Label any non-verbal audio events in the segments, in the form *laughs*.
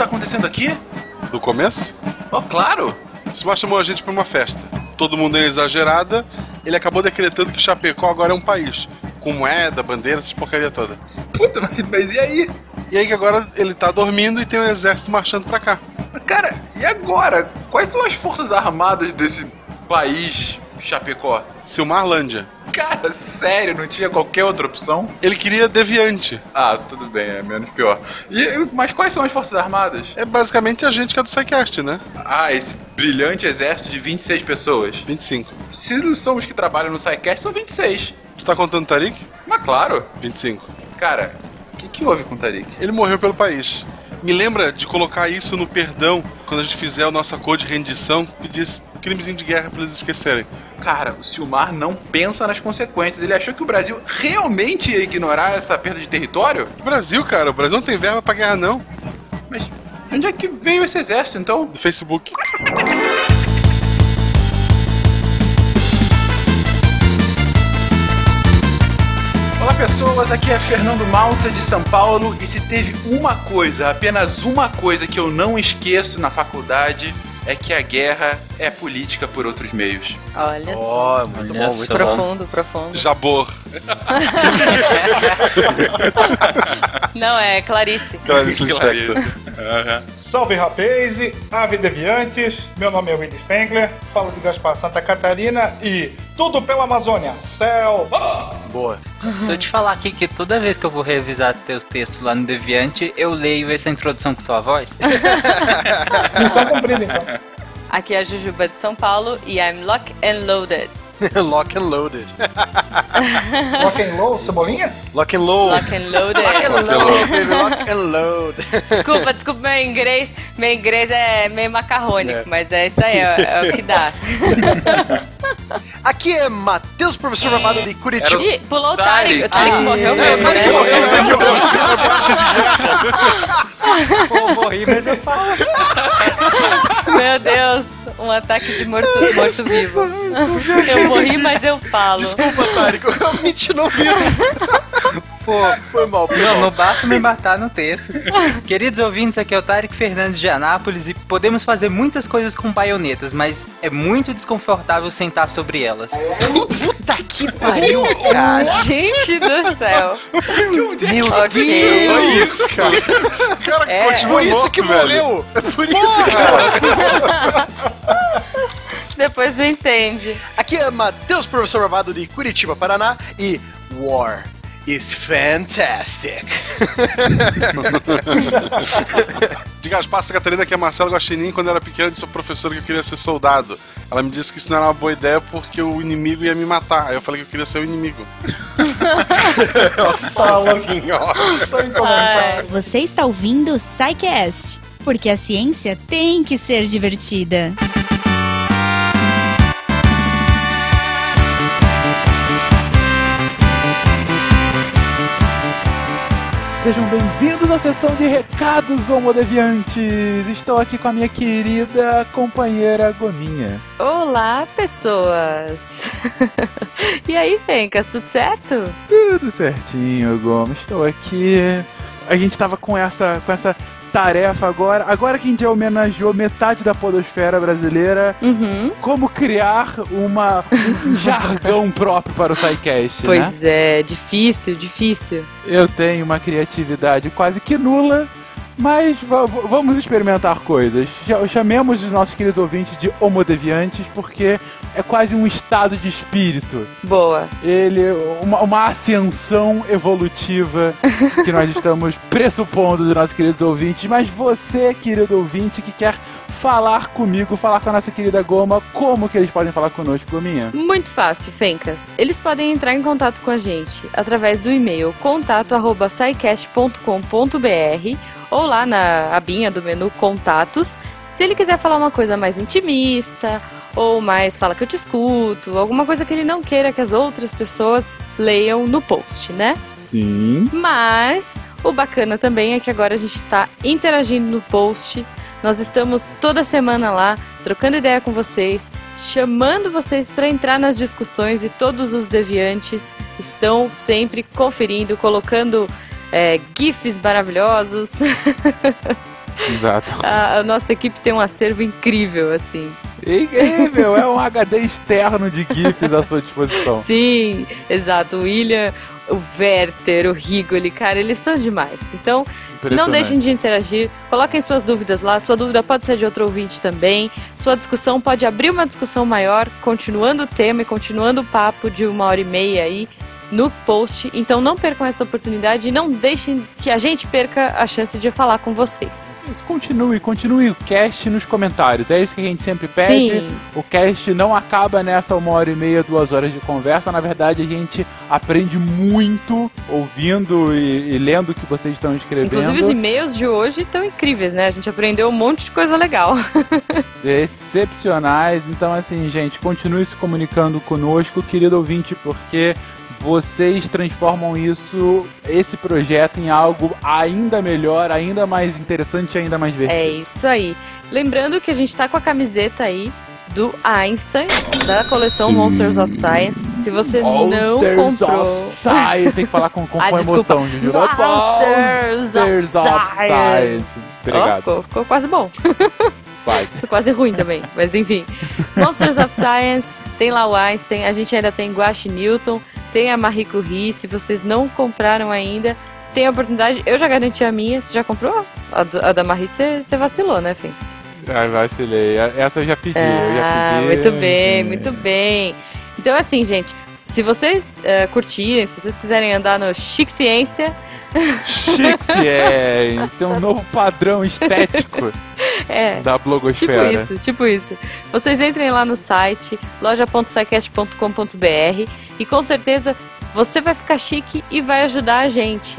tá acontecendo aqui? Do começo? Oh, claro! O Silmar chamou a gente pra uma festa. Todo mundo é exagerada. Ele acabou decretando que Chapecó agora é um país. Com moeda, bandeira, essas porcaria toda. Puta, mas, mas e aí? E aí que agora ele tá dormindo e tem um exército marchando pra cá. Cara, e agora? Quais são as forças armadas desse país, Chapecó? Silmarlândia. Cara, sério, não tinha qualquer outra opção? Ele queria deviante. Ah, tudo bem, é menos pior. E, mas quais são as forças armadas? É basicamente a gente que é do SciCast, né? Ah, esse brilhante exército de 26 pessoas. 25. Se não são os que trabalham no SciCast, são 26. Tu tá contando Tarik? Mas claro. 25. Cara, o que, que houve com o Tarik? Ele morreu pelo país. Me lembra de colocar isso no perdão quando a gente fizer a nossa cor de rendição e diz crimezinho de guerra pra eles esquecerem. Cara, o Silmar não pensa nas consequências. Ele achou que o Brasil realmente ia ignorar essa perda de território? O Brasil, cara, o Brasil não tem verba pra guerra, não. Mas de onde é que veio esse exército, então? Do Facebook. Olá pessoas, aqui é Fernando Malta de São Paulo e se teve uma coisa, apenas uma coisa que eu não esqueço na faculdade é que a guerra é política por outros meios. Olha Ó, só. muito Olha bom, muito só. bom. Profundo, profundo. Jabor. *laughs* Não, é Clarice. Clarice Claro. Lispector. Salve rapaz, ave deviantes, meu nome é Willy Spengler, falo de Gaspar Santa Catarina e tudo pela Amazônia, céu, ah! Boa. Se eu te falar aqui que toda vez que eu vou revisar teus textos lá no Deviante, eu leio essa introdução com tua voz. *laughs* missão cumprida então. Aqui é a Jujuba de São Paulo e I'm lock and loaded. *laughs* Lock and loaded. *laughs* Rock and roll, cebolinha? Lock and load. Lock and loaded. Lock and load, baby. Lock and load. *laughs* Desculpa, desculpa meu inglês. Meu inglês é meio macarrônico, É. mas é isso aí, é, é o que dá. Aqui é Matheus, professor babado de Curitiba. Ih, pulou o Tarek. O Tarek Ah, morreu é, mesmo, o Tarek né? morreu, né? Pô, morri, mas eu falo. Meu Deus, um ataque de morto- morto-vivo. eu morri, mas eu falo. Desculpa, Tarek, eu realmente não vi. *laughs* Pô, foi mal, foi Não, mal. não basta me matar no texto. Queridos ouvintes, aqui é o Tarek Fernandes de Anápolis e podemos fazer muitas coisas com baionetas, mas é muito desconfortável sentar sobre elas. Puta que pariu, cara. Gente do céu. Meu Ok. Foi isso, cara. Cara É, continua Por isso louco, que velho. morreu. É por isso, cara. *laughs* Depois não entende. Aqui é Matheus, professor babado de Curitiba, Paraná. E War is fantastic. *laughs* De Gaspar Santa Catarina, que é Marcelo Guaxinim, quando era pequeno, disse ao professor que eu queria ser soldado. Ela me disse que isso não era uma boa ideia porque o inimigo ia me matar. Aí eu falei que eu queria ser o inimigo. *laughs* *laughs* Nossa senhora. Ai, Você está ouvindo o SciCast, porque a ciência tem que ser divertida. Sejam bem-vindos à sessão de recados homodeviantes. Estou aqui com a minha querida companheira Gominha. Olá, pessoas. *laughs* e aí, Fencas, tudo certo? Tudo certinho, Gomes. Estou aqui. A gente tava com essa, com essa tarefa agora. Agora que a gente já homenageou metade da podosfera brasileira, Uhum. como criar uma, um *laughs* jargão próprio para o SciCast, né? Pois é, difícil, difícil. Eu tenho uma criatividade quase que nula, mas va- va- vamos experimentar coisas. Cha- Chamemos os nossos queridos ouvintes de homodeviantes, porque é quase um estado de espírito. Boa. Ele, uma, uma ascensão evolutiva que nós estamos *laughs* pressupondo dos nossos queridos ouvintes. Mas você, querido ouvinte, que quer falar comigo, falar com a nossa querida Goma, como que eles podem falar conosco, Gominha? Muito fácil, Fencas. Eles podem entrar em contato com a gente através do e-mail contato@scicast.com.br ou lá na abinha do menu Contatos. Se ele quiser falar uma coisa mais intimista ou mais fala que eu te escuto, alguma coisa que ele não queira que as outras pessoas leiam no post, né? Sim. Mas o bacana também é que agora a gente está interagindo no post. Nós estamos toda semana lá, trocando ideia com vocês, chamando vocês para entrar nas discussões e todos os deviantes estão sempre conferindo, colocando é, GIFs maravilhosos. *laughs* Exato. A, a nossa equipe tem um acervo incrível, assim. Meu, é um HD externo de GIFs à sua disposição. *laughs* Sim, exato. O William, o Werther, o Rigoli, cara, eles são demais. Então, não deixem de interagir, coloquem suas dúvidas lá. Sua dúvida pode ser de outro ouvinte também. Sua discussão pode abrir uma discussão maior, continuando o tema e continuando o papo de uma hora e meia aí no post. Então não percam essa oportunidade e não deixem que a gente perca a chance de falar com vocês. Isso, Continue, continue o cast nos comentários. É isso que a gente sempre pede. Sim. O cast não acaba nessa uma hora e meia, duas horas de conversa. Na verdade, a gente aprende muito ouvindo e, e lendo o que vocês estão escrevendo. Inclusive os e-mails de hoje estão incríveis, né? A gente aprendeu um monte de coisa legal. *laughs* excepcionais. Então, assim, gente, continue se comunicando conosco, querido ouvinte, porque vocês transformam isso, esse projeto, em algo ainda melhor, ainda mais interessante, ainda mais É divertido. isso aí. Lembrando que a gente tá com a camiseta aí do Einstein, da coleção. Monsters of Science. Se você não Monsters comprou. of Science. Tem que falar com, com, *laughs* Ah, com emoção, Juju. Monsters of Monsters of Science. Science. Ó, Obrigado. ficou, ficou quase bom. *laughs* Vai. Quase ruim também, mas enfim. Monsters of Science, tem lá o Einstein, a gente ainda tem Guache Newton, tem a Marie Curie, se vocês não compraram ainda, tem a oportunidade, eu já garanti a minha, você já comprou? A, do- a da Marie você vacilou, né, Fê? Ai, vacilei. Essa eu já pedi, eu já Ah, pedi. muito bem, muito bem. Então, assim, gente, se vocês eh, curtirem, se vocês quiserem andar no Chique Ciência, Chique Ciência, *laughs* é um novo padrão estético *laughs* é, da Tipo blogosfera. isso, tipo isso. Vocês entrem lá no site loja.sicast.com.br e com certeza você vai ficar chique e vai ajudar a gente.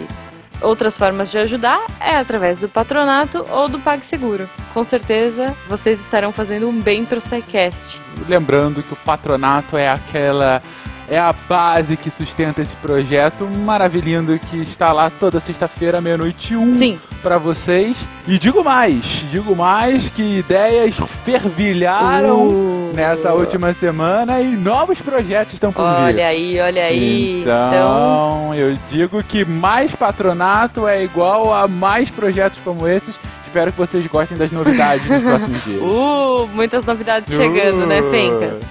Outras formas de ajudar é através do patronato ou do PagSeguro. Com certeza vocês estarão fazendo um bem pro SciCast. Lembrando que o patronato é aquela. É a base que sustenta esse projeto maravilhoso que está lá toda sexta-feira, meia-noite um, Sim, pra vocês. E digo mais, digo mais que ideias fervilharam Uh. nessa última semana e novos projetos estão por vir. olha aí, olha aí. Então, eu digo que mais patronato é igual a mais projetos como esses. Espero que vocês gostem das novidades nos próximos dias. *laughs* Uh, muitas novidades chegando, né, Uh, Fencas?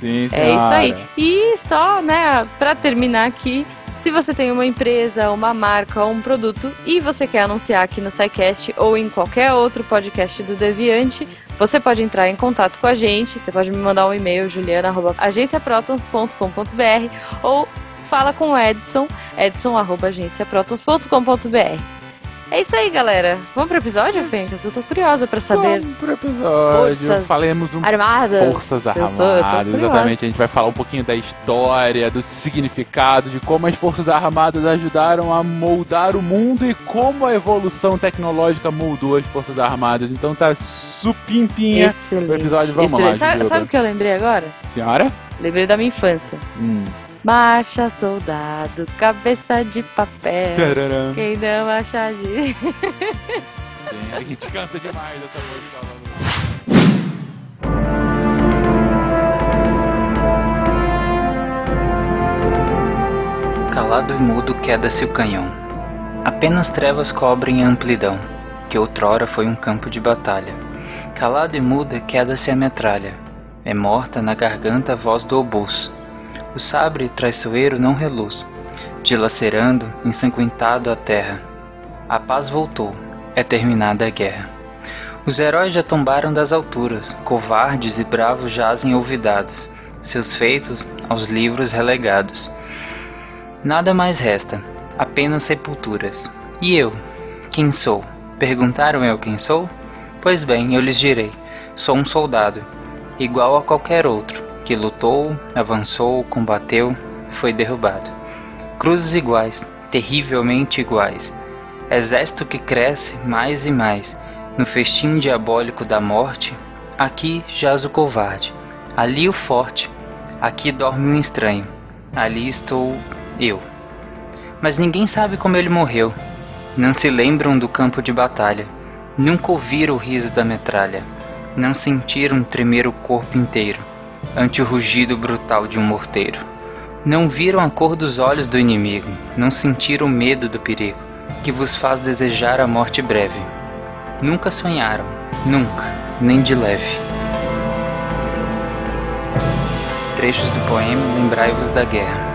Sim, É isso aí. senhora. E só, né, pra terminar aqui, se você tem uma empresa, uma marca ou um produto e você quer anunciar aqui no SciCast ou em qualquer outro podcast do Deviante, você pode entrar em contato com a gente, você pode me mandar um e-mail, juliana.agenciaprotons.com.br ou fala com o Edson, edson.agenciaprotons.com.br. É isso aí, galera. Vamos pro episódio, Fencas? Eu tô curiosa pra saber. Vamos pro episódio. Forças Falemos um armadas. Forças Eu tô- eu Armadas, tô exatamente. A gente vai falar um pouquinho da história, do significado, de como as Forças Armadas ajudaram a moldar o mundo e como a evolução tecnológica moldou as Forças Armadas. Então tá supimpinha Excelente. o episódio. Vamos Excelente. lá, Sabe, sabe o que eu lembrei agora? Senhora? Lembrei da minha infância. Hum. Marcha, soldado, cabeça de papel. Tararam. Quem não achar de. A gente canta demais essa música. Calado e mudo queda-se o canhão. Apenas trevas cobrem a amplidão, que outrora foi um campo de batalha. Calado e muda queda-se a metralha. É morta na garganta a voz do obus. O sabre traiçoeiro não reluz, dilacerando, ensanguentado a terra. A paz voltou, é terminada a guerra. Os heróis já tombaram das alturas, covardes e bravos jazem olvidados, seus feitos aos livros relegados. Nada mais resta, apenas sepulturas. E eu? Quem sou? Perguntaram eu quem sou? Pois bem, eu lhes direi: sou um soldado, igual a qualquer outro, que lutou, avançou, combateu, foi derrubado. Cruzes iguais, terrivelmente iguais. Exército que cresce mais e mais, no festim diabólico da morte, aqui jaz o covarde, ali o forte, aqui dorme um estranho, ali estou eu. Mas ninguém sabe como ele morreu. Não se lembram do campo de batalha. Nunca ouviram o riso da metralha. Não sentiram tremer o corpo inteiro ante o rugido brutal de um morteiro. Não viram a cor dos olhos do inimigo. Não sentiram o medo do perigo que vos faz desejar a morte breve. Nunca sonharam, nunca, nem de leve. Trechos do poema Lembrai-vos da Guerra.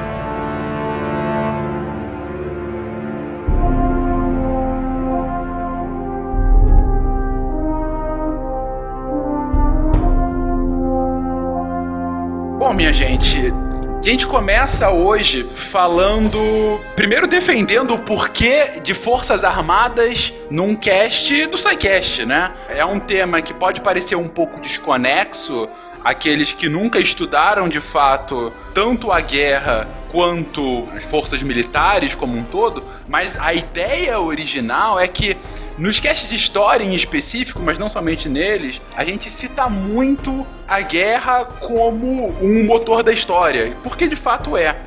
Bom, minha gente, a gente começa hoje falando. Primeiro defendendo o porquê de Forças Armadas num cast do SciCast, né? É um tema que pode parecer um pouco desconexo àqueles que nunca estudaram de fato tanto a guerra quanto as forças militares como um todo, mas a ideia original é que nos casts de história em específico, mas não somente neles, a gente cita muito a guerra como um motor da história, porque de fato é.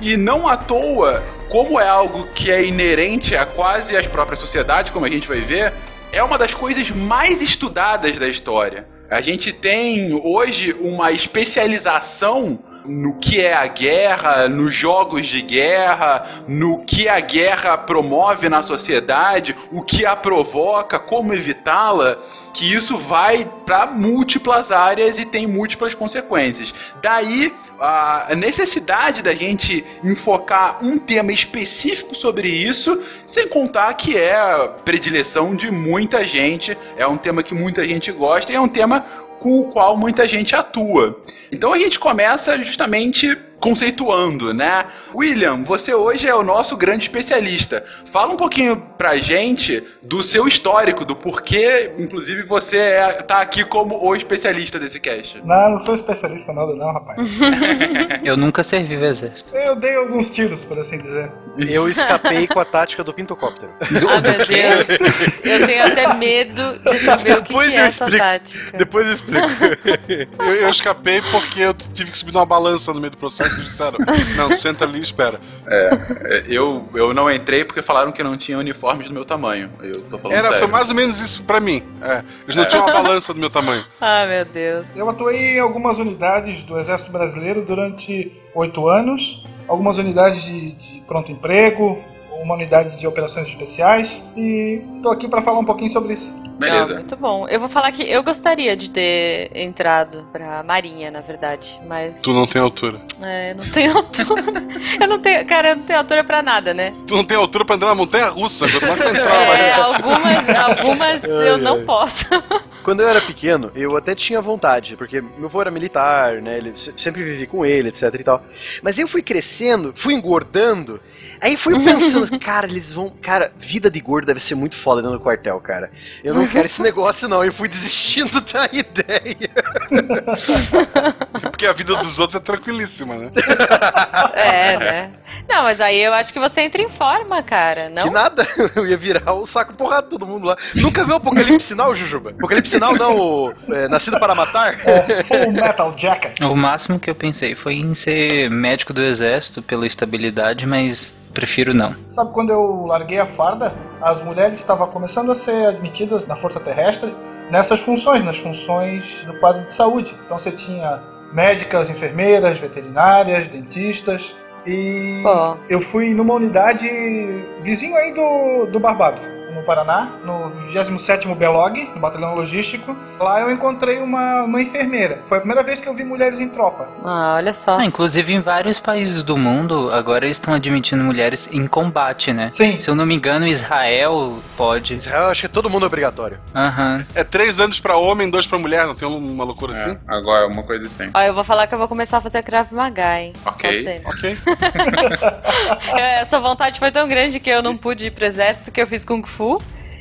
E não à toa, como é algo que é inerente a quase as próprias sociedades, como a gente vai ver, é uma das coisas mais estudadas da história. A gente tem hoje uma especialização no que é a guerra, nos jogos de guerra, no que a guerra promove na sociedade, o que a provoca, como evitá-la, que isso vai para múltiplas áreas e tem múltiplas consequências. Daí a necessidade da gente enfocar um tema específico sobre isso, sem contar que é a predileção de muita gente, é um tema que muita gente gosta e é um tema com o qual muita gente atua. Então a gente começa justamente conceituando, né? William, você hoje é o nosso grande especialista. Fala um pouquinho pra gente do seu histórico, do porquê, inclusive, você é, tá aqui como o especialista desse cast. Não, não sou especialista nada não, rapaz. *laughs* Eu nunca servi o exército. Eu dei alguns tiros, por assim dizer. Eu escapei com a tática do pintocóptero. *laughs* Ah, meu Deus. Eu tenho até medo de saber o que, que é eu essa explico. tática. Depois eu explico. *laughs* eu, eu escapei porque eu tive que subir numa balança no meio do processo disseram: Não, senta ali e espera. É, eu, eu não entrei porque falaram que não tinha uniformes do meu tamanho. Eu tô falando Era, sério. foi mais ou menos isso pra mim. É, eles não tinham uma balança do meu tamanho. *laughs* Ah, meu Deus. Eu atuei em algumas unidades do Exército Brasileiro durante oito anos, algumas unidades de, de pronto emprego, uma unidade de operações especiais e tô aqui para falar um pouquinho sobre isso. Beleza. Não, muito bom. Eu vou falar que eu gostaria de ter entrado pra Marinha, na verdade, mas. Tu não tem altura. É, não tenho *laughs* altura. eu não tenho. Cara, eu não tenho altura pra nada, né? Tu não tem altura pra andar na montanha russa. Quanto mais tu entrar, É, algumas, algumas eu não posso. *laughs* Quando eu era pequeno, eu até tinha vontade, porque meu avô era militar, né? Ele se- sempre vivi com ele, etc e tal. Mas eu fui crescendo, fui engordando, aí fui *laughs* pensando, cara, eles vão. Cara, vida de gordo deve ser muito foda dentro do quartel, cara. Eu não quero esse negócio, não. E fui desistindo *laughs* da ideia. Porque a vida dos outros é tranquilíssima, né? *laughs* É, né? Não, mas aí eu acho que você entra em forma, cara, não? Que nada, *laughs* eu ia virar o saco porrado de todo mundo lá. Nunca viu o Apocalipse Sinal, Jujuba? Apocalipse Sinal não, o é, Nascido para Matar? É, Full Metal Jacket. O máximo que eu pensei foi em ser médico do exército pela estabilidade, mas prefiro não. Sabe quando eu larguei a farda, as mulheres estavam começando a ser admitidas na Força Terrestre nessas funções, nas funções do quadro de saúde. Então você tinha médicas, enfermeiras, veterinárias, dentistas e Pô. eu fui numa unidade vizinho aí do, do Barbado. No Paraná, no 27º Belog, no Batalhão Logístico. Lá eu encontrei uma, uma enfermeira. Foi a primeira vez que eu vi mulheres em tropa. Ah, olha só. Ah, inclusive em vários países do mundo, agora eles estão admitindo mulheres em combate, né? Sim. Se eu não me engano, Israel pode. Israel, acho que é todo mundo obrigatório. Aham. É três anos pra homem, dois pra mulher. Não tem uma loucura assim? É, agora, uma coisa assim. Ó, eu vou falar que eu vou começar a fazer Krav Maga, hein? Ok. Ok. *laughs* Essa vontade foi tão grande que eu não pude ir pro exército que eu fiz Kung Fu.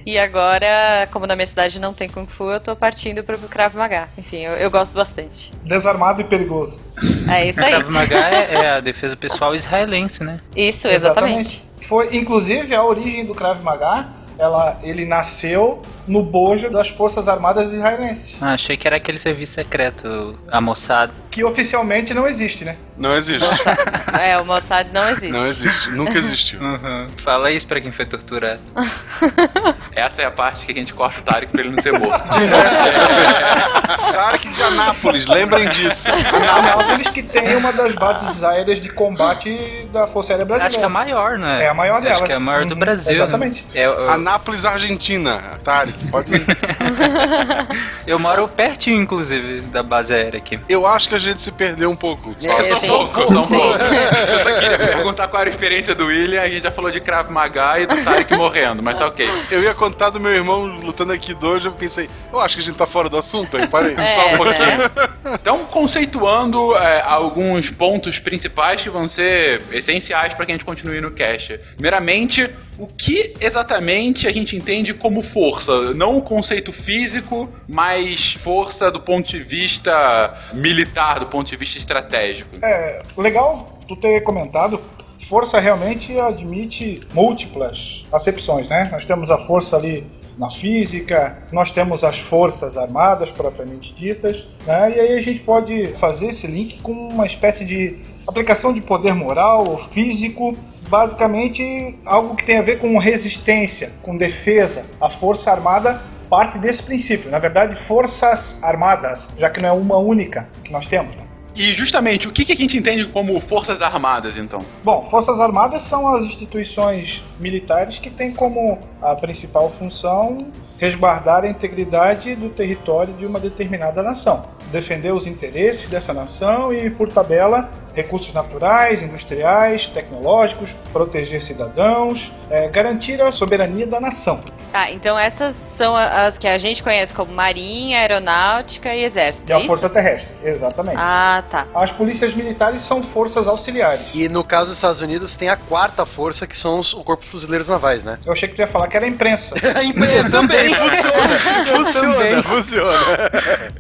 E agora, como na minha cidade não tem Kung Fu, eu tô partindo pro Krav Maga. Enfim, eu, eu gosto bastante. Desarmado e perigoso. É isso aí. Krav Maga é, é a defesa pessoal israelense, né? Isso, exatamente. Foi, inclusive, a origem do Krav Maga, ela, ele nasceu no bojo das Forças Armadas israelenses, Ah, achei que era aquele serviço secreto, a Mossad. que oficialmente não existe, né? Não existe. *laughs* É, o Mossad não existe. Não existe. Nunca existiu. Fala isso pra quem foi torturado. *laughs* Essa é a parte que a gente corta o Tarek pra ele não ser morto. *laughs* Tarek de Anápolis, lembrem disso. Anápolis que tem uma das bases aéreas de combate da Força Aérea Brasileira. Acho que é a maior, né? É a maior Acho dela. que é a maior do Uhum, Brasil. né? exatamente. É, o- Anápolis, Argentina, Tarek. Pode ir. *laughs* Eu moro pertinho, inclusive, da base aérea aqui. Eu acho que a gente se perdeu um pouco. Só. É, Só um pouco, só um pouco. *laughs* Eu só queria perguntar qual era a experiência do William. A gente já falou de Krav Maga e do Tarek morrendo, mas tá ok. Eu ia contar do meu irmão lutando aqui dojo, eu pensei, eu acho que a gente tá fora do assunto, aí parei. É, Só um pouquinho. Então, conceituando é, alguns pontos principais que vão ser essenciais para que a gente continue no cast. Primeiramente, o que exatamente a gente entende como força? Não o conceito físico, mas força do ponto de vista militar, do ponto de vista estratégico. É, legal tu ter comentado. Força realmente admite múltiplas acepções, né? Nós temos a força ali na física, nós temos as forças armadas propriamente ditas, né? E aí a gente pode fazer esse link com uma espécie de aplicação de poder moral ou físico, basicamente algo que tem a ver com resistência, com defesa. A força armada parte desse princípio. Na verdade, forças armadas, já que não é uma única que nós temos. né? E justamente, o que, que a gente entende como forças armadas, então? Bom, Forças Armadas são as instituições militares que têm como a principal função resguardar a integridade do território de uma determinada nação, defender os interesses dessa nação e, por tabela, recursos naturais, industriais, tecnológicos, proteger cidadãos, eh, garantir a soberania da nação. Tá, então essas são as que a gente conhece como Marinha, Aeronáutica e Exército, E é a isso? Força Terrestre, exatamente. Ah, tá. As polícias militares são forças auxiliares. E no caso dos Estados Unidos tem a quarta força, que são os, o Corpo de Fuzileiros Navais, né? Eu achei que tu ia falar que era a imprensa. *laughs* A imprensa também *laughs* funciona. Funciona, funciona.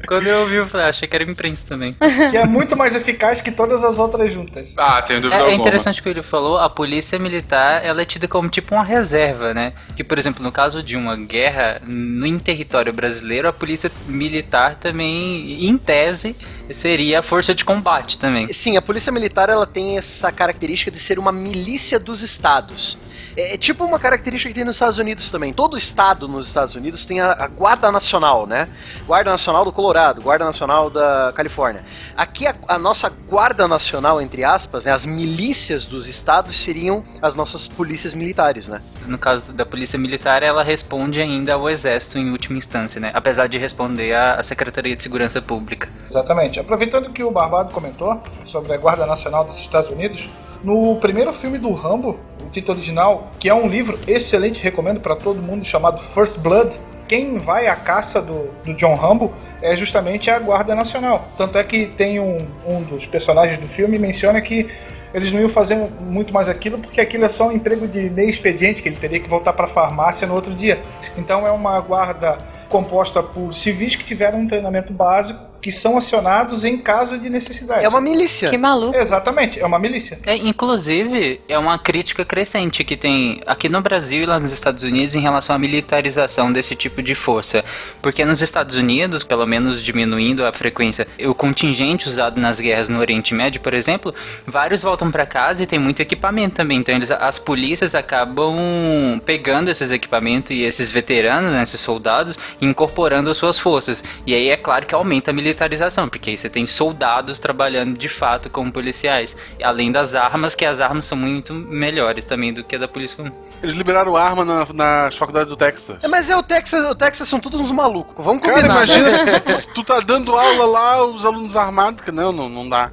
Quando eu ouvi, eu falei, achei que era imprensa também. *laughs* que é muito mais eficaz que todas as outras juntas. Ah, sem dúvida É, é alguma. interessante o que ele falou, a polícia militar ela é tida como tipo uma reserva, né? Que, por exemplo, no caso de uma guerra no em território brasileiro, a polícia militar também, em tese, seria a força de combate também. Sim, a polícia militar ela tem essa característica de ser uma milícia dos estados. É, é tipo uma característica que tem nos Estados Unidos também. Todo estado nos Estados Unidos tem a, a Guarda Nacional, né? Guarda Nacional do Colorado, Guarda Nacional da Califórnia. Aqui a, a nossa Guarda Nacional, entre aspas, né, as milícias dos estados seriam as nossas polícias militares, né? No caso da polícia militar, ela responde ainda ao exército em última instância, né? Apesar de responder à à Secretaria de Segurança Pública. Exatamente. Aproveitando que o Barbado comentou sobre a Guarda Nacional dos Estados Unidos, no primeiro filme do Rambo, o título original, que é um livro excelente, recomendo para todo mundo, chamado First Blood, quem vai à caça do, do John Rambo é justamente a Guarda Nacional. Tanto é que tem um, um dos personagens do filme menciona que eles não iam fazer muito mais aquilo porque aquilo é só um emprego de meio expediente que ele teria que voltar para a farmácia no outro dia. Então é uma guarda composta por civis que tiveram um treinamento básico que são acionados em caso de necessidade. É uma milícia. Que maluco. Exatamente, é uma milícia. É, inclusive, é uma crítica crescente que tem aqui no Brasil e lá nos Estados Unidos em relação à militarização desse tipo de força. Porque nos Estados Unidos, pelo menos diminuindo a frequência, o contingente usado nas guerras no Oriente Médio, por exemplo, vários voltam para casa e tem muito equipamento também. Então, eles, as polícias acabam pegando esses equipamentos e esses veteranos, né, esses soldados, e incorporando as suas forças. E aí é claro que aumenta a militarização, porque aí você tem soldados trabalhando de fato como policiais. Além das armas, que as armas são muito melhores também do que a da polícia comum. Eles liberaram arma na, nas faculdades do Texas. É, Mas é o Texas, o Texas são todos uns malucos. Vamos Cara, combinar. imagina, né? *laughs* tu tá dando aula lá, os alunos armados, que não, não, não dá.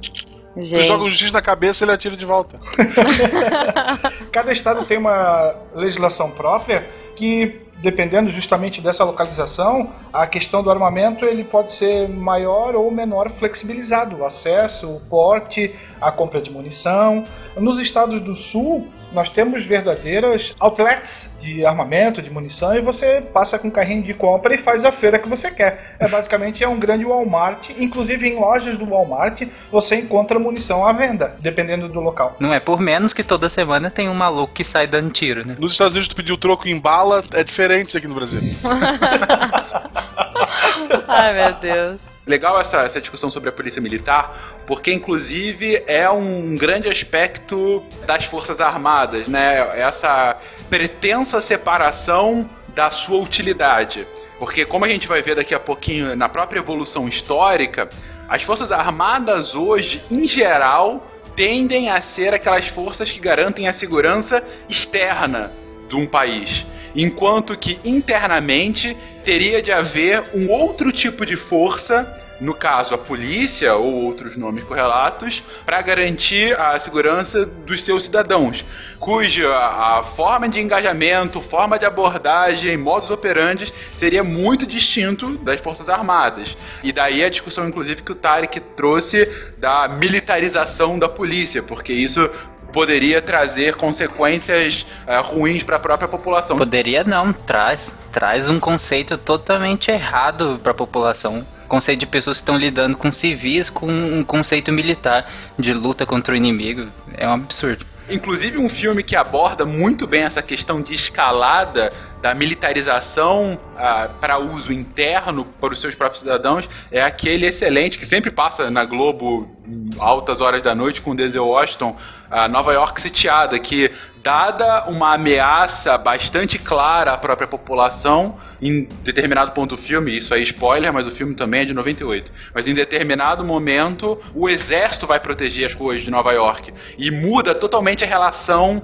Tu Gente. joga um giz na cabeça e ele atira de volta. *laughs* *laughs* Cada estado tem uma legislação própria que, dependendo justamente dessa localização, a questão do armamento ele pode ser maior ou menor flexibilizado. O acesso, o porte, a compra de munição. Nos estados do sul, nós temos verdadeiras outlets de armamento, de munição, e você passa com um carrinho de compra e faz a feira que você quer. É basicamente é um grande Walmart. Inclusive em lojas do Walmart você encontra munição à venda, dependendo do local. Não é por menos que toda semana tem um maluco que sai dando tiro, né? Nos Estados Unidos, tu pediu troco em bala, é diferente aqui no Brasil. *laughs* Ai, meu Deus. Legal essa, essa discussão sobre a polícia militar, porque inclusive é um grande aspecto das forças armadas, né? Essa pretensa separação da sua utilidade. Porque como a gente vai ver daqui a pouquinho na própria evolução histórica, as forças armadas hoje, em geral, tendem a ser aquelas forças que garantem a segurança externa de um país. enquanto que internamente teria de haver um outro tipo de força no caso a polícia ou outros nomes correlatos, para garantir a segurança dos seus cidadãos, cuja a forma de engajamento, forma de abordagem, modus operandi seria muito distinto das Forças Armadas. E daí a discussão, inclusive, que o Tarek trouxe da militarização da polícia, porque isso poderia trazer consequências uh, ruins para a própria população. Poderia não, traz, traz um conceito totalmente errado para a população conceito de pessoas que estão lidando com civis com um conceito militar de luta contra o inimigo. É um absurdo. Inclusive um filme que aborda muito bem essa questão de escalada da militarização ah, para uso interno para os seus próprios cidadãos é aquele excelente que sempre passa na Globo em altas horas da noite com Denzel Washington, a Nova York sitiada, que dada uma ameaça bastante clara à própria população, em determinado ponto do filme, isso aí é spoiler, mas o filme também é de 98, mas em determinado momento o exército vai proteger as ruas de Nova York e muda totalmente a relação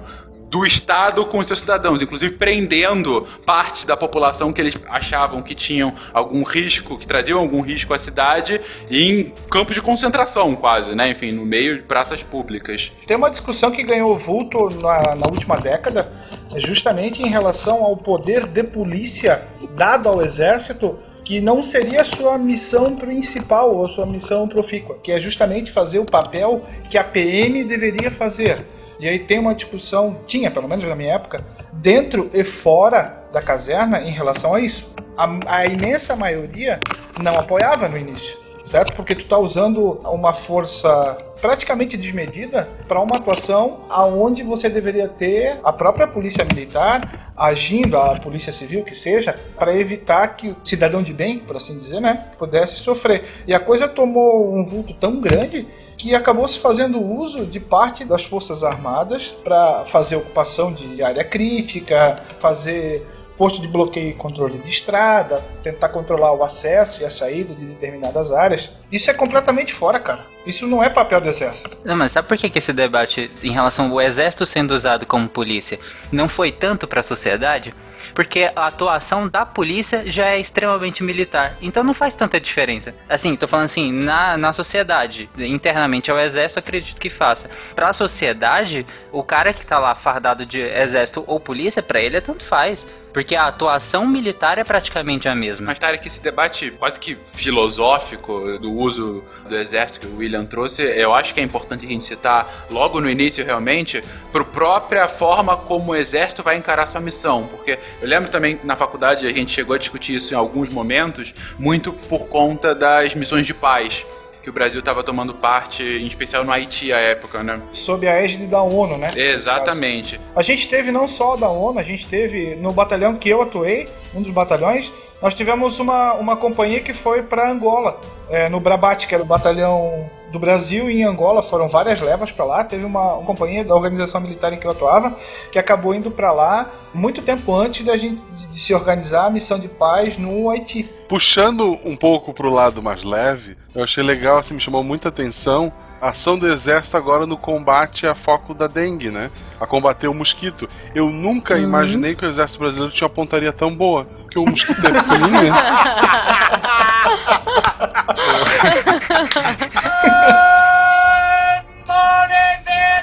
do Estado com seus cidadãos, inclusive prendendo parte da população que eles achavam que tinham algum risco, que traziam algum risco à cidade, em campos de concentração, quase, né? Enfim, no meio de praças públicas. Tem uma discussão que ganhou vulto na, na última década, justamente em relação ao poder de polícia dado ao exército que não seria a sua missão principal ou sua missão profícua, que é justamente fazer o papel que a PM deveria fazer e aí tem uma discussão, tinha pelo menos na minha época, dentro e fora da caserna em relação a isso. A, a imensa maioria não apoiava no início, certo? Porque tu está usando uma força praticamente desmedida para uma atuação aonde você deveria ter a própria polícia militar agindo, a polícia civil que seja, para evitar que o cidadão de bem, por assim dizer, né, pudesse sofrer. E a coisa tomou um vulto tão grande que acabou se fazendo uso de parte das Forças Armadas para fazer ocupação de área crítica, fazer posto de bloqueio e controle de estrada, tentar controlar o acesso e a saída de determinadas áreas. Isso é completamente fora, cara. Isso não é papel do exército. Não, mas sabe por que, que esse debate em relação ao exército sendo usado como polícia não foi tanto para a sociedade? porque a atuação da polícia já é extremamente militar. Então não faz tanta diferença. Assim, tô falando assim, na, na sociedade, internamente ao exército, acredito que faça. Pra sociedade, o cara que tá lá fardado de exército ou polícia, para ele é tanto faz. Porque a atuação militar é praticamente a mesma. Mas, Tarek, esse debate quase que filosófico do uso do exército que o William trouxe, eu acho que é importante a gente citar logo no início, realmente, a própria forma como o exército vai encarar sua missão. Porque eu lembro também na faculdade a gente chegou a discutir isso em alguns momentos, muito por conta das missões de paz que o Brasil estava tomando parte, em especial no Haiti à época, né? Sob a égide da ONU, né? Exatamente. A gente teve não só da ONU, a gente teve no batalhão que eu atuei, um dos batalhões, nós tivemos uma, uma companhia que foi para Angola, é, no Brabate, que era o batalhão do Brasil e em Angola, foram várias levas para lá. Teve uma, uma, companhia da organização militar em que eu atuava que acabou indo para lá muito tempo antes da gente de se organizar a missão de paz no Haiti. Puxando um pouco para o lado mais leve, eu achei legal, assim, me chamou muita atenção ação do exército agora no combate a foco da dengue, né? A combater o mosquito. Eu nunca uhum. imaginei que o exército brasileiro tinha uma pontaria tão boa, porque o mosquito é pequenininho. *laughs*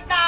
Então,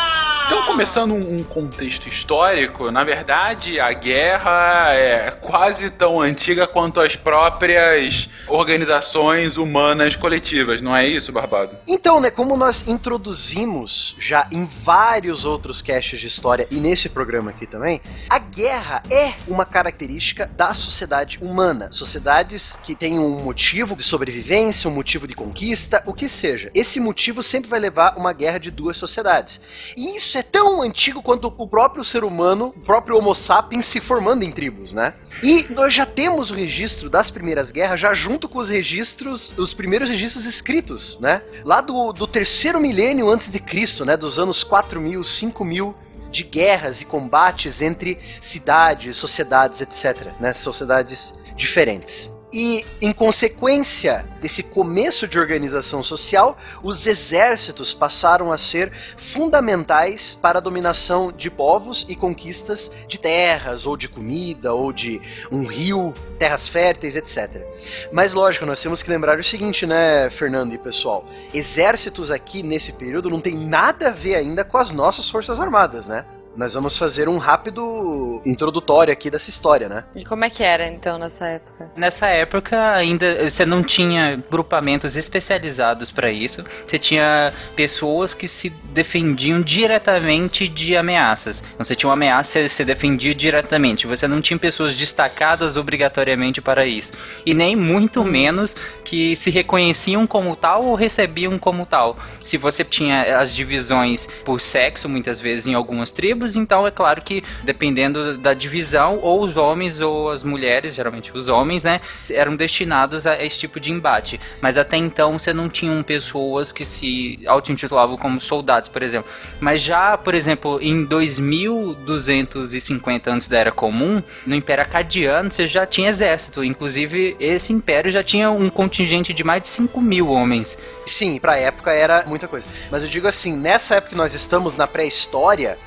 começando um contexto histórico, na verdade, a guerra é quase tão antiga quanto as próprias organizações humanas coletivas, não é isso, Barbado? Então, né, como nós introduzimos já em vários outros caches de história e nesse programa aqui também, a guerra é uma característica da sociedade humana. Sociedades que têm um motivo de sobrevivência, um motivo de conquista, o que seja. Esse motivo sempre vai levar uma guerra de duas sociedades. E isso é tão antigo quanto o próprio ser humano, o próprio Homo sapiens se formando em tribos, né? E nós já temos o registro das primeiras guerras já junto com os registros, os primeiros registros escritos, né? Lá do, do terceiro milênio antes de Cristo, né? Dos anos 4000, 5000 de guerras e combates entre cidades, sociedades, etc, né? Sociedades diferentes. E, em consequência desse começo de organização social, os exércitos passaram a ser fundamentais para a dominação de povos e conquistas de terras, ou de comida, ou de um rio, terras férteis, etc. Mas, lógico, nós temos que lembrar o seguinte, né, Fernando e pessoal? Exércitos aqui nesse período não tem nada a ver ainda com as nossas Forças Armadas, né? Nós vamos fazer um rápido introdutório aqui dessa história, né? E como é que era então nessa época? Nessa época ainda você não tinha grupamentos especializados para isso. Você tinha pessoas que se defendiam diretamente de ameaças. Então você tinha uma ameaça, você se defendia diretamente. Você não tinha pessoas destacadas obrigatoriamente para isso. E nem muito menos que se reconheciam como tal ou recebiam como tal. Se você tinha as divisões por sexo, muitas vezes em algumas tribos, então é claro que dependendo da divisão, ou os homens ou as mulheres, geralmente os homens, né, eram destinados a esse tipo de embate. Mas até então você não tinha pessoas que se auto-intitulavam como soldados, por exemplo. Mas já, por exemplo, em 2250 antes da Era Comum, no Império Acadiano, você já tinha exército. Inclusive, esse império já tinha um contingente de mais de 5 mil homens. Sim, pra época era muita coisa. Mas eu digo assim, nessa época que nós estamos na pré-história,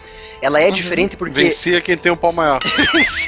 ela é diferente porque. Vencia quem tem um pau maior. *laughs*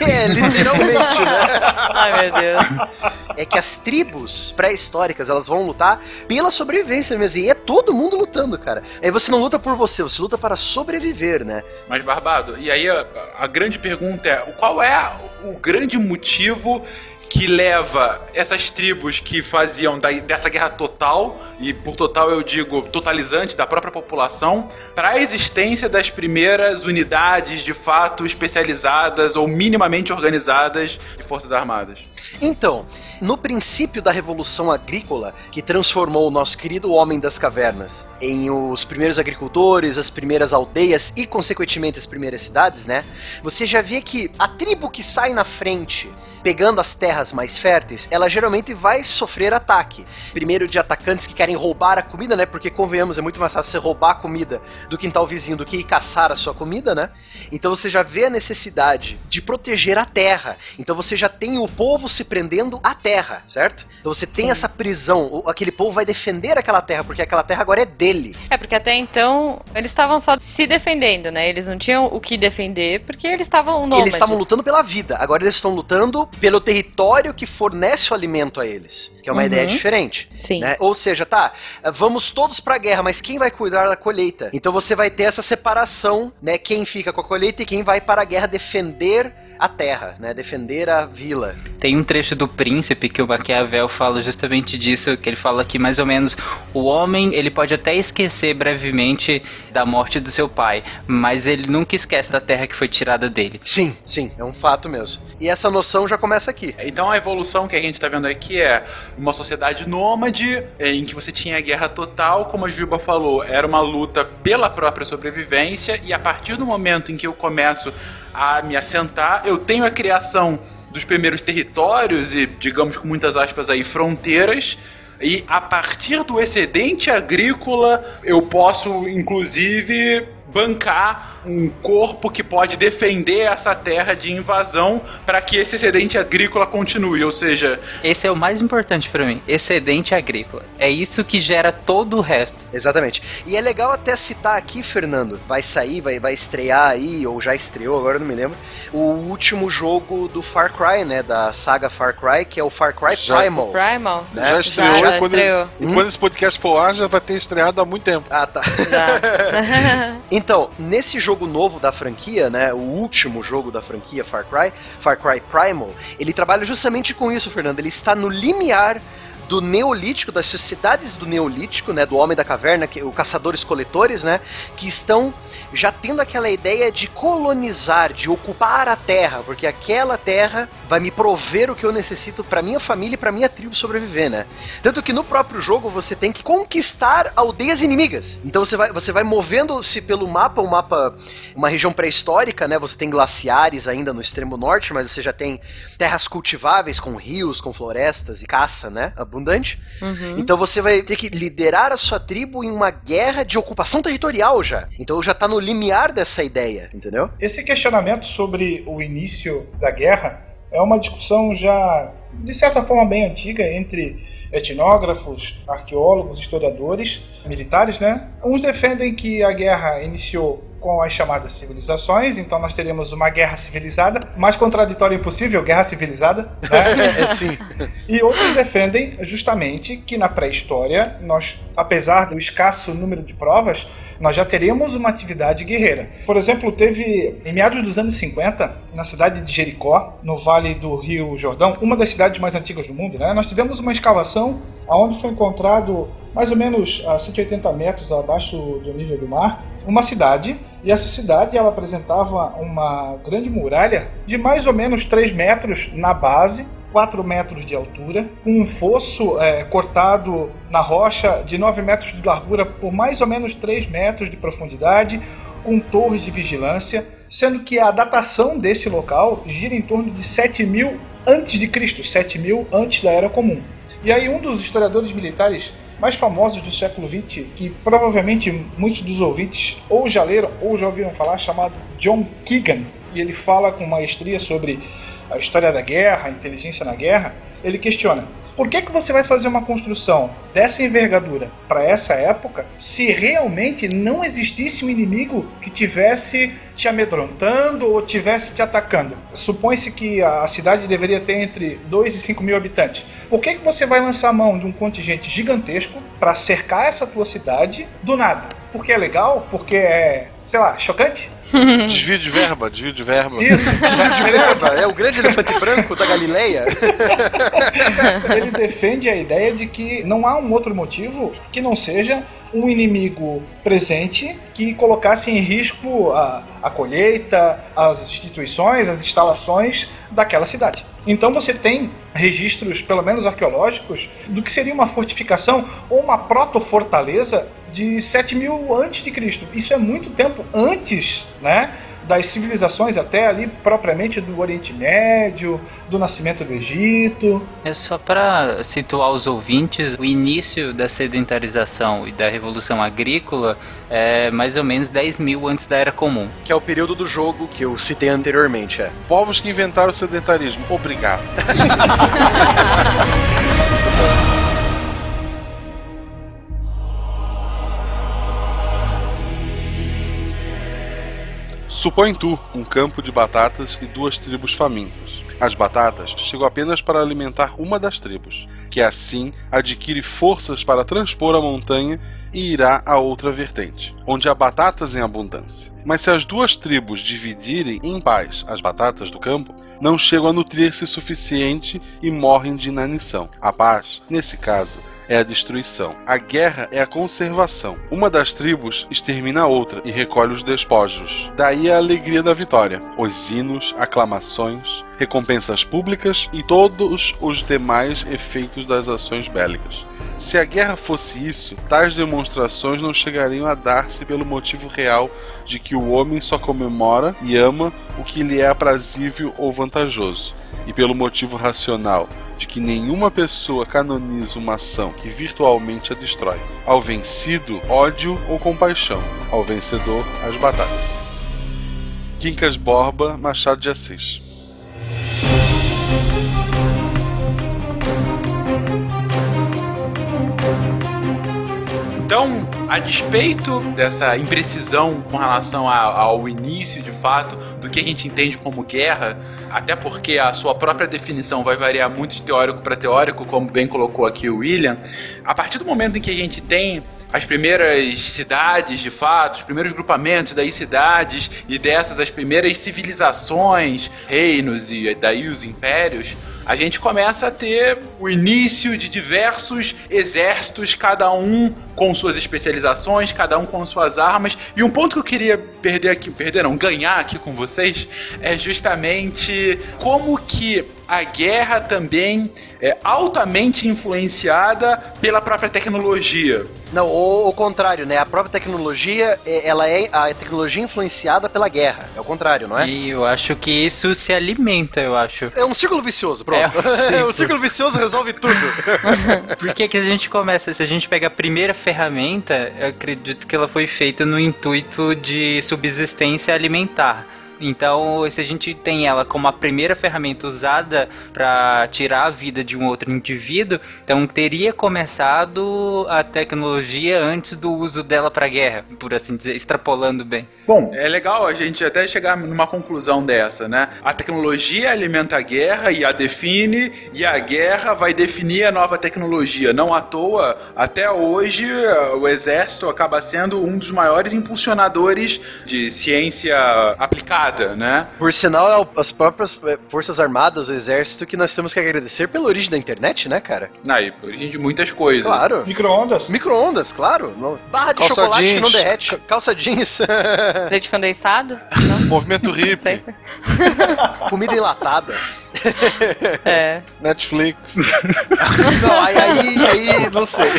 é, literalmente, né? *laughs* Ai, meu Deus. É que as tribos pré-históricas, elas vão lutar pela sobrevivência mesmo. E é todo mundo lutando, cara. Aí você não luta por você, você luta para sobreviver, né? Mas, Barbado, e aí a, a grande pergunta é: qual é o grande motivo que leva essas tribos que faziam da, dessa guerra total, e por total eu digo totalizante da própria população, para a existência das primeiras unidades de fato especializadas ou minimamente organizadas de Forças Armadas. Então, no princípio da Revolução Agrícola, que transformou o nosso querido Homem das Cavernas em os primeiros agricultores, as primeiras aldeias e, consequentemente, as primeiras cidades, né? Você já vê que a tribo que sai na frente pegando as terras mais férteis, ela geralmente vai sofrer ataque. Primeiro de atacantes que querem roubar a comida, né? Porque convenhamos, é muito mais fácil você roubar a comida do quintal vizinho do que ir caçar a sua comida, né? Então você já vê a necessidade de proteger a terra. Então você já tem o povo se prendendo à terra, certo? Então você tem essa prisão, aquele povo vai defender aquela terra, porque aquela terra agora é dele. É, porque até então eles estavam só se defendendo, né? Eles não tinham o que defender porque eles estavam nômades. Eles estavam lutando pela vida, agora eles estão lutando pelo território que fornece o alimento a eles, que é uma Uhum. ideia diferente. Sim. né? Ou seja, tá, vamos todos pra guerra, mas quem vai cuidar da colheita? Então você vai ter essa separação, né? Quem fica com a colheita e quem vai para a guerra defender a terra, né? Defender a vila. Tem um trecho do Príncipe que o Maquiavel fala justamente disso, que ele fala que mais ou menos o homem, ele pode até esquecer brevemente da morte do seu pai, mas ele nunca esquece da terra que foi tirada dele. Sim, sim, é um fato mesmo. E essa noção já começa aqui. Então a evolução que a gente está vendo aqui é uma sociedade nômade, em que você tinha a guerra total, como a Juba falou, era uma luta pela própria sobrevivência, e a partir do momento em que eu começo a me assentar, eu tenho a criação dos primeiros territórios e, digamos com muitas aspas aí, fronteiras. E a partir do excedente agrícola, eu posso, inclusive, bancar um corpo que pode defender essa terra de invasão para que esse excedente agrícola continue. Ou seja, Esse é o mais importante pra mim, excedente agrícola. É isso que gera todo o resto. Exatamente. E é legal até citar aqui, Fernando, vai sair, vai, vai estrear aí, ou já estreou, agora eu não me lembro, o último jogo do Far Cry, né? Da saga Far Cry, que é o Far Cry Já- Primal. Primal? Né? Já estreou, já e, quando, estreou. e quando esse podcast for ar, já vai ter estreado há muito tempo. Ah, tá. *laughs* Então, nesse jogo novo da franquia, né, o último jogo da franquia Far Cry, Far Cry Primal, ele trabalha justamente com isso, Fernando. Ele está no limiar do neolítico, das sociedades do neolítico, né, do homem da caverna, que, o caçadores-coletores, né, que estão já tendo aquela ideia de colonizar, de ocupar a terra, porque aquela terra vai me prover o que eu necessito para minha família e para minha tribo sobreviver, né? Tanto que no próprio jogo você tem que conquistar aldeias inimigas. Então você vai, você vai movendo-se pelo mapa, um mapa, uma região pré-histórica, né? Você tem glaciares ainda no extremo norte, mas você já tem terras cultiváveis com rios, com florestas e caça, né? Abundante. Uhum. Então você vai ter que liderar a sua tribo em uma guerra de ocupação territorial já. Então já tá no limiar dessa ideia, entendeu? Esse questionamento sobre o início da guerra é uma discussão já de certa forma bem antiga entre etnógrafos, arqueólogos, historiadores, militares, né? Uns defendem que a guerra iniciou com as chamadas civilizações, então nós teremos uma guerra civilizada, mais contraditório impossível, guerra civilizada, né? *laughs* É sim. *laughs* E outros defendem justamente que na pré-história, nós, apesar do escasso número de provas, nós já teremos uma atividade guerreira. Por exemplo, teve em meados dos anos 50, na cidade de Jericó, no vale do Rio Jordão, uma das cidades mais antigas do mundo, né? Nós tivemos uma escavação onde foi encontrado mais ou menos a 180 metros abaixo do nível do mar, uma cidade, e essa cidade ela apresentava uma grande muralha de mais ou menos 3 metros na base, 4 metros de altura, com um fosso é, cortado na rocha de 9 metros de largura por mais ou menos 3 metros de profundidade, com torres de vigilância, sendo que a datação desse local gira em torno de 7000 antes de Cristo, 7000 antes da Era Comum. E aí um dos historiadores militares mais famosos do século XX, que provavelmente muitos dos ouvintes ou já leram ou já ouviram falar, chamado John Keegan, e ele fala com maestria sobre a história da guerra, a inteligência na guerra, ele questiona: por que, que você vai fazer uma construção dessa envergadura para essa época se realmente não existisse um inimigo que tivesse te amedrontando ou tivesse te atacando? Supõe-se que a cidade deveria ter entre 2 e 5 mil habitantes. Por que, que você vai lançar mão de um contingente gigantesco para cercar essa tua cidade do nada? Porque é legal? Porque é sei lá, chocante? *laughs* Desvio de verba, desvio de verba. Isso, *laughs* Desvio de verba, é o grande elefante branco da Galileia. *laughs* ele defende a ideia de que não há um outro motivo que não seja um inimigo presente que colocasse em risco a, a colheita, as instituições, as instalações daquela cidade. Então você tem registros, pelo menos arqueológicos, do que seria uma fortificação ou uma proto-fortaleza de 7 mil antes de Cristo. Isso é muito tempo antes, né? Das civilizações até ali propriamente do Oriente Médio, do nascimento do Egito. É só para situar os ouvintes, o início da sedentarização e da revolução agrícola é mais ou menos 10 mil antes da Era Comum. Que é o período do jogo que eu citei anteriormente, é. Povos que inventaram o sedentarismo. Obrigado. *laughs* Supõe tu um campo de batatas e duas tribos famintas. As batatas chegam apenas para alimentar uma das tribos, que assim adquire forças para transpor a montanha e irá a outra vertente, onde há batatas em abundância. Mas se as duas tribos dividirem em paz as batatas do campo, não chegam a nutrir-se suficiente e morrem de inanição. A paz, nesse caso, é a destruição. A guerra é a conservação. Uma das tribos extermina a outra e recolhe os despojos. Daí a alegria da vitória. Os hinos, aclamações, recompensas públicas e todos os demais efeitos das ações bélicas. Se a guerra fosse isso, tais demonstrações não chegariam a dar-se pelo motivo real de que o homem só comemora e ama o que lhe é aprazível ou vantajoso, e pelo motivo racional de que nenhuma pessoa canoniza uma ação que virtualmente a destrói. Ao vencido, ódio ou compaixão. Ao vencedor, as batatas. Quincas Borba, Machado de Assis. Então, a despeito dessa imprecisão com relação a- ao início de fato do que a gente entende como guerra, até porque a sua própria definição vai variar muito de teórico para teórico, como bem colocou aqui o William, a partir do momento em que a gente tem as primeiras cidades de fato, os primeiros grupamentos, daí cidades, e dessas as primeiras civilizações, reinos e daí os impérios, a gente começa a ter o início de diversos exércitos, cada um com suas especializações, cada um com suas armas. E um ponto que eu queria perder aqui, perder não, ganhar aqui com vocês, é justamente como que a guerra também é altamente influenciada pela própria tecnologia. Não, o, o contrário, né? A própria tecnologia, é- ela é a tecnologia influenciada pela guerra. É o contrário, não é? E eu acho que isso se alimenta, eu acho. É um círculo vicioso, pronto. É um *laughs* o círculo vicioso resolve tudo. *laughs* Por que que a gente começa? Se a gente pega a primeira ferramenta, eu acredito que ela foi feita no intuito de subsistência alimentar. Então, se a gente tem ela como a primeira ferramenta usada para tirar a vida de um outro indivíduo, então teria começado a tecnologia antes do uso dela para guerra, por assim dizer, extrapolando bem. Bom, é legal a gente até chegar numa conclusão dessa, né? A tecnologia alimenta a guerra e a define, e a guerra vai definir a nova tecnologia. Não à toa, até hoje, o exército acaba sendo um dos maiores impulsionadores de ciência aplicada, né? Por sinal, é as próprias é, Forças Armadas, o Exército, que nós temos que agradecer pela origem da internet, né, cara? Na origem de muitas coisas. Claro. Micro-ondas. Micro-ondas, claro. Barra de Calça chocolate que jeans. não derrete. Ca- Calça jeans. *laughs* Leite condensado? *laughs* Movimento hippie, *laughs* Comida enlatada. É. Netflix. Não, aí, aí, aí não sei.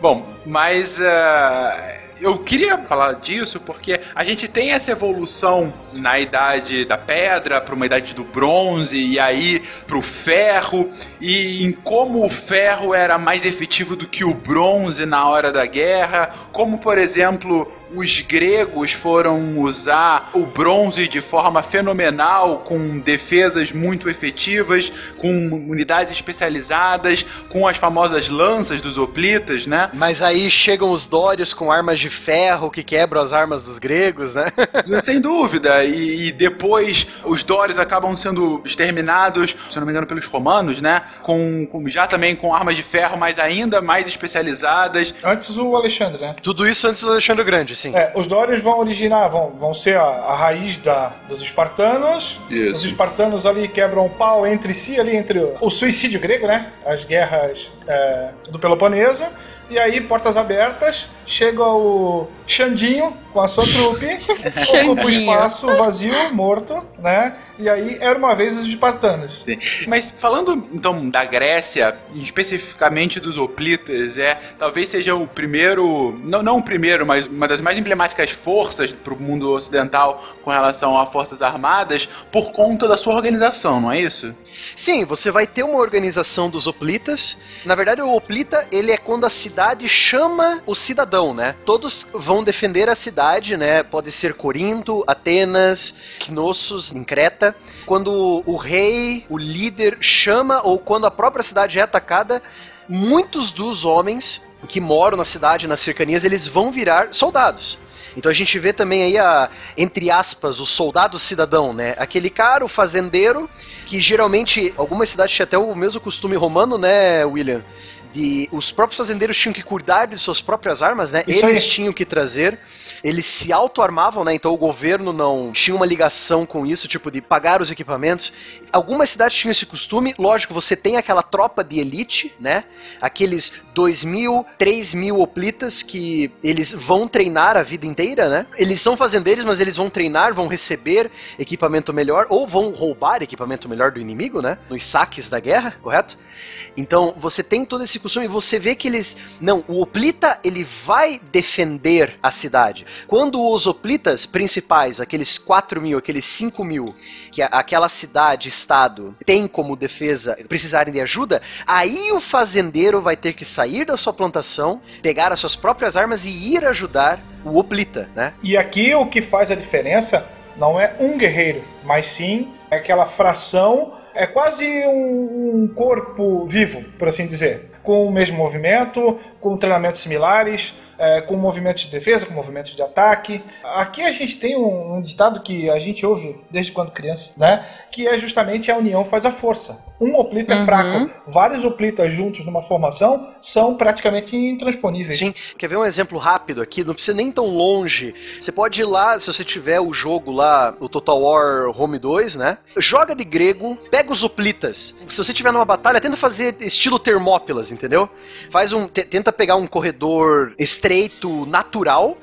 Bom, mas ah, eu queria falar disso porque a gente tem essa evolução na idade da pedra para uma idade do bronze e aí para o ferro. E em como o ferro era mais efetivo do que o bronze na hora da guerra, como por exemplo os gregos foram usar o bronze de forma fenomenal, com defesas muito efetivas, com unidades especializadas, com as famosas lanças dos hoplitas, né? Mas aí chegam os dórios com armas de ferro que quebram as armas dos gregos, né? *laughs* Sem dúvida. E, e depois os Dórios acabam sendo exterminados, se eu não me engano, pelos romanos, né? Com, com- já também com armas de ferro, mas ainda mais especializadas. Antes o Alexandre, né? Tudo isso antes do Alexandre Grande, sim. É, os Dórios vão originar, vão, vão ser a, a raiz da, dos espartanos. Isso. Os espartanos ali quebram o pau entre si, ali entre o, o suicídio grego, né? As guerras é, do Peloponeso. E aí, portas abertas, chega o Xandinho com a sua trupe, *laughs* ocupa o espaço vazio, morto, né? E aí, era uma vez os espartanos. Sim. Mas falando então da Grécia, especificamente dos hoplitas, é talvez seja o primeiro, não, não o primeiro, mas uma das mais emblemáticas forças para o mundo ocidental com relação a forças armadas por conta da sua organização, não é isso? Sim, você vai ter uma organização dos hoplitas. Na verdade, o hoplita, ele é quando a cidade chama o cidadão, né? Todos vão defender a cidade, né? Pode ser Corinto, Atenas, Knossos, em Creta. Quando o rei, o líder chama ou quando a própria cidade é atacada, muitos dos homens que moram na cidade, nas cercanias, eles vão virar soldados. Então a gente vê também aí a, entre aspas, o soldado cidadão, né? Aquele cara, o fazendeiro, que geralmente algumas cidades tinham até o mesmo costume romano, né, William? De os próprios fazendeiros tinham que cuidar de suas próprias armas, né? Isso Eles aí. tinham que trazer, eles se auto-armavam, né? Então o governo não tinha uma ligação com isso, tipo de pagar os equipamentos. Algumas cidades tinham esse costume, lógico, você tem aquela tropa de elite, né? Aqueles 2 mil, 3 mil hoplitas que eles vão treinar a vida inteira, né? Eles são fazendeiros, mas eles vão treinar, vão receber equipamento melhor, ou vão roubar equipamento melhor do inimigo, né? Nos saques da guerra, correto? Então, você tem todo esse costume e você vê que eles. Não, o Oplita ele vai defender a cidade. Quando os Oplitas principais, aqueles 4 mil, aqueles 5 mil, que aquela cidade, estado, tem como defesa, precisarem de ajuda, aí o fazendeiro vai ter que sair da sua plantação, pegar as suas próprias armas e ir ajudar o Oplita, né? E aqui o que faz a diferença não é um guerreiro, mas sim aquela fração, é quase um corpo vivo, por assim dizer, com o mesmo movimento, com treinamentos similares, é, com movimentos de defesa, com movimentos de ataque. Aqui a gente tem um, um ditado que a gente ouve desde quando criança, né? Que é justamente a união faz a força. Um oplita é Uhum. fraco, vários oplitas juntos numa formação são praticamente intransponíveis. Sim, quer ver um exemplo rápido aqui? Não precisa nem tão longe. Você pode ir lá, se você tiver o jogo lá, o Total War Home 2, né? Joga de grego, pega os hoplitas. Se você tiver numa batalha, tenta fazer estilo Termópilas, entendeu? Faz um, te- tenta pegar um corredor estreito, natural.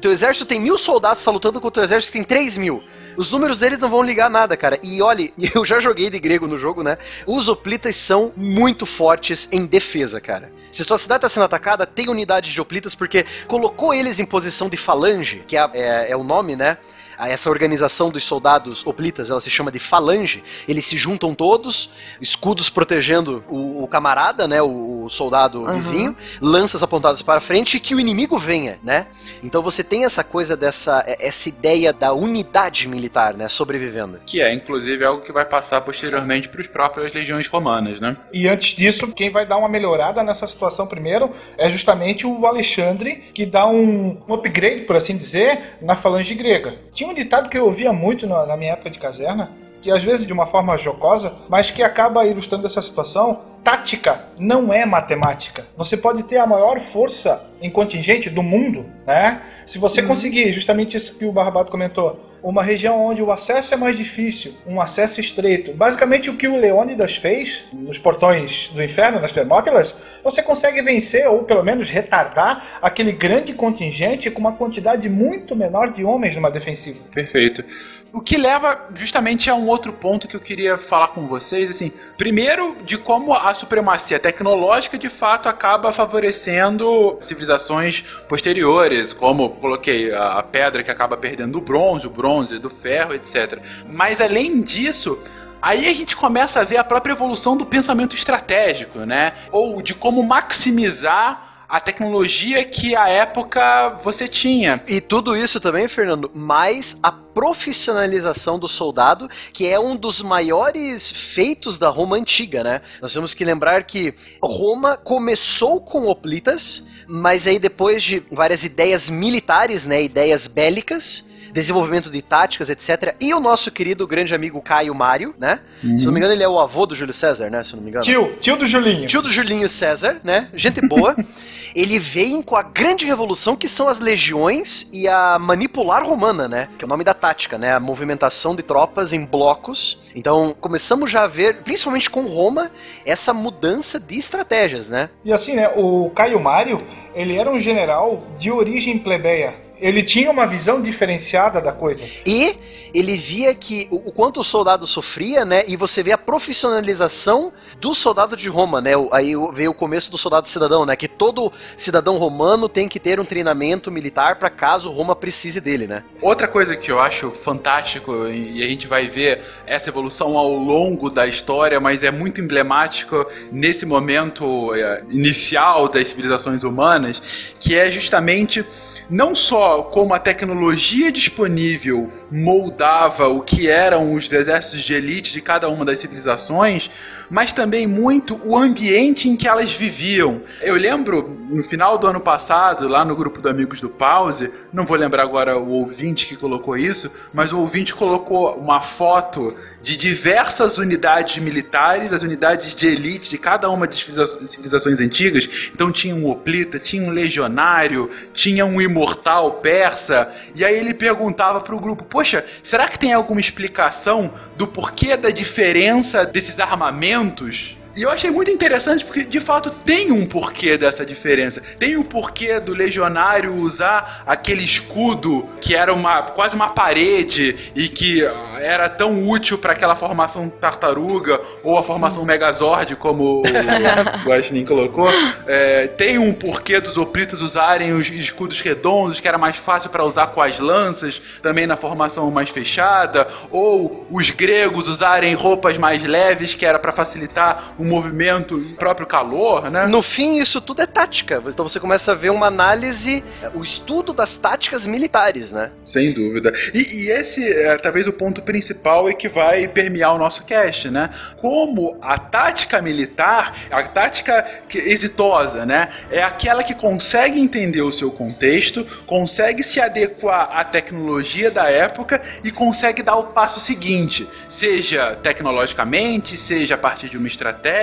Teu exército tem mil soldados, tá lutando contra o exército que tem três mil. Os números deles não vão ligar nada, cara. E olhe, *laughs* eu já joguei de grego no jogo, né? Os hoplitas são muito fortes em defesa, cara. Se sua cidade está sendo atacada, tem unidades de hoplitas, porque colocou eles em posição de falange, que é, é- é o nome, né? A essa organização dos soldados oplitas, ela se chama de falange. Eles se juntam todos, escudos protegendo o, o camarada, né, o, o soldado Uhum. vizinho, lanças apontadas para frente e que o inimigo venha, né? Então você tem essa coisa dessa essa ideia da unidade militar, né, sobrevivendo. Que é, inclusive, algo que vai passar posteriormente para os próprias legiões romanas, né? E antes disso, quem vai dar uma melhorada nessa situação primeiro é justamente o Alexandre, que dá um, um upgrade, por assim dizer, na falange grega. Tinha um ditado que eu ouvia muito na, na minha época de caserna, que às vezes de uma forma jocosa, mas que acaba ilustrando essa situação. Tática não é matemática. Você pode ter a maior força em contingente do mundo, né? Se você conseguir, justamente isso que o Barbado comentou, uma região onde o acesso é mais difícil, um acesso estreito. Basicamente o que o Leônidas fez nos portões do inferno, nas Termópilas, você consegue vencer ou pelo menos retardar aquele grande contingente com uma quantidade muito menor de homens numa defensiva. Perfeito. O que leva justamente a um outro ponto que eu queria falar com vocês, assim, primeiro de como a supremacia tecnológica de fato acaba favorecendo civilizações posteriores, como coloquei a a pedra que acaba perdendo o bronze, o bronze do ferro, etc. Mas além disso, Aí a gente começa a ver a própria evolução do pensamento estratégico, né? Ou de como maximizar a tecnologia que à época você tinha. E tudo isso também, Fernando, mais a profissionalização do soldado, que é um dos maiores feitos da Roma antiga, né? Nós temos que lembrar que Roma começou com hoplitas, mas aí depois de várias ideias militares, né, ideias bélicas, desenvolvimento de táticas, etc. E o nosso querido grande amigo Caio Mário, né? Se não me engano, ele é o avô do Júlio César, né? Se não me engano. Tio, tio do Julinho. Tio do Julinho César, né? Gente boa. *laughs* ele vem com a grande revolução que são as legiões e a manipular romana, né? Que é o nome da tática, né? A movimentação de tropas em blocos. Então, começamos já a ver, principalmente com Roma, essa mudança de estratégias, né? E assim, né, o Caio Mário, ele era um general de origem plebeia. Ele tinha uma visão diferenciada da coisa. E ele via que o, o quanto o soldado sofria, né? E você vê a profissionalização do soldado de Roma, né? o- Aí veio o começo do soldado cidadão, né? Que todo cidadão romano tem que ter um treinamento militar para caso Roma precise dele, né? Outra coisa que eu acho fantástico, e a gente vai ver essa evolução ao longo da história, mas é muito emblemático nesse momento eh, inicial das civilizações humanas, que é justamente não só como a tecnologia disponível moldava o que eram os exércitos de elite de cada uma das civilizações, mas também muito o ambiente em que elas viviam. Eu lembro no final do ano passado, lá no grupo do Amigos do Pause, não vou lembrar agora o ouvinte que colocou isso, mas o ouvinte colocou uma foto de diversas unidades militares, as unidades de elite de cada uma das civiliza- civilizações antigas. Então tinha um hoplita, tinha um legionário, tinha um imortal persa, e aí ele perguntava pro grupo: "Poxa, será que tem alguma explicação do porquê da diferença desses armamentos?" E eu achei muito interessante porque, de fato, tem um porquê dessa diferença. Tem o porquê do legionário usar aquele escudo que era uma quase uma parede e que ah, era tão útil para aquela formação tartaruga ou a formação megazord, como *laughs* o Guaxinim colocou. É, tem um porquê dos oplitas usarem os escudos redondos, que era mais fácil para usar com as lanças, também na formação mais fechada. Ou os gregos usarem roupas mais leves, que era para facilitar o movimento e o próprio calor, né? No fim, isso tudo é tática. Então você começa a ver uma análise, o estudo das táticas militares, né? Sem dúvida. E, e esse é talvez o ponto principal e que vai permear o nosso cast, né? Como a tática militar, a tática que- exitosa, né? É aquela que consegue entender o seu contexto, consegue se adequar à tecnologia da época e consegue dar o passo seguinte, seja tecnologicamente, seja a partir de uma estratégia,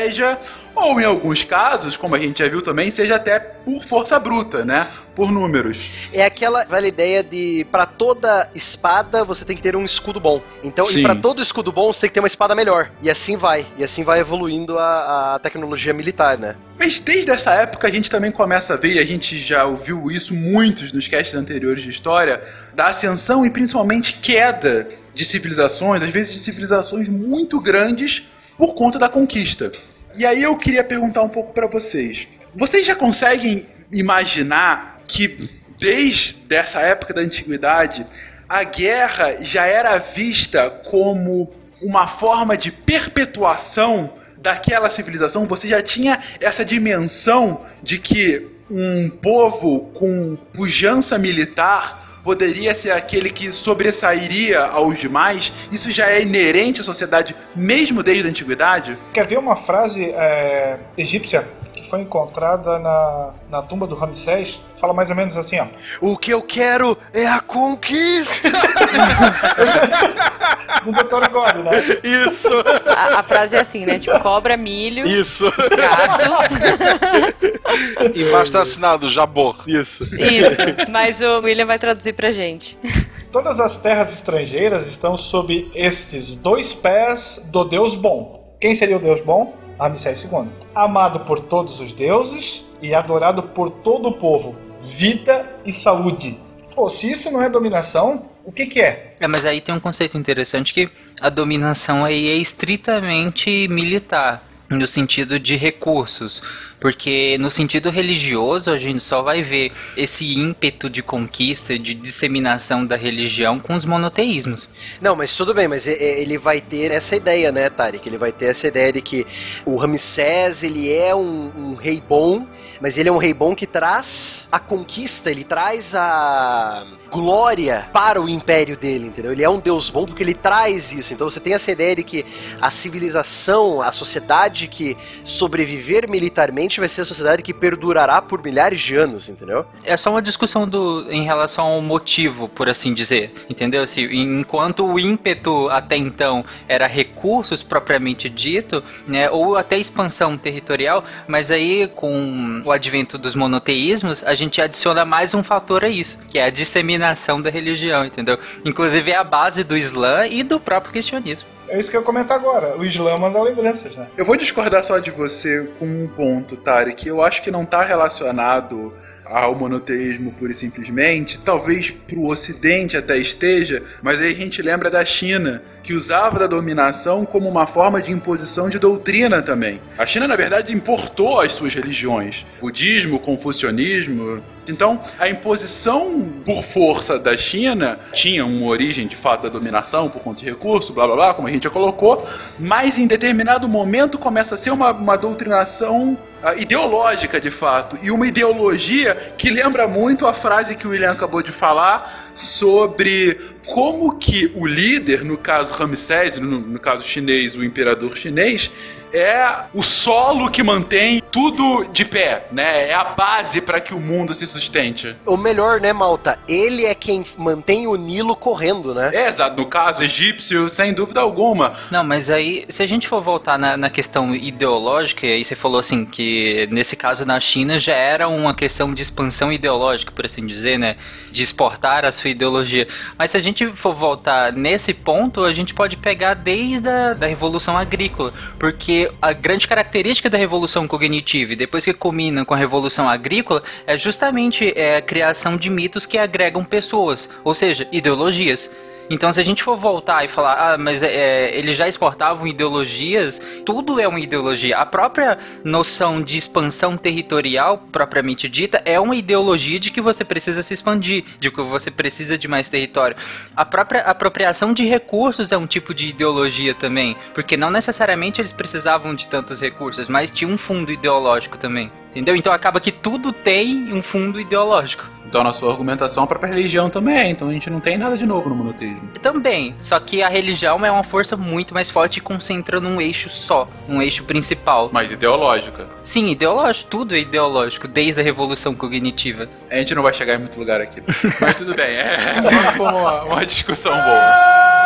ou em alguns casos, como a gente já viu também, seja até por força bruta, né? Por números. É aquela velha ideia de pra toda espada você tem que ter um escudo bom. Então, Sim. e pra todo escudo bom você tem que ter uma espada melhor. E assim vai. E assim vai evoluindo a, a tecnologia militar, né? Mas desde essa época a gente também começa a ver, e a gente já ouviu isso muitos nos casts anteriores de história, da ascensão e principalmente queda de civilizações, às vezes de civilizações muito grandes por conta da conquista. E aí eu queria perguntar um pouco pra vocês. Vocês já conseguem imaginar que desde essa época da antiguidade a guerra já era vista como uma forma de perpetuação daquela civilização? Você já tinha essa dimensão de que um povo com pujança militar poderia ser aquele que sobressairia aos demais? Isso já é inerente à sociedade, mesmo desde a antiguidade? Quer ver uma frase é, egípcia foi encontrada na, na tumba do Ramsés? Fala mais ou menos assim, ó. O que eu quero é a conquista! Do Dr. God, né? Isso! A, a frase é assim, né? Tipo, cobra, milho, Isso! gato. *laughs* Embaixo tá assinado Jabor. Isso! Isso. Mas o William vai traduzir pra gente. Todas as terras estrangeiras estão sob estes dois pés do Deus bom. Quem seria o Deus bom? Ramsés II. Amado por todos os deuses e adorado por todo o povo. Vida e saúde. Pô, se isso não é dominação, o que que é? É, mas aí tem um conceito interessante que a dominação aí é estritamente militar. No sentido de recursos, porque no sentido religioso a gente só vai ver esse ímpeto de conquista, de disseminação da religião com os monoteísmos. Não, mas tudo bem, mas e- e- ele vai ter essa ideia, né, Tarek? Ele vai ter essa ideia de que o Ramsés, ele é um, um rei bom, mas ele é um rei bom que traz a conquista, ele traz a glória para o império dele, entendeu? Ele é um deus bom porque ele traz isso. Então você tem essa ideia de que a civilização, a sociedade que sobreviver militarmente vai ser a sociedade que perdurará por milhares de anos, entendeu? É só uma discussão do, em relação ao motivo, por assim dizer. Entendeu? Se, enquanto o ímpeto até então era recursos propriamente dito, né, ou até expansão territorial, mas aí com o advento dos monoteísmos, a gente adiciona mais um fator a isso, que é a disseminação da religião, entendeu? Inclusive é a base do Islã e do próprio cristianismo. É isso que eu ia comentar agora. O Islã manda lembranças, né? Eu vou discordar só de você com um ponto, Tarek. Eu acho que não está relacionado ao monoteísmo pura e simplesmente. Talvez para o Ocidente até esteja, mas aí a gente lembra da China, que usava da dominação como uma forma de imposição de doutrina também. A China, na verdade, importou as suas religiões: budismo, confucionismo. Então, a imposição por força da China tinha uma origem de fato da dominação por conta de recurso, blá blá blá, como a gente já colocou, mas em determinado momento começa a ser uma, uma doutrinação ideológica de fato, e uma ideologia que lembra muito a frase que o William acabou de falar sobre como que o líder, no caso Ramsés, no, no caso chinês, o imperador chinês, é o solo que mantém tudo de pé, né? É a base para que o mundo se sustente. Ou melhor, né, Malta? Ele é quem mantém o Nilo correndo, né? É, exato. No caso egípcio, sem dúvida alguma. Não, mas aí, se a gente for voltar na, na questão ideológica, e aí você falou assim que nesse caso na China já era uma questão de expansão ideológica, por assim dizer, né? De exportar a sua ideologia. Mas se a gente for voltar nesse ponto, a gente pode pegar desde a da Revolução Agrícola, porque a grande característica da Revolução Cognitiva, e depois que combina com a Revolução Agrícola, é justamente é, a criação de mitos que agregam pessoas, ou seja, ideologias. Então, se a gente for voltar e falar, ah, mas é, eles já exportavam ideologias, tudo é uma ideologia. A própria noção de expansão territorial, propriamente dita, é uma ideologia de que você precisa se expandir, de que você precisa de mais território. A própria apropriação de recursos é um tipo de ideologia também, porque não necessariamente eles precisavam de tantos recursos, mas tinha um fundo ideológico também. Entendeu? Então acaba que tudo tem um fundo ideológico. Então, na sua argumentação, a própria religião também é. Então, a gente não tem nada de novo no monoteísmo. Também, só que a religião é uma força muito mais forte e concentra num eixo só, um eixo principal. Mas ideológica. Sim, ideológico, tudo é ideológico, desde a revolução cognitiva. A gente não vai chegar em muito lugar aqui. Mas tudo bem, é foi uma, uma discussão boa. *laughs*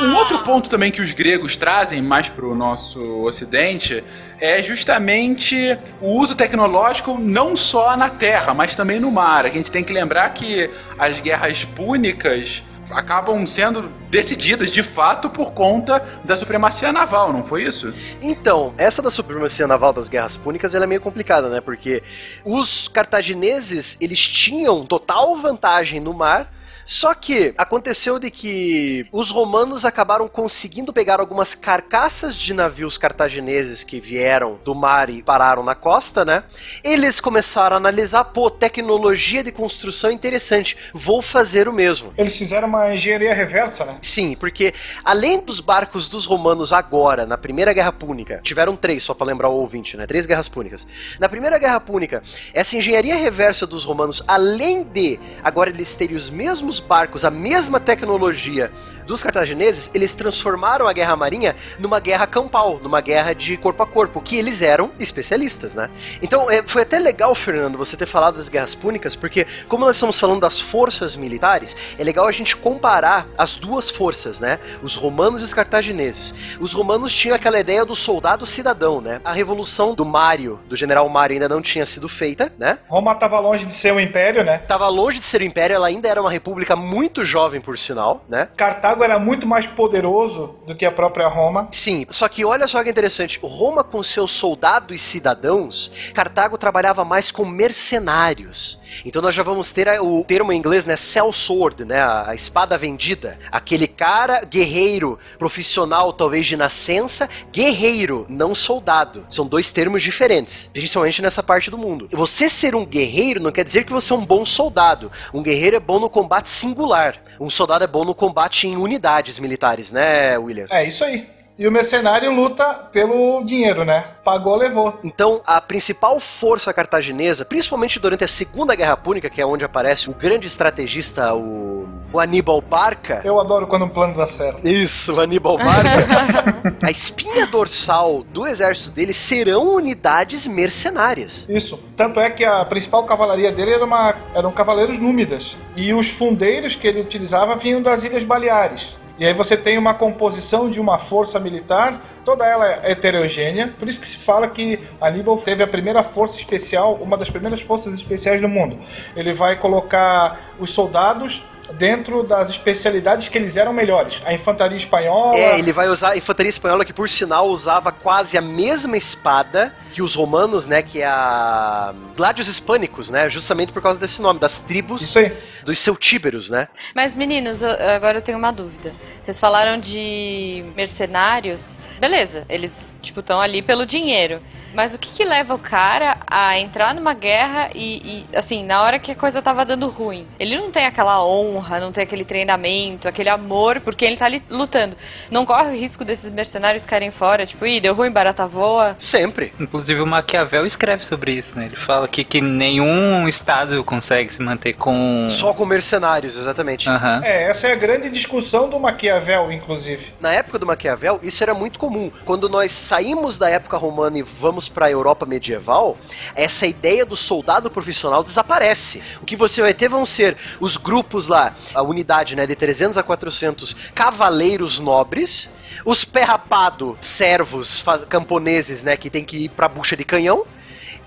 Um outro ponto também que os gregos trazem mais para o nosso ocidente é justamente o uso tecnológico não só na terra, mas também no mar. A gente tem que lembrar que as guerras púnicas acabam sendo decididas de fato por conta da supremacia naval, não foi isso? Então, essa da supremacia naval das guerras púnicas ela é meio complicada, né? Porque os cartagineses, eles tinham total vantagem no mar, Só que aconteceu de que os romanos acabaram conseguindo pegar algumas carcaças de navios cartagineses que vieram do mar e pararam na costa, né? Eles começaram a analisar, pô, tecnologia de construção interessante, vou fazer o mesmo. Eles fizeram uma engenharia reversa, né? Sim, porque além dos barcos dos romanos agora, na Primeira Guerra Púnica, tiveram três, só pra lembrar o ouvinte, né? Três guerras púnicas. Na Primeira Guerra Púnica, essa engenharia reversa dos romanos, além de agora eles terem os mesmos barcos, a mesma tecnologia dos cartagineses, eles transformaram a guerra marinha numa guerra campal, numa guerra de corpo a corpo, que eles eram especialistas, né? Então, é, foi até legal, Fernando, você ter falado das guerras púnicas, porque como nós estamos falando das forças militares, é legal a gente comparar as duas forças, né? Os romanos e os cartagineses. Os romanos tinham aquela ideia do soldado cidadão, né? A revolução do Mário, do general Mário, ainda não tinha sido feita, né? Roma estava longe de ser um império, né? Tava longe de ser um império, ela ainda era uma república muito jovem, por sinal, né? Cartago era muito mais poderoso do que a própria Roma. Sim, só que olha só que interessante. Roma, com seus soldados e cidadãos, Cartago trabalhava mais com mercenários. Então nós já vamos ter o termo em inglês, né? Sell sword, né? A espada vendida. Aquele cara guerreiro, profissional, talvez de nascença, guerreiro, não soldado. São dois termos diferentes, principalmente nessa parte do mundo. Você ser um guerreiro não quer dizer que você é um bom soldado. Um guerreiro é bom no combate singular. Um soldado é bom no combate em unidades militares, né, William? É isso aí. E o mercenário luta pelo dinheiro, né? Pagou, levou. Então, a principal força cartaginesa, principalmente durante a Segunda Guerra Púnica, que é onde aparece o grande estrategista, o, o Aníbal Barca. Eu adoro quando um plano dá certo. Isso, o Aníbal Barca. *laughs* a espinha dorsal do exército dele serão unidades mercenárias. Isso. Tanto é que a principal cavalaria dele era uma, eram cavaleiros númidas. E os fundeiros que ele utilizava vinham das Ilhas Baleares. E aí você tem uma composição de uma força militar, toda ela é heterogênea. Por isso que se fala que Aníbal teve a primeira força especial, uma das primeiras forças especiais do mundo. Ele vai colocar os soldados dentro das especialidades que eles eram melhores. A infantaria espanhola. É, ele vai usar a infantaria espanhola, que por sinal usava quase a mesma espada que os romanos, né? Que é a. Gladios hispânicos, né? Justamente por causa desse nome, das tribos Isso aí. dos celtíberos, né? Mas meninos, eu- agora eu tenho uma dúvida. Vocês falaram de mercenários. Beleza, eles tipo estão ali pelo dinheiro. Mas o que, que leva o cara a entrar numa guerra e, e, assim, na hora que a coisa tava dando ruim? Ele não tem aquela honra, não tem aquele treinamento, aquele amor porque ele tá ali lutando. Não corre o risco desses mercenários caírem fora, tipo, ih, deu ruim, barata voa. Sempre. Inclusive o Maquiavel escreve sobre isso, né? Ele fala que, que nenhum estado consegue se manter com. Só com mercenários, exatamente. Aham. É, essa é a grande discussão do Maquiavel, inclusive. Na época do Maquiavel, isso era muito comum. Quando nós saímos da época romana e vamos para a Europa medieval, essa ideia do soldado profissional desaparece. O que você vai ter vão ser os grupos lá, a unidade né, de 300 a 400 cavaleiros nobres, os pé rapado servos camponeses né, que tem que ir para bucha de canhão,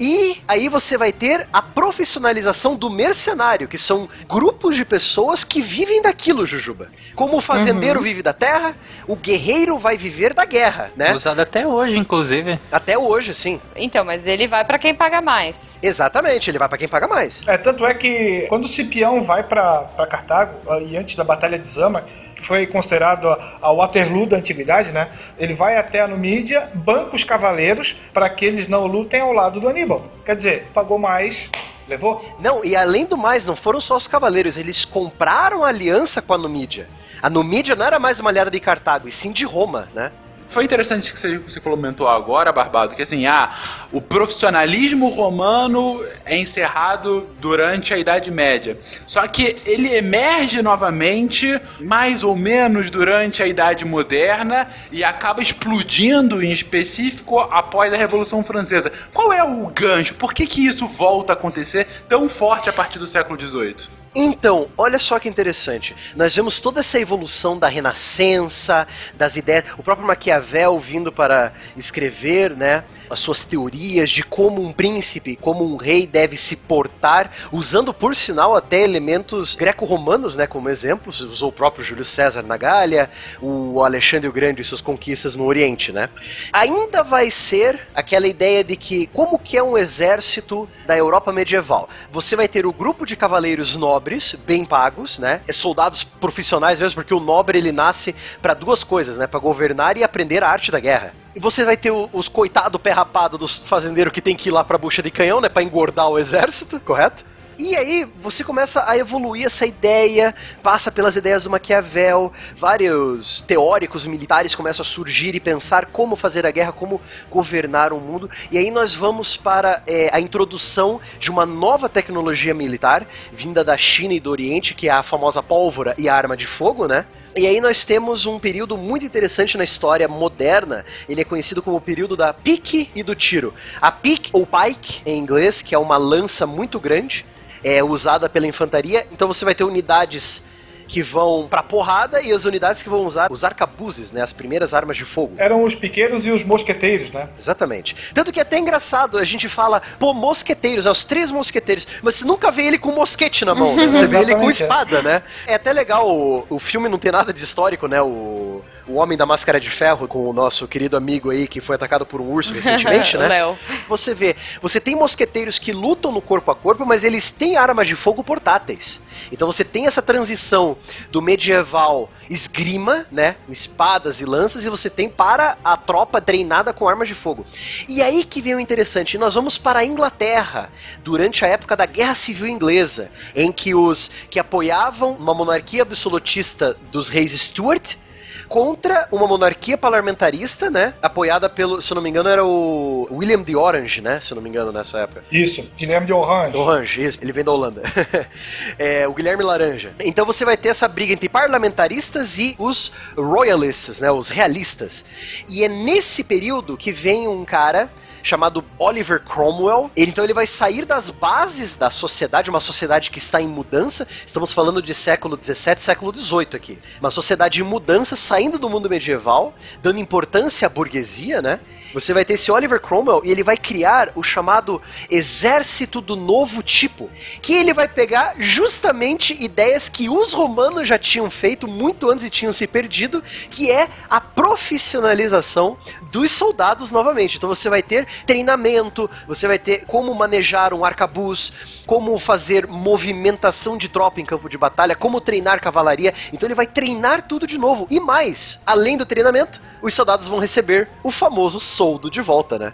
e aí você vai ter a profissionalização do mercenário, que são grupos de pessoas que vivem daquilo, Jujuba. Como o fazendeiro vive da terra, o guerreiro vai viver da guerra, né? Usado até hoje, inclusive. Até hoje, sim. Então, mas ele vai pra quem paga mais. Exatamente, ele vai pra quem paga mais. É, tanto é que quando Cipião vai pra pra Cartago, e antes da Batalha de Zama, foi considerado a, Waterloo da antiguidade, né? Ele vai até a Numídia, banca os cavaleiros para que eles não lutem ao lado do Aníbal. Quer dizer, pagou mais, levou. Não, e além do mais, não foram só os cavaleiros, eles compraram aliança com a Numídia. A Numídia não era mais uma aliada de Cartago, e sim de Roma, né? Foi interessante que você, comentou agora, Barbado, que assim, ah, o profissionalismo romano é encerrado durante a Idade Média. Só que ele emerge novamente, mais ou menos durante a Idade Moderna, e acaba explodindo em específico após a Revolução Francesa. Qual é o gancho? Por que, que isso volta a acontecer tão forte a partir do século XVIII? Então, olha só que interessante. Nós vemos toda essa evolução da renascença, das ideias, o próprio Maquiavel vindo para escrever, né? As suas teorias de como um príncipe, como um rei deve se portar, usando por sinal até elementos greco-romanos, né, como exemplos, usou o próprio Júlio César na Gália, o Alexandre o Grande e suas conquistas no Oriente, né? Ainda vai ser aquela ideia de que como que é um exército da Europa medieval. Você vai ter o grupo de cavaleiros nobres, bem pagos, né? É soldados profissionais mesmo, porque o nobre ele nasce para duas coisas, né? Para governar e aprender a arte da guerra. Você vai ter os coitados pé rapado dos fazendeiros que tem que ir lá pra bucha de canhão, né? Pra engordar o exército, correto? E aí você começa a evoluir essa ideia, passa pelas ideias do Maquiavel, vários teóricos militares começam a surgir e pensar como fazer a guerra, como governar o mundo. E aí nós vamos para é, a introdução de uma nova tecnologia militar vinda da China e do Oriente, que é a famosa pólvora e a arma de fogo, né? E aí nós temos um período muito interessante na história moderna. Ele é conhecido como o período da pique e do tiro. A pique, ou pike em inglês, que é uma lança muito grande, é usada pela infantaria. Então você vai ter unidades que vão pra porrada e as unidades que vão usar os arcabuzes, né, as primeiras armas de fogo. Eram os piqueiros e os mosqueteiros, né? Exatamente. Tanto que é até engraçado, a gente fala, pô, mosqueteiros, é os três mosqueteiros, mas você nunca vê ele com mosquete na mão, né? *laughs* Você vê ele com é. espada, né? É até legal, o, o filme não tem nada de histórico, né? O, o Homem da Máscara de Ferro, com o nosso querido amigo aí que foi atacado por um urso recentemente, *laughs* né? Léo. Você vê, você tem mosqueteiros que lutam no corpo a corpo, mas eles têm armas de fogo portáteis. Então você tem essa transição do medieval esgrima, né, espadas e lanças, e você tem para a tropa treinada com armas de fogo. E aí que vem o interessante, nós vamos para a Inglaterra, durante a época da Guerra Civil Inglesa, em que os que apoiavam uma monarquia absolutista dos reis Stuart contra uma monarquia parlamentarista, né? Apoiada pelo, se eu não me engano, era o William de Orange, né? Se eu não me engano, nessa época. Isso, Guilherme de Orange. Orange, isso, ele vem da Holanda. *laughs* é, o Guilherme Laranja. Então você vai ter essa briga entre parlamentaristas e os royalists, né? Os realistas. E é nesse período que vem um cara chamado Oliver Cromwell. Ele, então ele vai sair das bases da sociedade, uma sociedade que está em mudança. Estamos falando de século 17, século 18 aqui. Uma sociedade em mudança, saindo do mundo medieval, dando importância à burguesia, né? Você vai ter esse Oliver Cromwell e ele vai criar o chamado Exército do Novo Tipo, que ele vai pegar justamente ideias que os romanos já tinham feito muito antes e tinham se perdido, que é a profissionalização dos soldados novamente. Então você vai ter treinamento, você vai ter como manejar um arcabuz, como fazer movimentação de tropa em campo de batalha, como treinar cavalaria. Então ele vai treinar tudo de novo. E mais, além do treinamento, os soldados vão receber o famoso soldo de volta, né?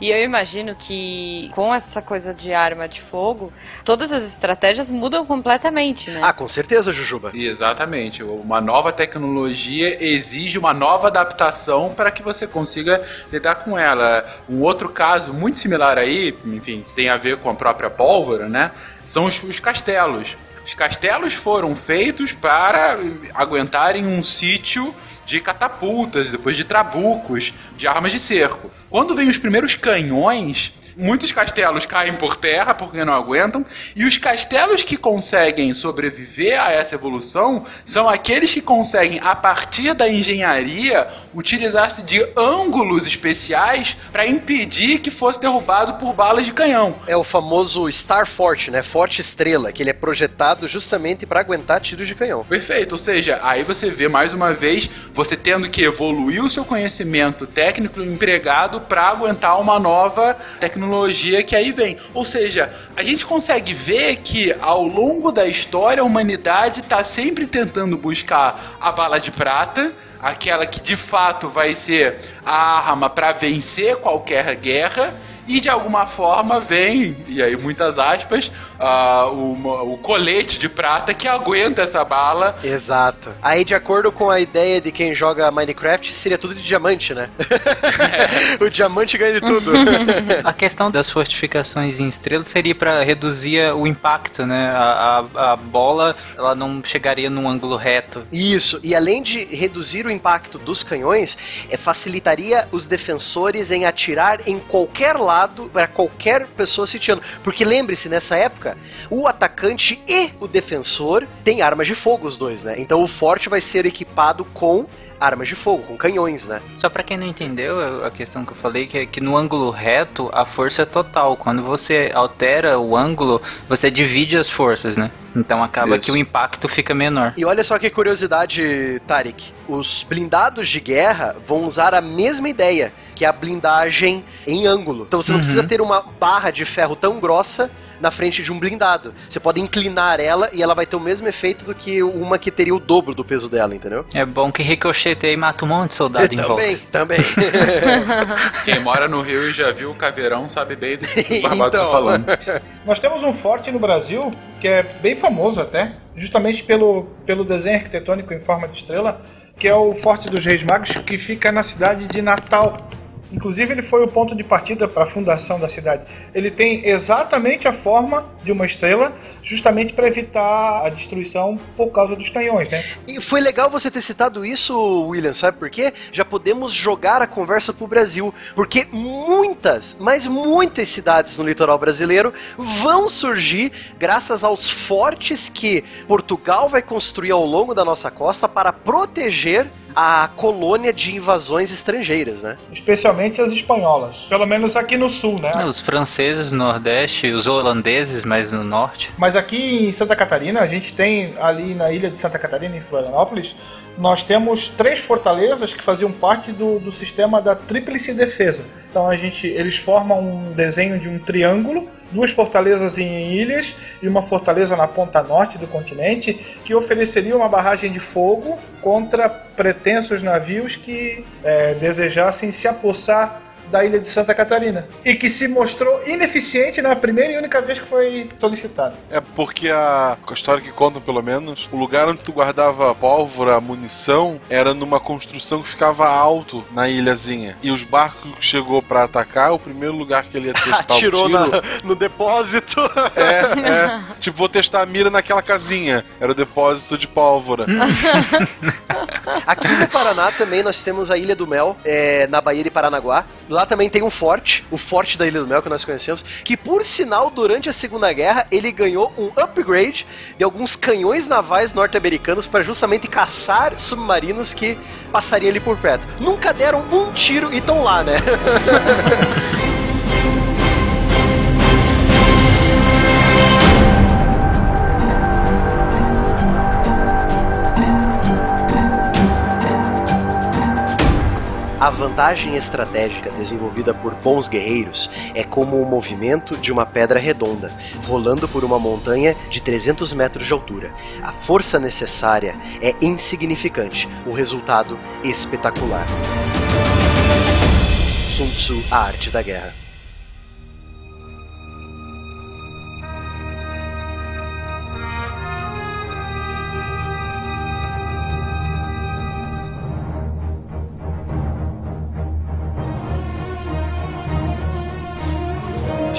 E eu imagino que com essa coisa de arma de fogo, todas as estratégias mudam completamente, né? Ah, com certeza, Jujuba. Exatamente. Uma nova tecnologia exige uma nova adaptação para que você consiga lidar com ela. Um outro caso muito similar aí, enfim, tem a ver com a própria pólvora, né? São os, os castelos. Os castelos foram feitos para aguentarem um sítio de catapultas, depois de trabucos, de armas de cerco. Quando vem os primeiros canhões, muitos castelos caem por terra porque não aguentam, e os castelos que conseguem sobreviver a essa evolução são aqueles que conseguem, a partir da engenharia, utilizar-se de ângulos especiais para impedir que fosse derrubado por balas de canhão. É o famoso Star Forte, né? Forte Estrela, que ele é projetado justamente para aguentar tiros de canhão. Perfeito, ou seja, aí você vê mais uma vez você tendo que evoluir o seu conhecimento técnico empregado para aguentar uma nova tecnologia que aí vem. Ou seja, a gente consegue ver que ao longo da história a humanidade está sempre tentando buscar a bala de prata. Aquela que de fato vai ser a arma para vencer qualquer guerra, e de alguma forma vem, e aí muitas aspas, ah, o, o colete de prata que aguenta essa bala. Exato. Aí, de acordo com a ideia de quem joga Minecraft, seria tudo de diamante, né? *laughs* o diamante ganha de tudo. *laughs* A questão das fortificações em estrela seria para reduzir o impacto, né? A, a, a bola ela não chegaria num ângulo reto. Isso, e além de reduzir o impacto dos canhões, é, facilitaria os defensores em atirar em qualquer lado para qualquer pessoa sitiando. Porque lembre-se, nessa época, o atacante e o defensor têm armas de fogo, os dois, né? Então o forte vai ser equipado com armas de fogo, com canhões, né? Só pra quem não entendeu a questão que eu falei, que é que no ângulo reto a força é total. Quando você altera o ângulo, você divide as forças, né? Então acaba Isso. que o impacto fica menor. E olha só que curiosidade, Tarek. Os blindados de guerra vão usar a mesma ideia, que é a blindagem em ângulo. Então você não Uhum. precisa ter uma barra de ferro tão grossa na frente de um blindado. Você pode inclinar ela e ela vai ter o mesmo efeito do que uma que teria o dobro do peso dela, entendeu? É bom que ricocheteia e mata um monte de soldado em *laughs* volta. também, também. *laughs* Quem mora no Rio e já viu o caveirão sabe bem do que o Barbado Então. tá falando. *laughs* Nós temos um forte no Brasil que é bem famoso até, justamente pelo, pelo desenho arquitetônico em forma de estrela, que é o Forte dos Reis Magos, que fica na cidade de Natal. Inclusive, ele foi o ponto de partida para a fundação da cidade. Ele tem exatamente a forma de uma estrela, justamente para evitar a destruição por causa dos canhões, né? E foi legal você ter citado isso, William, sabe por quê? Já podemos jogar a conversa pro Brasil, porque muitas, mas muitas cidades no litoral brasileiro vão surgir graças aos fortes que Portugal vai construir ao longo da nossa costa para proteger a colônia de invasões estrangeiras, né? Especialmente as espanholas. Pelo menos aqui no sul, né? Os franceses no Nordeste, os holandeses mais no Norte. Mas aqui em Santa Catarina, a gente tem ali na ilha de Santa Catarina, em Florianópolis, nós temos três fortalezas que faziam parte do, do sistema da Tríplice Defesa. Então a gente, eles formam um desenho de um triângulo, duas fortalezas em ilhas e uma fortaleza na ponta norte do continente, que ofereceria uma barragem de fogo contra pretensos navios que eh, desejassem se apossar da ilha de Santa Catarina. E que se mostrou ineficiente na primeira e única vez que foi solicitado. É porque a, a história que contam, pelo menos, o lugar onde tu guardava pólvora, munição, era numa construção que ficava alto na ilhazinha. E os barcos que chegou pra atacar, o primeiro lugar que ele ia *laughs* testar Atirou o tiro... na- no depósito. É, é. Tipo, vou testar a mira naquela casinha. Era o depósito de pólvora. *laughs* Aqui no Paraná também nós temos a Ilha do Mel, é, na Baía de Paranaguá. Lá também tem um forte, o forte da Ilha do Mel que nós conhecemos, que por sinal, durante a Segunda Guerra, ele ganhou um upgrade de alguns canhões navais norte-americanos para justamente caçar submarinos que passariam ali por perto. Nunca deram um tiro e estão lá, né? *laughs* A vantagem estratégica desenvolvida por bons guerreiros é como o movimento de uma pedra redonda, rolando por uma montanha de 300 metros de altura. A força necessária é insignificante, o resultado espetacular. Sun Tzu, a arte da guerra.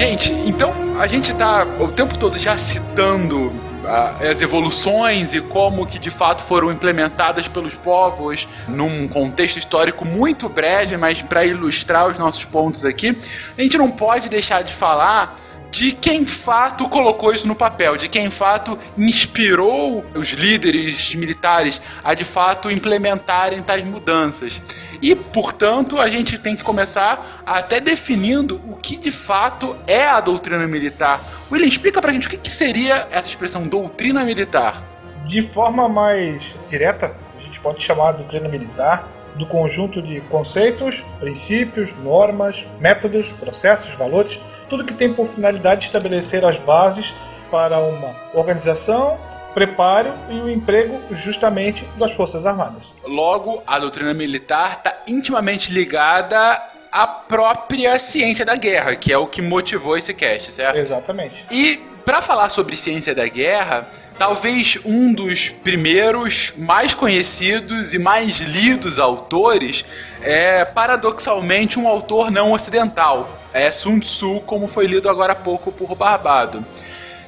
Gente, então a gente tá o tempo todo já citando ah, as evoluções e como que de fato foram implementadas pelos povos num contexto histórico muito breve, mas para ilustrar os nossos pontos aqui, a gente não pode deixar de falar de quem fato colocou isso no papel, de quem fato inspirou os líderes militares a de fato implementarem tais mudanças. E, portanto, a gente tem que começar até definindo o que de fato é a doutrina militar. William, explica pra gente o que, seria essa expressão doutrina militar. De forma mais direta, a gente pode chamar a doutrina militar do conjunto de conceitos, princípios, normas, métodos, processos, valores, tudo que tem por finalidade estabelecer as bases para uma organização, preparo e o emprego justamente das Forças Armadas. Logo, a doutrina militar está intimamente ligada à própria ciência da guerra, que é o que motivou esse cast, certo? Exatamente. E para falar sobre ciência da guerra, talvez um dos primeiros mais conhecidos e mais lidos autores é paradoxalmente um autor não ocidental. É Sun Tzu, como foi lido agora há pouco por Barbado.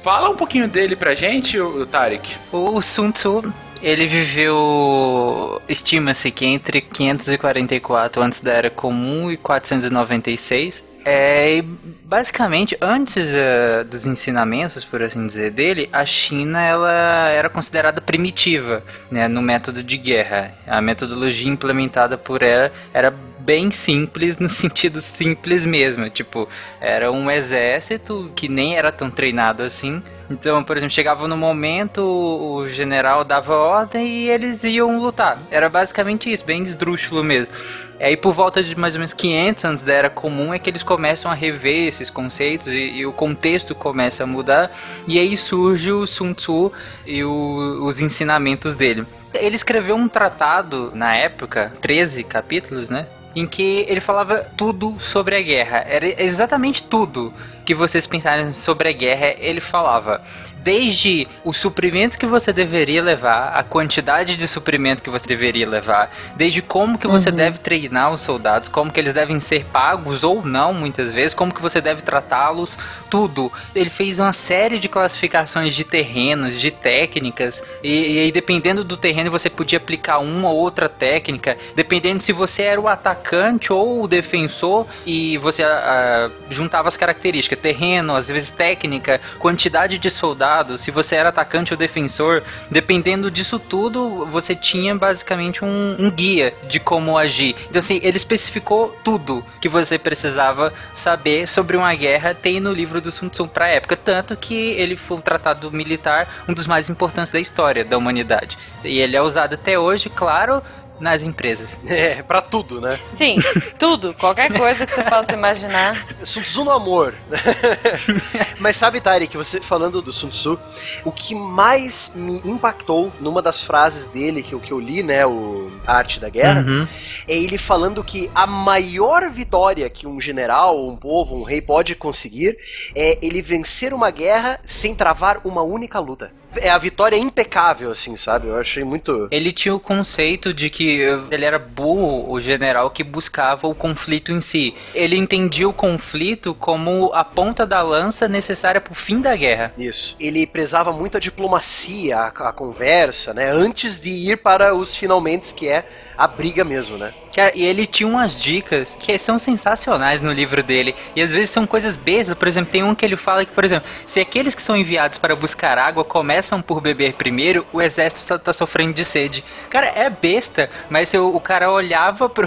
Fala um pouquinho dele pra gente, Tarek. O Sun Tzu, ele viveu, estima-se que entre 544 antes da Era Comum e 496. É, basicamente, antes eh, dos ensinamentos, por assim dizer, dele, a China ela era considerada primitiva né, no método de guerra. A metodologia implementada por ela era bem simples, no *laughs* sentido simples mesmo. Tipo, era um exército que nem era tão treinado assim. Então, por exemplo, chegava no momento, o general dava ordem e eles iam lutar. Era basicamente isso, bem esdrúxulo mesmo. Aí por volta de mais ou menos 500 anos da Era Comum é que eles começam a rever esses conceitos e, e o contexto começa a mudar e aí surge o Sun Tzu e o, os ensinamentos dele. Ele escreveu um tratado na época, 13 capítulos, né? Em que ele falava tudo sobre a guerra. Era exatamente tudo que vocês pensarem sobre a guerra, ele falava desde o suprimento que você deveria levar, a quantidade de suprimento que você deveria levar, desde como que você deve treinar os soldados, como que eles devem ser pagos ou não, muitas vezes, como que você deve tratá-los, tudo. Ele fez uma série de classificações de terrenos, de técnicas, e, e aí dependendo do terreno você podia aplicar uma ou outra técnica, dependendo se você era o atacante ou o defensor, e você ah, juntava as características, terreno, às vezes técnica, quantidade de soldados, se você era atacante ou defensor, dependendo disso tudo, você tinha basicamente um, um guia de como agir. Então, assim, ele especificou tudo que você precisava saber sobre uma guerra, tem no livro do Sun Tzu pra época. Tanto que ele foi um tratado militar, um dos mais importantes da história da humanidade. E ele é usado até hoje, claro, nas empresas. É, pra tudo, né? Sim, tudo, qualquer coisa que você possa imaginar. Sun Tzu no amor. *laughs* Mas sabe, Tarek, você falando do Sun Tzu, o que mais me impactou numa das frases dele que, eu- que eu li, né, o A Arte da Guerra, Uhum. é ele falando que a maior vitória que um general, um povo, um rei pode conseguir é ele vencer uma guerra sem travar uma única luta. É a vitória impecável, assim, sabe? Eu achei muito. Ele tinha o conceito de que ele era burro, o general que buscava o conflito em si. Ele entendia o conflito como a ponta da lança necessária para o fim da guerra. Isso. Ele prezava muito a diplomacia, a, a conversa, né? Antes de ir para os finalmente, que é a briga mesmo, né? Cara, e ele tinha umas dicas que são sensacionais no livro dele. E às vezes são coisas bestas. Por exemplo, tem um que ele fala que, por exemplo, se aqueles que são enviados para buscar água começam por beber primeiro, o exército está tá sofrendo de sede. Cara, é besta, mas se o, o cara olhava *laughs* para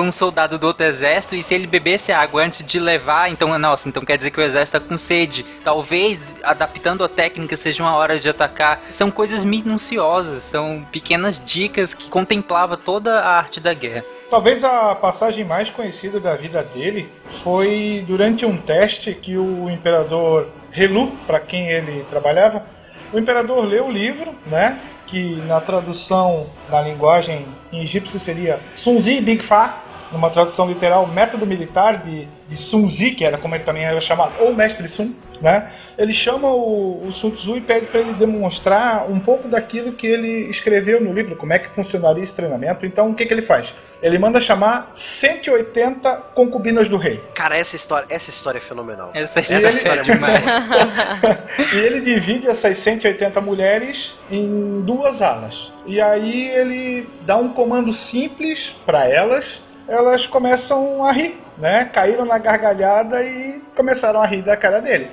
um, um soldado do outro exército e se ele bebesse água antes de levar, então, nossa, então quer dizer que o exército está com sede. Talvez, adaptando a técnica, seja uma hora de atacar. São coisas minuciosas, são pequenas dicas que contemplava toda a arte da guerra. Talvez a passagem mais conhecida da vida dele foi durante um teste que o imperador Relu, para quem ele trabalhava, o imperador leu o livro, né? Que na tradução na linguagem em egípcio seria Sunzi Big Fa, numa tradução literal, método militar de, de Sun Tzu, que era como ele também era chamado, ou mestre Sun, né? Ele chama o, o Sun Tzu e pede para ele demonstrar um pouco daquilo que ele escreveu no livro, como é que funcionaria esse treinamento. Então, o que, que ele faz? Ele manda chamar 180 concubinas do rei. Cara, essa história, essa história é fenomenal. Essa Essa história história é é muito demais. *laughs* e ele divide essas 180 mulheres em duas alas. E aí ele dá um comando simples para elas. Elas começam a rir, né? Caíram na gargalhada e começaram a rir da cara dele.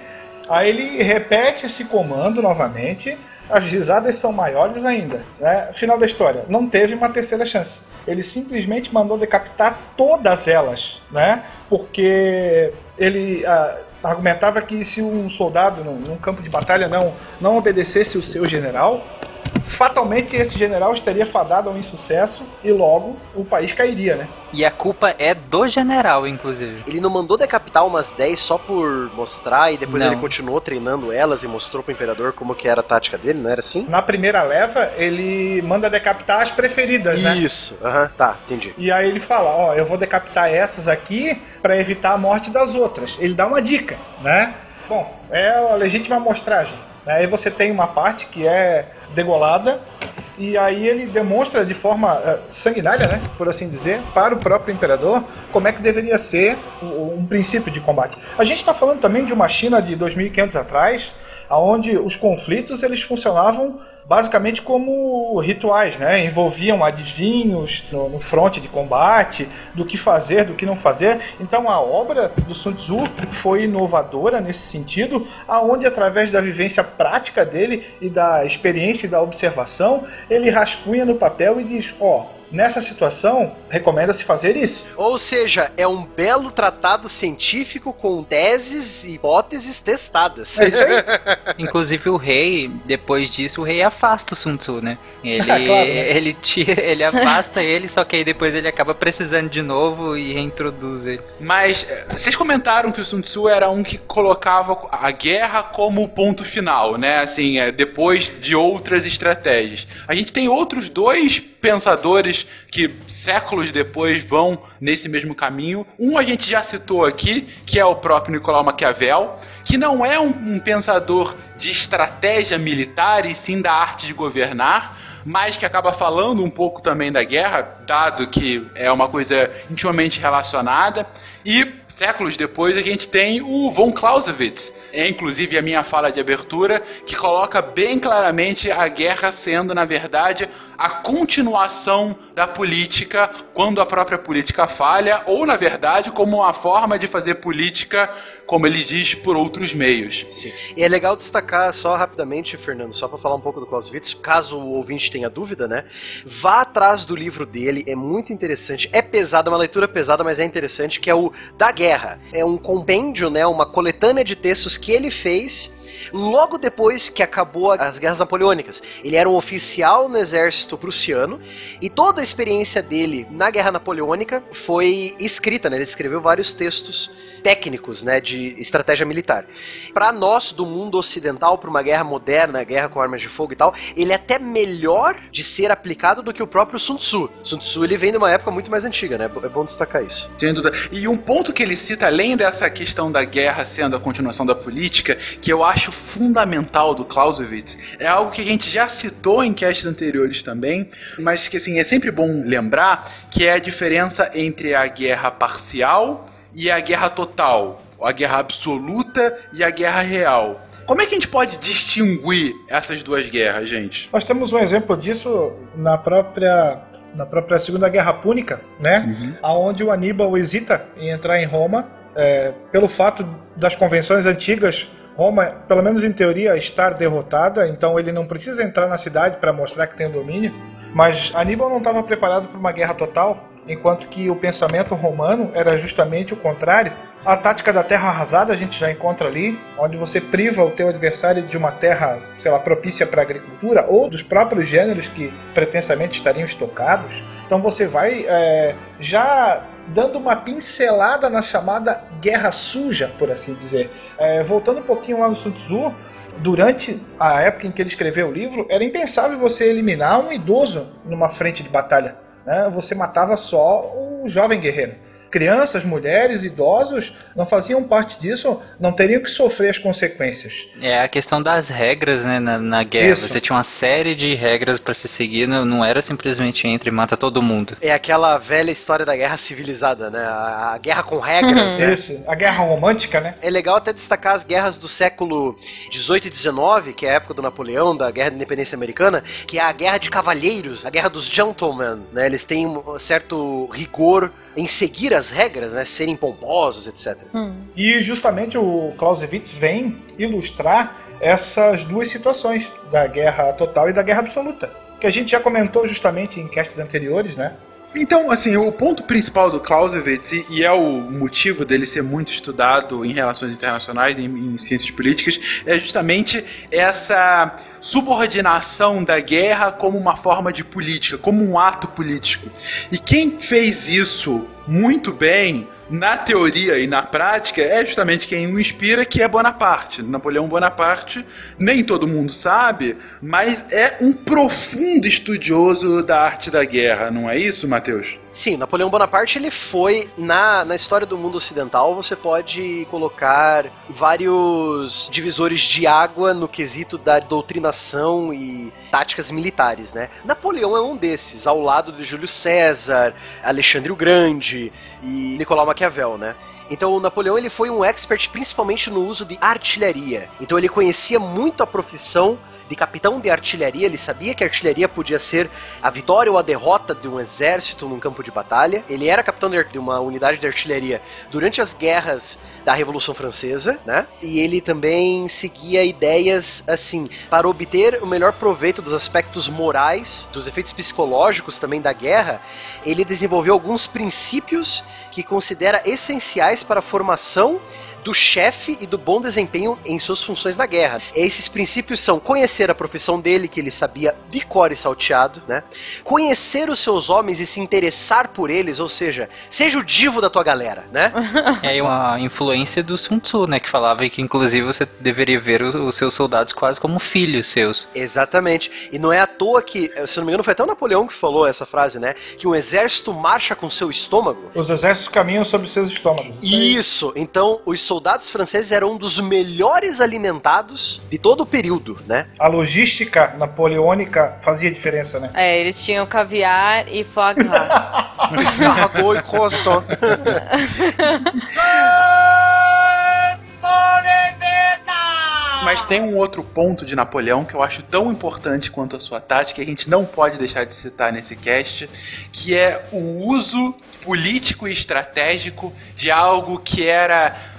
Aí ele repete esse comando novamente. As risadas são maiores ainda. Né? Final da história. Não teve uma terceira chance. Ele simplesmente mandou decapitar todas elas, né? Porque ele ah, argumentava que se um soldado num, num campo de batalha não, não obedecesse o seu general, fatalmente esse general estaria fadado ao insucesso e logo o país cairia, né? E a culpa é do general, inclusive. Ele não mandou decapitar umas 10 só por mostrar e depois Não. ele continuou treinando elas e mostrou pro imperador como que era a tática dele, não era assim? Na primeira leva, ele manda decapitar as preferidas, né? Isso, aham, tá, entendi. E aí ele fala, ó, eu vou decapitar essas aqui para evitar a morte das outras. Ele dá uma dica, né? Bom, é a legítima amostragem. Aí você tem uma parte que é degolada e aí ele demonstra de forma eh, sanguinária, né, por assim dizer, para o próprio imperador como é que deveria ser o- um princípio de combate. A gente está falando também de uma China de 2.500 atrás, aonde os conflitos eles funcionavam basicamente como rituais, né? Envolviam adivinhos no, no fronte de combate, do que fazer, do que não fazer. Então a obra do Sun Tzu foi inovadora nesse sentido, aonde através da vivência prática dele e da experiência e da observação, ele rascunha no papel e diz, ó, oh, nessa situação, recomenda-se fazer isso. Ou seja, é um belo tratado científico com teses e hipóteses testadas. É isso aí. *laughs* Inclusive o rei, depois disso, o rei afasta o Sun Tzu, né? Ele, *laughs* claro, né? ele, tira, ele afasta ele, só que aí depois ele acaba precisando de novo e reintroduz ele. Mas eh, vocês comentaram que o Sun Tzu era um que colocava a guerra como ponto final, né? Assim, é, depois de outras estratégias. A gente tem outros dois pensadores que séculos depois vão nesse mesmo caminho. Um a gente já citou aqui, que é o próprio Nicolau Maquiavel, que não é um, um pensador de estratégia militar e sim da arte de governar, mas que acaba falando um pouco também da guerra, dado que é uma coisa intimamente relacionada. E séculos depois a gente tem o von Clausewitz, é inclusive a minha fala de abertura, que coloca bem claramente a guerra sendo, na verdade, a continuação da política quando a própria política falha, ou na verdade, como uma forma de fazer política, como ele diz, por outros meios. Sim. E é legal destacar só rapidamente, Fernando, só para falar um pouco do Clausewitz, caso o ouvinte tenha dúvida, né? Vá atrás do livro dele, é muito interessante. É pesado, é uma leitura pesada, mas é interessante, que é o Da Guerra. É um compêndio, né? Uma coletânea de textos que ele fez logo depois que acabou as guerras napoleônicas. Ele era um oficial no exército prussiano e toda a experiência dele na guerra napoleônica foi escrita, né? Ele escreveu vários textos técnicos, né, de estratégia militar. Para nós do mundo ocidental, para uma guerra moderna, guerra com armas de fogo e tal, ele é até melhor de ser aplicado do que o próprio Sun Tzu. Sun Tzu ele vem de uma época muito mais antiga, né? É bom destacar isso. Sem dúvida. E um ponto que ele cita, além dessa questão da guerra sendo a continuação da política, que eu acho fundamental do Clausewitz, é algo que a gente já citou em castes anteriores também, mas que assim é sempre bom lembrar que é a diferença entre a guerra parcial e a guerra total, a guerra absoluta e a guerra real. Como é que a gente pode distinguir essas duas guerras, gente? Nós temos um exemplo disso na própria na própria Segunda Guerra Púnica, né? Uhum. Aonde o Aníbal hesita em entrar em Roma é, pelo fato das convenções antigas Roma, pelo menos em teoria, estar derrotada, então ele não precisa entrar na cidade para mostrar que tem domínio. Mas Aníbal não estava preparado para uma guerra total enquanto que o pensamento romano era justamente o contrário. A tática da terra arrasada a gente já encontra ali, onde você priva o teu adversário de uma terra, sei lá, propícia para agricultura ou dos próprios gêneros que pretensamente estariam estocados. Então você vai é, já dando uma pincelada na chamada guerra suja, por assim dizer. É, voltando um pouquinho lá no Sun Tzu, durante a época em que ele escreveu o livro, era impensável você eliminar um idoso numa frente de batalha né, você matava só o jovem guerreiro crianças, mulheres, idosos não faziam parte disso, não teriam que sofrer as consequências. É a questão das regras, né, na, na guerra. Isso. Você tinha uma série de regras para se seguir, não, não, era simplesmente entre e mata todo mundo. É aquela velha história da guerra civilizada, né? A, a guerra com regras, uhum. né? Isso, a guerra romântica, né? É legal até destacar as guerras do século 18 e 19, que é a época do Napoleão, da Guerra da Independência Americana, que é a guerra de cavalheiros, a guerra dos gentlemen, né? Eles têm um certo rigor em seguir as regras, né, serem pomposos, etc. Hum. E justamente o Clausewitz vem ilustrar essas duas situações da guerra total e da guerra absoluta, que a gente já comentou justamente em castes anteriores, né? Então, assim, o ponto principal do Clausewitz, e, é o motivo dele ser muito estudado em relações internacionais, em, em ciências políticas, é justamente essa subordinação da guerra como uma forma de política, como um ato político. E quem fez isso muito bem na teoria e na prática, é justamente quem o inspira, que é Bonaparte. Napoleão Bonaparte, nem todo mundo sabe, mas é um profundo estudioso da arte da guerra, não é isso, Matheus? Sim, Napoleão Bonaparte ele foi na, na história do mundo ocidental. Você pode colocar vários divisores de água no quesito da doutrinação e táticas militares, né? Napoleão é um desses, ao lado de Júlio César, Alexandre o Grande e Nicolau Maquiavel, né? Então o Napoleão ele foi um expert principalmente no uso de artilharia. Então ele conhecia muito a profissão de capitão de artilharia, ele sabia que a artilharia podia ser a vitória ou a derrota de um exército num campo de batalha. Ele era capitão de uma unidade de artilharia durante as guerras da Revolução Francesa, né? E ele também seguia ideias assim, para obter o melhor proveito dos aspectos morais, dos efeitos psicológicos também da guerra, ele desenvolveu alguns princípios que considera essenciais para a formação do chefe e do bom desempenho em suas funções na guerra. Esses princípios são conhecer a profissão dele, que ele sabia de cor e salteado, né? Conhecer os seus homens e se interessar por eles, ou seja, seja o divo da tua galera, né? *laughs* É uma influência do Sun Tzu, né? Que falava que inclusive você deveria ver os seus soldados quase como filhos seus. Exatamente. E não é à toa que, se não me engano, foi até o Napoleão que falou essa frase, né? Que um exército marcha com seu estômago. Os exércitos caminham sobre seus estômagos. Isso. Então, os soldados soldados franceses eram um dos melhores alimentados de todo o período, né? A logística napoleônica fazia diferença, né? É, eles tinham caviar e foie gras. *laughs* Escargot e croissant. Mas tem um outro ponto de Napoleão que eu acho tão importante quanto a sua tática, que a gente não pode deixar de citar nesse cast, que é o uso político e estratégico de algo que era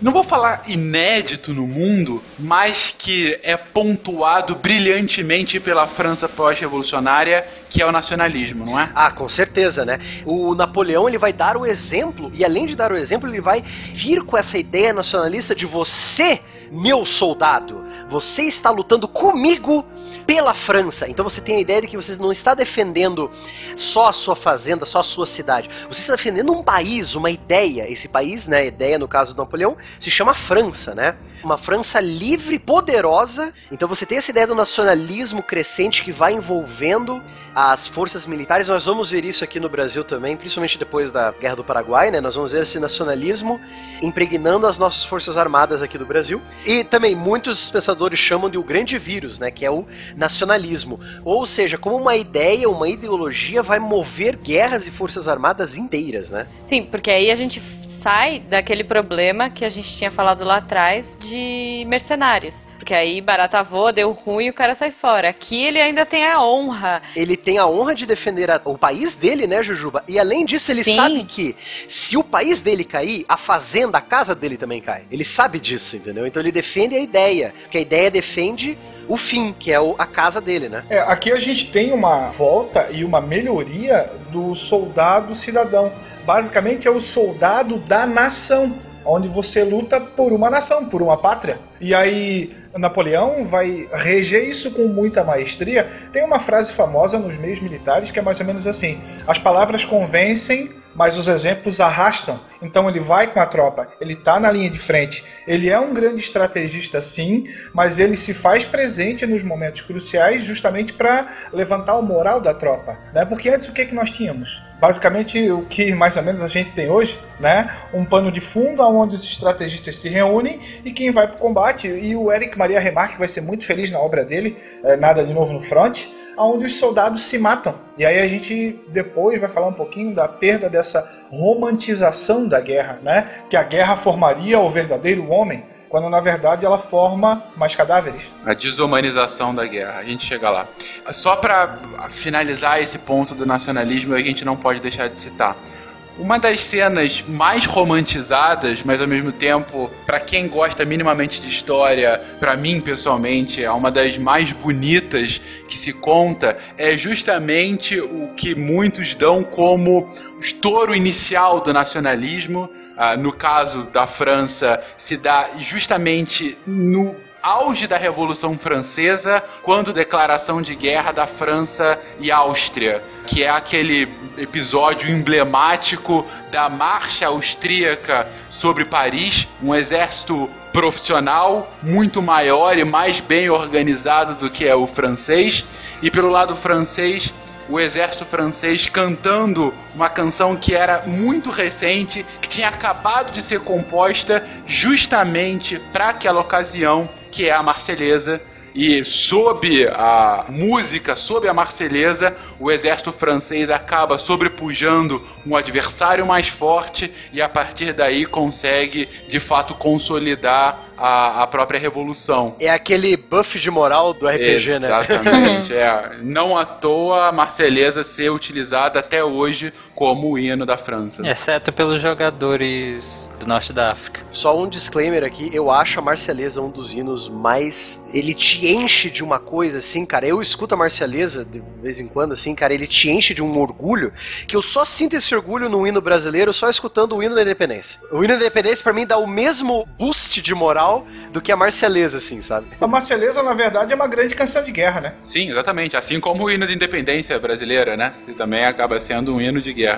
não vou falar inédito no mundo, mas que é pontuado brilhantemente pela França pós-revolucionária, que é o nacionalismo, não é? Ah, com certeza, né? O Napoleão ele vai dar o exemplo e além de dar o exemplo, ele vai vir com essa ideia nacionalista de você, meu soldado, você está lutando comigo pela França. Então você tem a ideia de que você não está defendendo só a sua fazenda, só a sua cidade. Você está defendendo um país, uma ideia. Esse país, né, ideia no caso do Napoleão, se chama França, né? Uma França livre, poderosa. Então você tem essa ideia do nacionalismo crescente que vai envolvendo as forças militares. Nós vamos ver isso aqui no Brasil também, principalmente depois da Guerra do Paraguai, né? Nós vamos ver esse nacionalismo impregnando as nossas forças armadas aqui do Brasil. E também muitos pensadores chamam de o grande vírus, né? Que é o nacionalismo. Ou seja, como uma ideia, uma ideologia vai mover guerras e forças armadas inteiras, né? Sim, porque aí a gente sai daquele problema que a gente tinha falado lá atrás de mercenários. Porque aí barata voa, deu ruim e o cara sai fora. Aqui ele ainda tem a honra. Ele tem a honra de defender a, o país dele, né, Jujuba? E além disso, ele Sim. sabe que se o país dele cair, a fazenda, a casa dele também cai. Ele sabe disso, entendeu? Então ele defende a ideia. Porque a ideia defende o fim, que é a casa dele, né? É, aqui a gente tem uma volta e uma melhoria do soldado cidadão. Basicamente é o soldado da nação, onde você luta por uma nação, por uma pátria. E aí Napoleão vai reger isso com muita maestria. Tem uma frase famosa nos meios militares que é mais ou menos assim: as palavras convencem, mas os exemplos arrastam. Então ele vai com a tropa, ele está na linha de frente. Ele é um grande estrategista, sim, mas ele se faz presente nos momentos cruciais justamente para levantar o moral da tropa. Né? Porque antes o que, que nós tínhamos? Basicamente o que mais ou menos a gente tem hoje, né? Um pano de fundo onde os estrategistas se reúnem e quem vai para o combate. E o Eric Maria Remarque vai ser muito feliz na obra dele, é, nada de novo no front onde os soldados se matam. E aí a gente depois vai falar um pouquinho da perda dessa romantização da guerra, né? Que a guerra formaria o verdadeiro homem, quando na verdade ela forma mais cadáveres. A desumanização da guerra, a gente chega lá. Só para finalizar esse ponto do nacionalismo, a gente não pode deixar de citar uma das cenas mais romantizadas, mas ao mesmo tempo, para quem gosta minimamente de história, para mim pessoalmente, é uma das mais bonitas que se conta, é justamente o que muitos dão como o estouro inicial do nacionalismo. Ah, no caso da França, se dá justamente no auge da Revolução Francesa, quando declaração de guerra da França e Áustria, que é aquele episódio emblemático da marcha austríaca sobre Paris, um exército profissional muito maior e mais bem organizado do que é o francês, e pelo lado francês o exército francês cantando uma canção que era muito recente, que tinha acabado de ser composta justamente para aquela ocasião, que é a Marselhesa, e sob a música, sob a Marselhesa, o exército francês acaba sobrepujando um adversário mais forte e a partir daí consegue de fato consolidar a, a própria revolução. É aquele buff de moral do RPG, né? Exatamente. é. *laughs* Não à toa a Marselhesa ser utilizada até hoje como o hino da França. Exceto pelos jogadores do norte da África. Só um disclaimer aqui, eu acho a Marcialesa um dos hinos mais. Ele te enche de uma coisa assim, cara. Eu escuto a Marcialesa de vez em quando, assim, cara. Ele te enche de um orgulho que eu só sinto esse orgulho no hino brasileiro só escutando o hino da independência. O hino da independência, pra mim, dá o mesmo boost de moral do que a Marcialesa, assim, sabe? A Marceleza, na verdade, é uma grande canção de guerra, né? Sim, exatamente. Assim como o hino da independência brasileira, né? Que também acaba sendo um hino de guerra.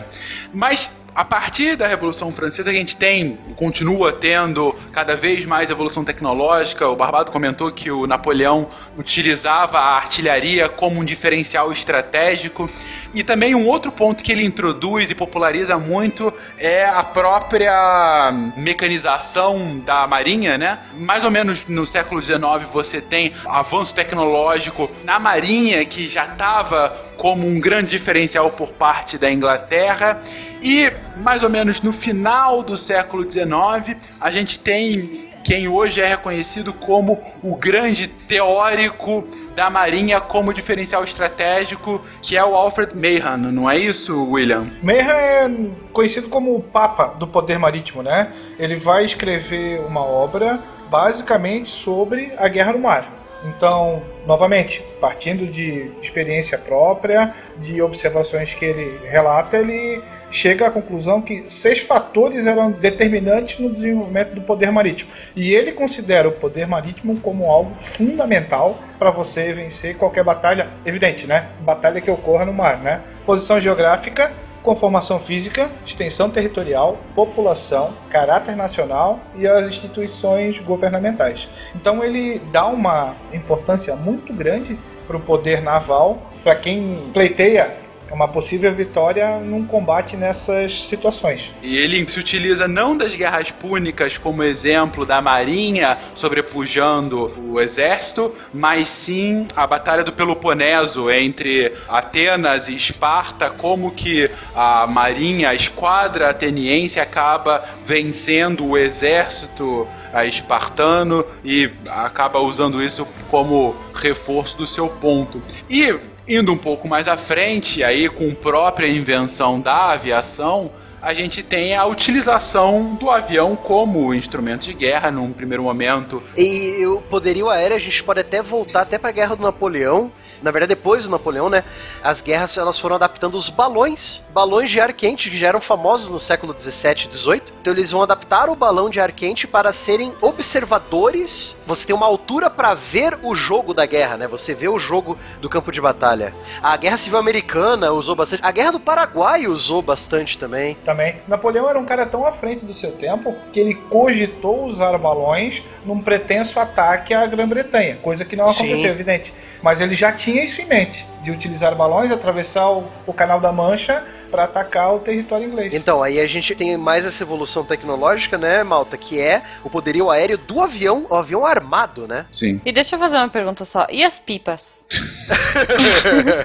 Mas a partir da Revolução Francesa, a gente tem, continua tendo cada vez mais evolução tecnológica. O Barbado comentou que o Napoleão utilizava a artilharia como um diferencial estratégico. E também um outro ponto que ele introduz e populariza muito é a própria mecanização da marinha, né? Mais ou menos no século XIX você tem avanço tecnológico na marinha que já estava como um grande diferencial por parte da Inglaterra. E mais ou menos no final do século XIX, a gente tem quem hoje é reconhecido como o grande teórico da Marinha como diferencial estratégico, que é o Alfred Mahan, não é isso, William? Mahan é conhecido como o Papa do Poder Marítimo, né? Ele vai escrever uma obra basicamente sobre a guerra no mar. Então, novamente, partindo de experiência própria, de observações que ele relata, ele chega à conclusão que seis fatores eram determinantes no desenvolvimento do poder marítimo. E ele considera o poder marítimo como algo fundamental para você vencer qualquer batalha, evidente, né? Batalha que ocorra no mar, né? Posição geográfica, conformação física, extensão territorial, população, caráter nacional e as instituições governamentais. Então ele dá uma importância muito grande para o poder naval, para quem pleiteia uma possível vitória num combate nessas situações. E ele se utiliza não das guerras púnicas como exemplo da marinha sobrepujando o exército, mas sim a batalha do Peloponeso entre Atenas e Esparta, como que a marinha, a esquadra ateniense acaba vencendo o exército espartano e acaba usando isso como reforço do seu ponto. E Indo um pouco mais à frente, aí com própria invenção da aviação, a gente tem a utilização do avião como instrumento de guerra num primeiro momento. E o poderio aéreo a gente pode até voltar até para a Guerra do Napoleão, na verdade depois do Napoleão, né, as guerras elas foram adaptando os balões, balões de ar quente que já eram famosos no século 17 e 18. Então eles vão adaptar o balão de ar quente para serem observadores. Você tem uma altura para ver o jogo da guerra, né? Você vê o jogo do campo de batalha. A Guerra Civil Americana usou bastante. A Guerra do Paraguai usou bastante também. Também. Napoleão era um cara tão à frente do seu tempo que ele cogitou usar balões num pretenso ataque à Grã-Bretanha, coisa que não aconteceu, Sim. evidente. Mas ele já tinha isso em mente, de utilizar balões, atravessar o, o Canal da Mancha para atacar o território inglês. Então, aí a gente tem mais essa evolução tecnológica, né, Malta, que é o poderio aéreo do avião, o avião armado, né? Sim. E deixa eu fazer uma pergunta só. E as pipas? *laughs*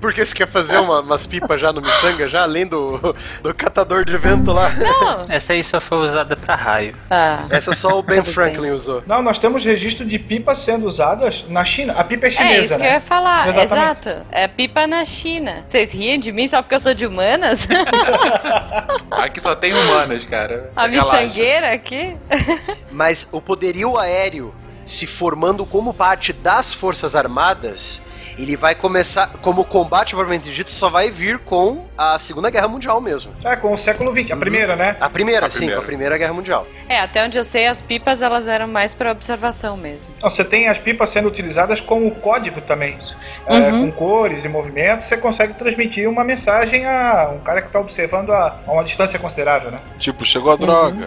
Porque você quer fazer uma- umas pipas já no miçanga, já além do, do catador de vento lá? Não. Essa aí só foi usada pra raio. Ah. Essa só o Ben. Franklin usou. Não, nós temos registro de pipas sendo usadas na China. A pipa é chinesa, É isso que eu né? ia falar, Exatamente. exato. É pipa na China. Vocês riem de mim só porque eu sou de humanas? *laughs* Aqui só tem humanas, cara. A miçangueira aqui? *laughs* Mas o poderio aéreo se formando como parte das Forças Armadas, ele vai começar, como combate propriamente dito, só vai vir com a Segunda Guerra Mundial mesmo. É, com o século XX, a primeira, né? A primeira, A sim, primeira. com a Primeira Guerra Mundial. É, até onde eu sei, as pipas elas eram mais pra observação mesmo. Então, Você tem as pipas sendo utilizadas como código também. É, Uhum. com cores e movimentos, você consegue transmitir uma mensagem a um cara que está observando a, a uma distância considerável, né? Tipo, chegou a droga. *laughs*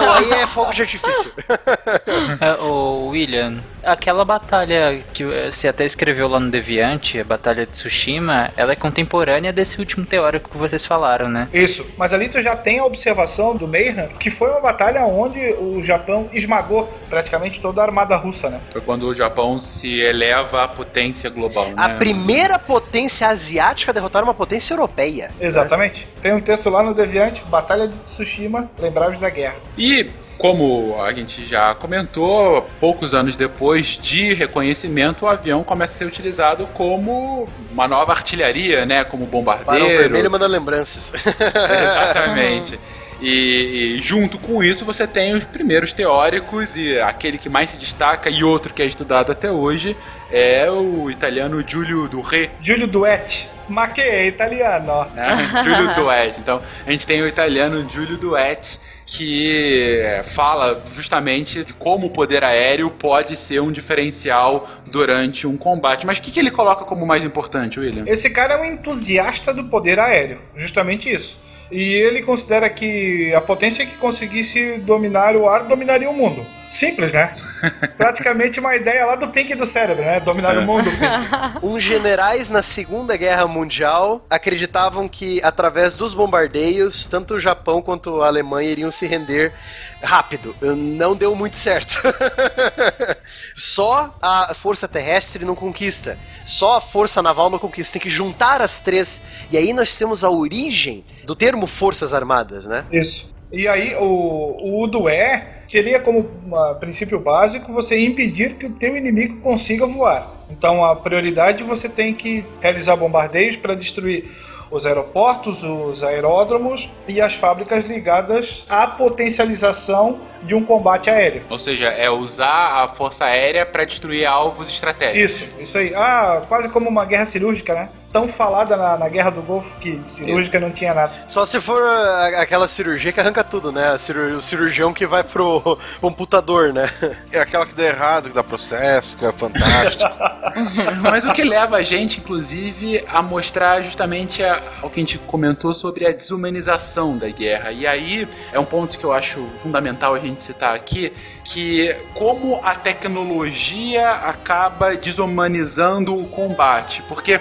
Não, aí é fogo de artifício. *laughs* É, ô, William, aquela batalha que eh, você até até escreveu lá no Deviante, a Batalha de Tsushima, ela é contemporânea desse último teórico que vocês falaram, né? Isso, mas ali tu já tem a observação do Mayhem, que foi uma batalha onde o Japão esmagou praticamente toda a armada russa, né? Foi quando o Japão se eleva à potência global, né? A primeira potência asiática a derrotar uma potência europeia. Exatamente. Tem um texto lá no Deviante, Batalha de Tsushima, Lembrados da Guerra. E como a gente já comentou, poucos anos depois de reconhecimento, o avião começa a ser utilizado como uma nova artilharia, né? Como Para o bombardeiro. vermelho manda lembranças. *laughs* Exatamente. E, e junto com isso você tem os primeiros teóricos e aquele que mais se destaca e outro que é estudado até hoje é o italiano Giulio Duré, Giulio Duetti. Ma che è italiano? né? Giulio Duetti. Então, a gente tem o italiano Giulio Duetti que fala justamente de como o poder aéreo pode ser um diferencial durante um combate. Mas o que, que ele coloca como mais importante, William? Esse cara é um entusiasta do poder aéreo, justamente isso. E ele considera que a potência que conseguisse dominar o ar dominaria o mundo. Simples, né? *laughs* Praticamente uma ideia lá do Pink do cérebro, né? Dominar o mundo. *laughs* Uns generais na Segunda Guerra Mundial acreditavam que, através dos bombardeios, tanto o Japão quanto a Alemanha iriam se render rápido. Não deu muito certo. *laughs* Só a força terrestre não conquista. Só a força naval não conquista. Tem que juntar as três. E aí nós temos a origem do termo Forças Armadas, né? Isso. E aí, o, o Udué seria como um princípio básico você impedir que o teu inimigo consiga voar. Então, a prioridade você tem que realizar bombardeios para destruir os aeroportos, os aeródromos e as fábricas ligadas à potencialização de um combate aéreo. Ou seja, é usar a força aérea para destruir alvos estratégicos. Isso, isso aí. Ah, quase como uma guerra cirúrgica, né? Tão falada na, na guerra do Golfo que cirúrgica não tinha nada. Só se for a- aquela cirurgia que arranca tudo, né? O cirurgião que vai pro *laughs* computador, né? É aquela que dá errado, que dá processo, que é fantástico. *laughs* Mas o que leva a gente, inclusive, a mostrar justamente a- o que a gente comentou sobre a desumanização da guerra. E aí é um ponto que eu acho fundamental a gente citar aqui, que como a tecnologia acaba desumanizando o combate. Porque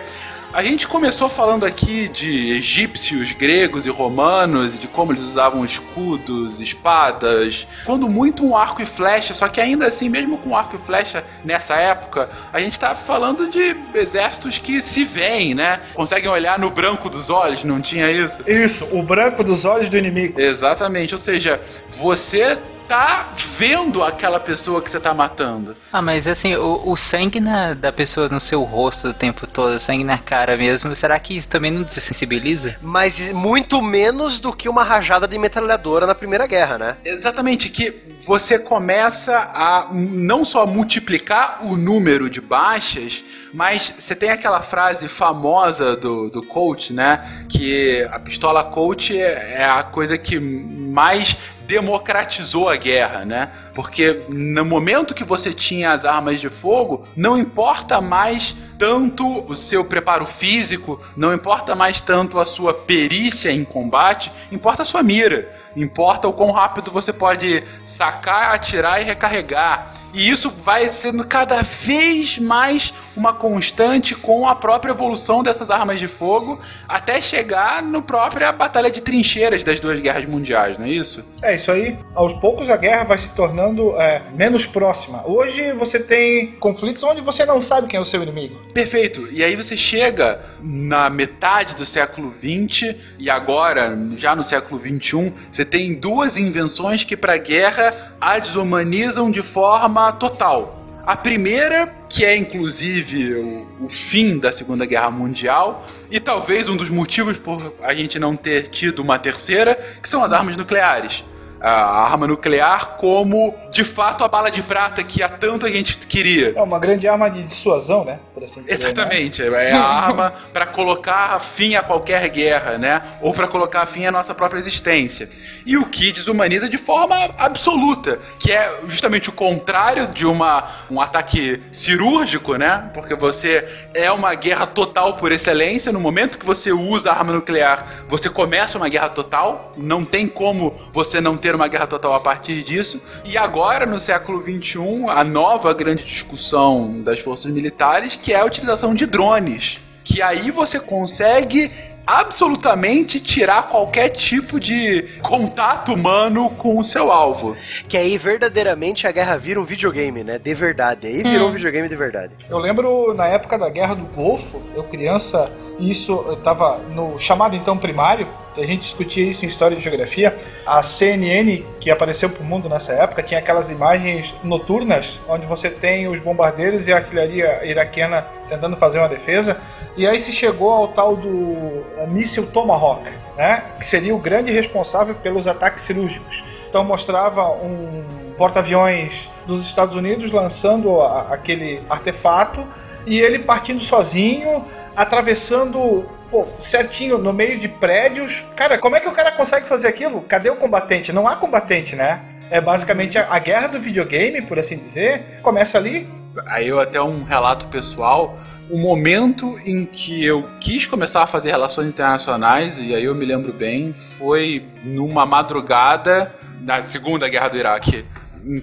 a gente começou falando aqui de egípcios, gregos e romanos, de como eles usavam escudos, espadas, quando muito um arco e flecha, só que ainda assim, mesmo com arco e flecha nessa época, a gente tá falando de exércitos que se veem, né? Conseguem olhar no branco dos olhos, não tinha isso? Isso, o branco dos olhos do inimigo. Exatamente, ou seja, você tá vendo aquela pessoa que você tá matando. Ah, mas assim, o, o sangue na- da pessoa no seu rosto o tempo todo, sangue na cara mesmo, será que isso também não desensibiliza? Mas muito menos do que uma rajada de metralhadora na Primeira Guerra, né? Exatamente, que você começa a não só multiplicar o número de baixas, mas você tem aquela frase famosa do, do coach, né? Que a pistola coach é é a coisa que mais democratizou a guerra, né? Porque no momento que você tinha as armas de fogo, não importa mais tanto o seu preparo físico, não importa mais tanto a sua perícia em combate, importa a sua mira. Importa o quão rápido você pode sacar, atirar e recarregar. E isso vai sendo cada vez mais uma constante com a própria evolução dessas armas de fogo, até chegar no própria batalha de trincheiras das duas guerras mundiais, não é isso? É isso aí. Aos poucos a guerra vai se tornando é, menos próxima. Hoje você tem conflitos onde você não sabe quem é o seu inimigo. Perfeito. E aí você chega na metade do século XX e agora, já no século XXI, você tem duas invenções que para a guerra a desumanizam de forma total. A primeira, que é inclusive o, o fim da Segunda Guerra Mundial, e talvez um dos motivos por a gente não ter tido uma terceira, que são as armas nucleares. A arma nuclear como, de fato, a bala de prata que há tanto a gente queria. É uma grande arma de dissuasão, né? Por assim dizer, né? Exatamente, é a arma para colocar fim a qualquer guerra, né? Ou para colocar fim à nossa própria existência. E o que desumaniza de forma absoluta, que é justamente o contrário de uma, um ataque cirúrgico, né? Porque você é uma guerra total por excelência. No momento que você usa a arma nuclear, você começa uma guerra total. Não tem como você não ter uma guerra total a partir disso. E agora, no século XXI, a nova grande discussão das forças militares, que é a utilização de drones. Que aí você consegue absolutamente tirar qualquer tipo de contato humano com o seu alvo. Que aí verdadeiramente a guerra vira um videogame, né? De verdade. Aí virou um videogame de verdade. Eu lembro na época da Guerra do Golfo, eu criança, isso eu tava no chamado então primário, a gente discutia isso em História e Geografia. A CNN, que apareceu pro mundo nessa época, tinha aquelas imagens noturnas, onde você tem os bombardeiros e a artilharia iraquiana tentando fazer uma defesa. E aí se chegou ao tal do eh, míssil Tomahawk, né? Que seria o grande responsável pelos ataques cirúrgicos. Então mostrava um porta-aviões dos Estados Unidos lançando aquele artefato e ele partindo sozinho, atravessando pô, certinho no meio de prédios. Cara, como é que o cara consegue fazer aquilo? Cadê o combatente? Não há combatente, né? É basicamente a, a guerra do videogame, por assim dizer, começa ali. Aí eu até um relato pessoal, o momento em que eu quis começar a fazer relações internacionais, e aí eu me lembro bem, foi numa madrugada na Segunda Guerra do Iraque.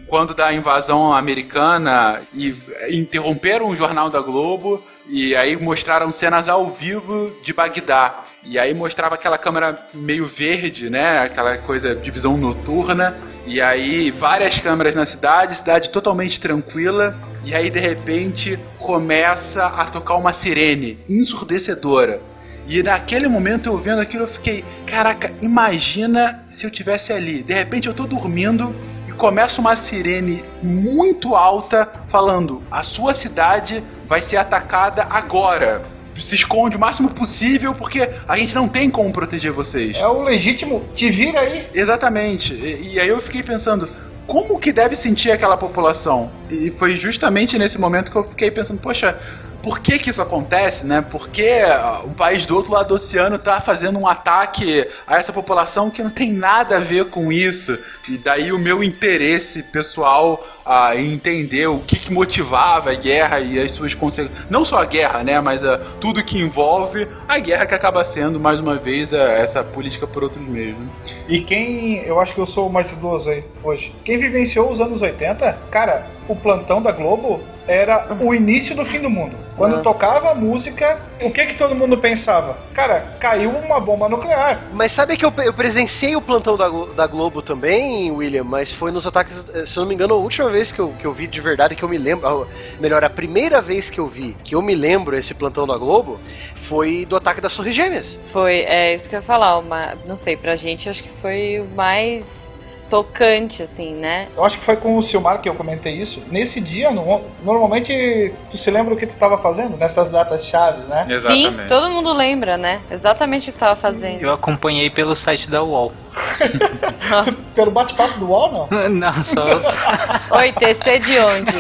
Quando da invasão americana e interromperam o jornal da Globo e aí mostraram cenas ao vivo de Bagdá. E aí mostrava aquela câmera meio verde, né? Aquela coisa de visão noturna. E aí várias câmeras na cidade, cidade totalmente tranquila. E aí de repente começa a tocar uma sirene ensurdecedora. E naquele momento eu vendo aquilo eu fiquei, caraca, imagina se eu tivesse ali. De repente eu tô dormindo começa uma sirene muito alta falando: "A sua cidade vai ser atacada agora". Se esconde o máximo possível porque a gente não tem como proteger vocês. É o legítimo, te vira aí. Exatamente. E, e aí eu fiquei pensando, como que deve sentir aquela população? E foi justamente nesse momento que eu fiquei pensando, poxa, por que que isso acontece, né? Por que ah, um país do outro lado do oceano tá fazendo um ataque a essa população que não tem nada a ver com isso? E daí o meu interesse pessoal ah, em entender o que, que motivava a guerra e as suas consequências. Não só a guerra, né? Mas ah, tudo que envolve a guerra que acaba sendo, mais uma vez, essa política por outros meios. Né? E quem, eu acho que eu sou o mais idoso aí hoje. Quem vivenciou os anos 80, cara, o plantão da Globo era o início do fim do mundo. Quando Nossa. tocava a música, o que que todo mundo pensava? Cara, caiu uma bomba nuclear. Mas sabe que eu, eu presenciei o plantão da, da Globo também, William, mas foi nos ataques, eh, se eu não me engano, a última vez que eu, que eu vi de verdade, que eu me lembro, ah, melhor, a primeira vez que eu vi, que eu me lembro esse plantão da Globo, foi do ataque das Torres Gêmeas. Foi, é isso que eu ia falar, uma, não sei, pra gente acho que foi o mais tocante, assim, né? Eu acho que foi com o Silmar que eu comentei isso. Nesse dia, no- normalmente, tu se lembra o que tu estava fazendo nessas datas chaves, né? Sim, todo mundo lembra, né? Exatamente o que tava fazendo. Eu acompanhei pelo site da UOL. *laughs* Pelo bate-papo do UOL, não? *laughs* Não, só. *laughs* Oi, TC de onde?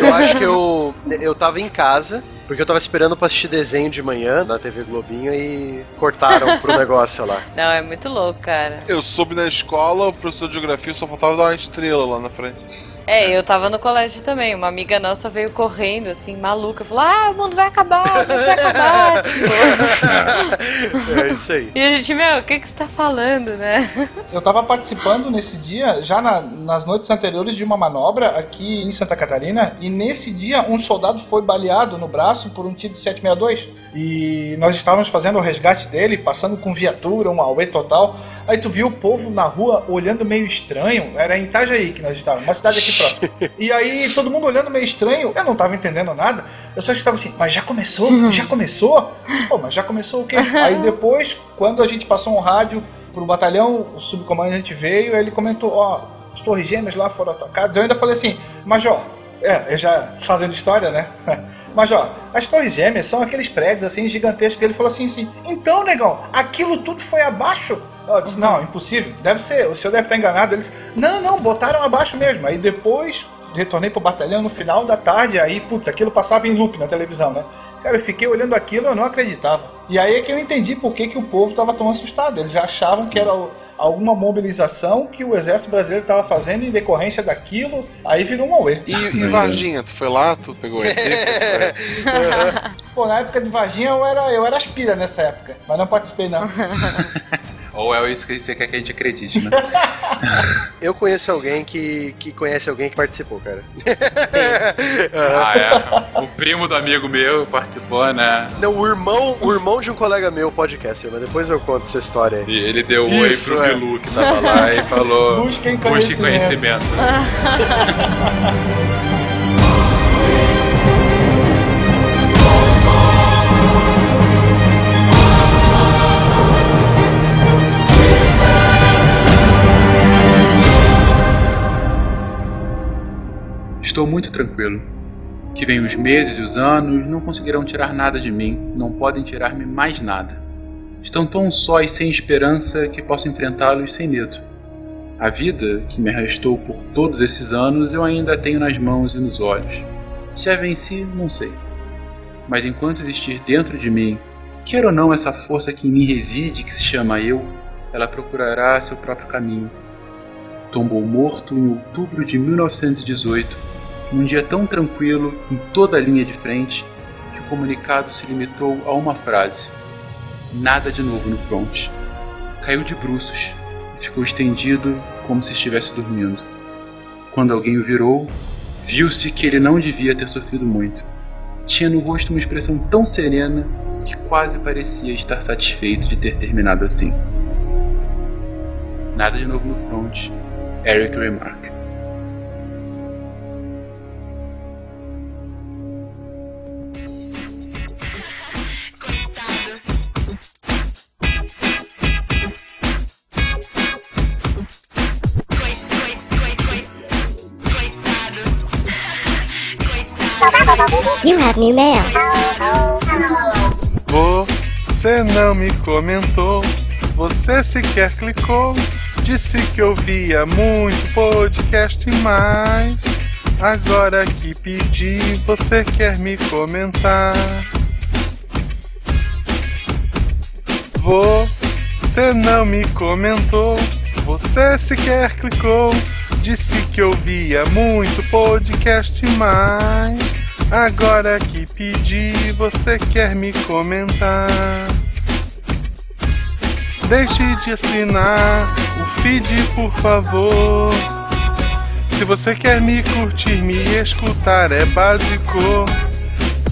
Eu acho que eu, eu tava em casa, porque eu tava esperando pra assistir desenho de manhã na TV Globinho e cortaram pro negócio lá. Não, é muito louco, cara. Eu soube na escola, o professor de geografia só faltava dar uma estrela lá na frente. É, eu tava no colégio também. Uma amiga nossa veio correndo, assim, maluca. Falou: Ah, o mundo vai acabar, o mundo vai acabar. *laughs* tipo. É isso aí. *laughs* E a gente, meu, o que, que você tá falando, né? Eu tava participando nesse dia, já na- nas noites anteriores, de uma manobra aqui em Santa Catarina, e nesse dia um soldado foi baleado no braço por um tiro de 762. E nós estávamos fazendo o resgate dele, passando com viatura, um auê total. Aí tu viu o povo na rua olhando meio estranho, era em Itajaí que nós estávamos, uma cidade aqui E aí todo mundo olhando meio estranho, eu não tava entendendo nada, eu só estava assim, mas já começou? Já começou? Pô, mas já começou o quê? Aí depois, quando a gente passou um rádio pro batalhão, o subcomandante veio, ele comentou, ó, as torres gêmeas lá foram atacadas. Eu ainda falei assim, Major, é, eu já fazendo história, né? Major, as torres gêmeas são aqueles prédios assim gigantescos. Ele falou assim, assim, então, negão, aquilo tudo foi abaixo? Eu disse, não, impossível, deve ser, o senhor deve estar enganado. Eles, não, não, botaram abaixo mesmo. Aí depois retornei pro batalhão no final da tarde, aí, putz, aquilo passava em loop na televisão, né? Cara, eu fiquei olhando aquilo eu não acreditava. E aí é que eu entendi por que, que o povo estava tão assustado. Eles já achavam que era o- alguma mobilização que o exército brasileiro estava fazendo em decorrência daquilo. Aí virou um auê. E, e Varginha, tu foi lá, tu pegou ET? *laughs* Pô, na época de Varginha eu era, eu era aspira nessa época, mas não participei não. *laughs* Ou é isso que você quer que a gente acredite, né? *laughs* Eu conheço alguém que, que conhece alguém que participou, cara. *laughs* ah, é. O primo do amigo meu participou, né? Não, o irmão, o irmão de um colega meu podcast, mas depois eu conto essa história aí. E ele deu Isso, oi pro é. Bilu que tava lá e falou: Busquem Busque conhecimento." conhecimento. *laughs* Estou muito tranquilo. Que vem os meses e os anos, não conseguirão tirar nada de mim, não podem tirar-me mais nada. Estão tão só e sem esperança que posso enfrentá-los sem medo. A vida que me arrastou por todos esses anos eu ainda a tenho nas mãos e nos olhos. Se a venci, não sei. Mas enquanto existir dentro de mim, quer ou não essa força que em mim reside, que se chama eu, ela procurará seu próprio caminho. Tombou morto em outubro de 1918 num dia tão tranquilo em toda a linha de frente que o comunicado se limitou a uma frase: Nada de novo no front. Caiu de bruços e ficou estendido como se estivesse dormindo. Quando alguém o virou, viu-se que ele não devia ter sofrido muito. Tinha no rosto uma expressão tão serena que quase parecia estar satisfeito de ter terminado assim. Nada de novo no front. Eric Remarque. New mail. Você não me comentou, você sequer clicou. Disse que ouvia muito podcast, mas agora que pedi, você quer me comentar. Você não me comentou, você sequer clicou. Disse que ouvia muito podcast, mas agora que pedi, você quer me comentar. Deixe de assinar o feed, por favor. Se você quer me curtir, me escutar é básico.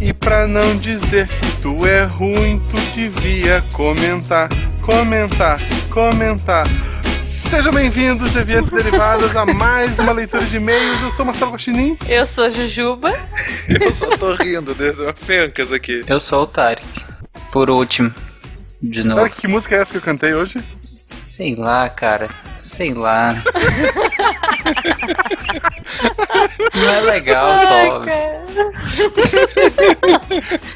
E pra não dizer que tu é ruim, tu devia comentar, comentar, comentar. Sejam bem-vindos, Deviantes Derivados, a mais uma leitura de e-mails. Eu sou Marcelo Guaxinim. Eu sou Jujuba. Eu só tô rindo dessas fencas aqui. Eu sou o Tarek. Por último. De novo. Olha que música é essa que eu cantei hoje? Sei lá, cara. Sei lá. Não é legal só.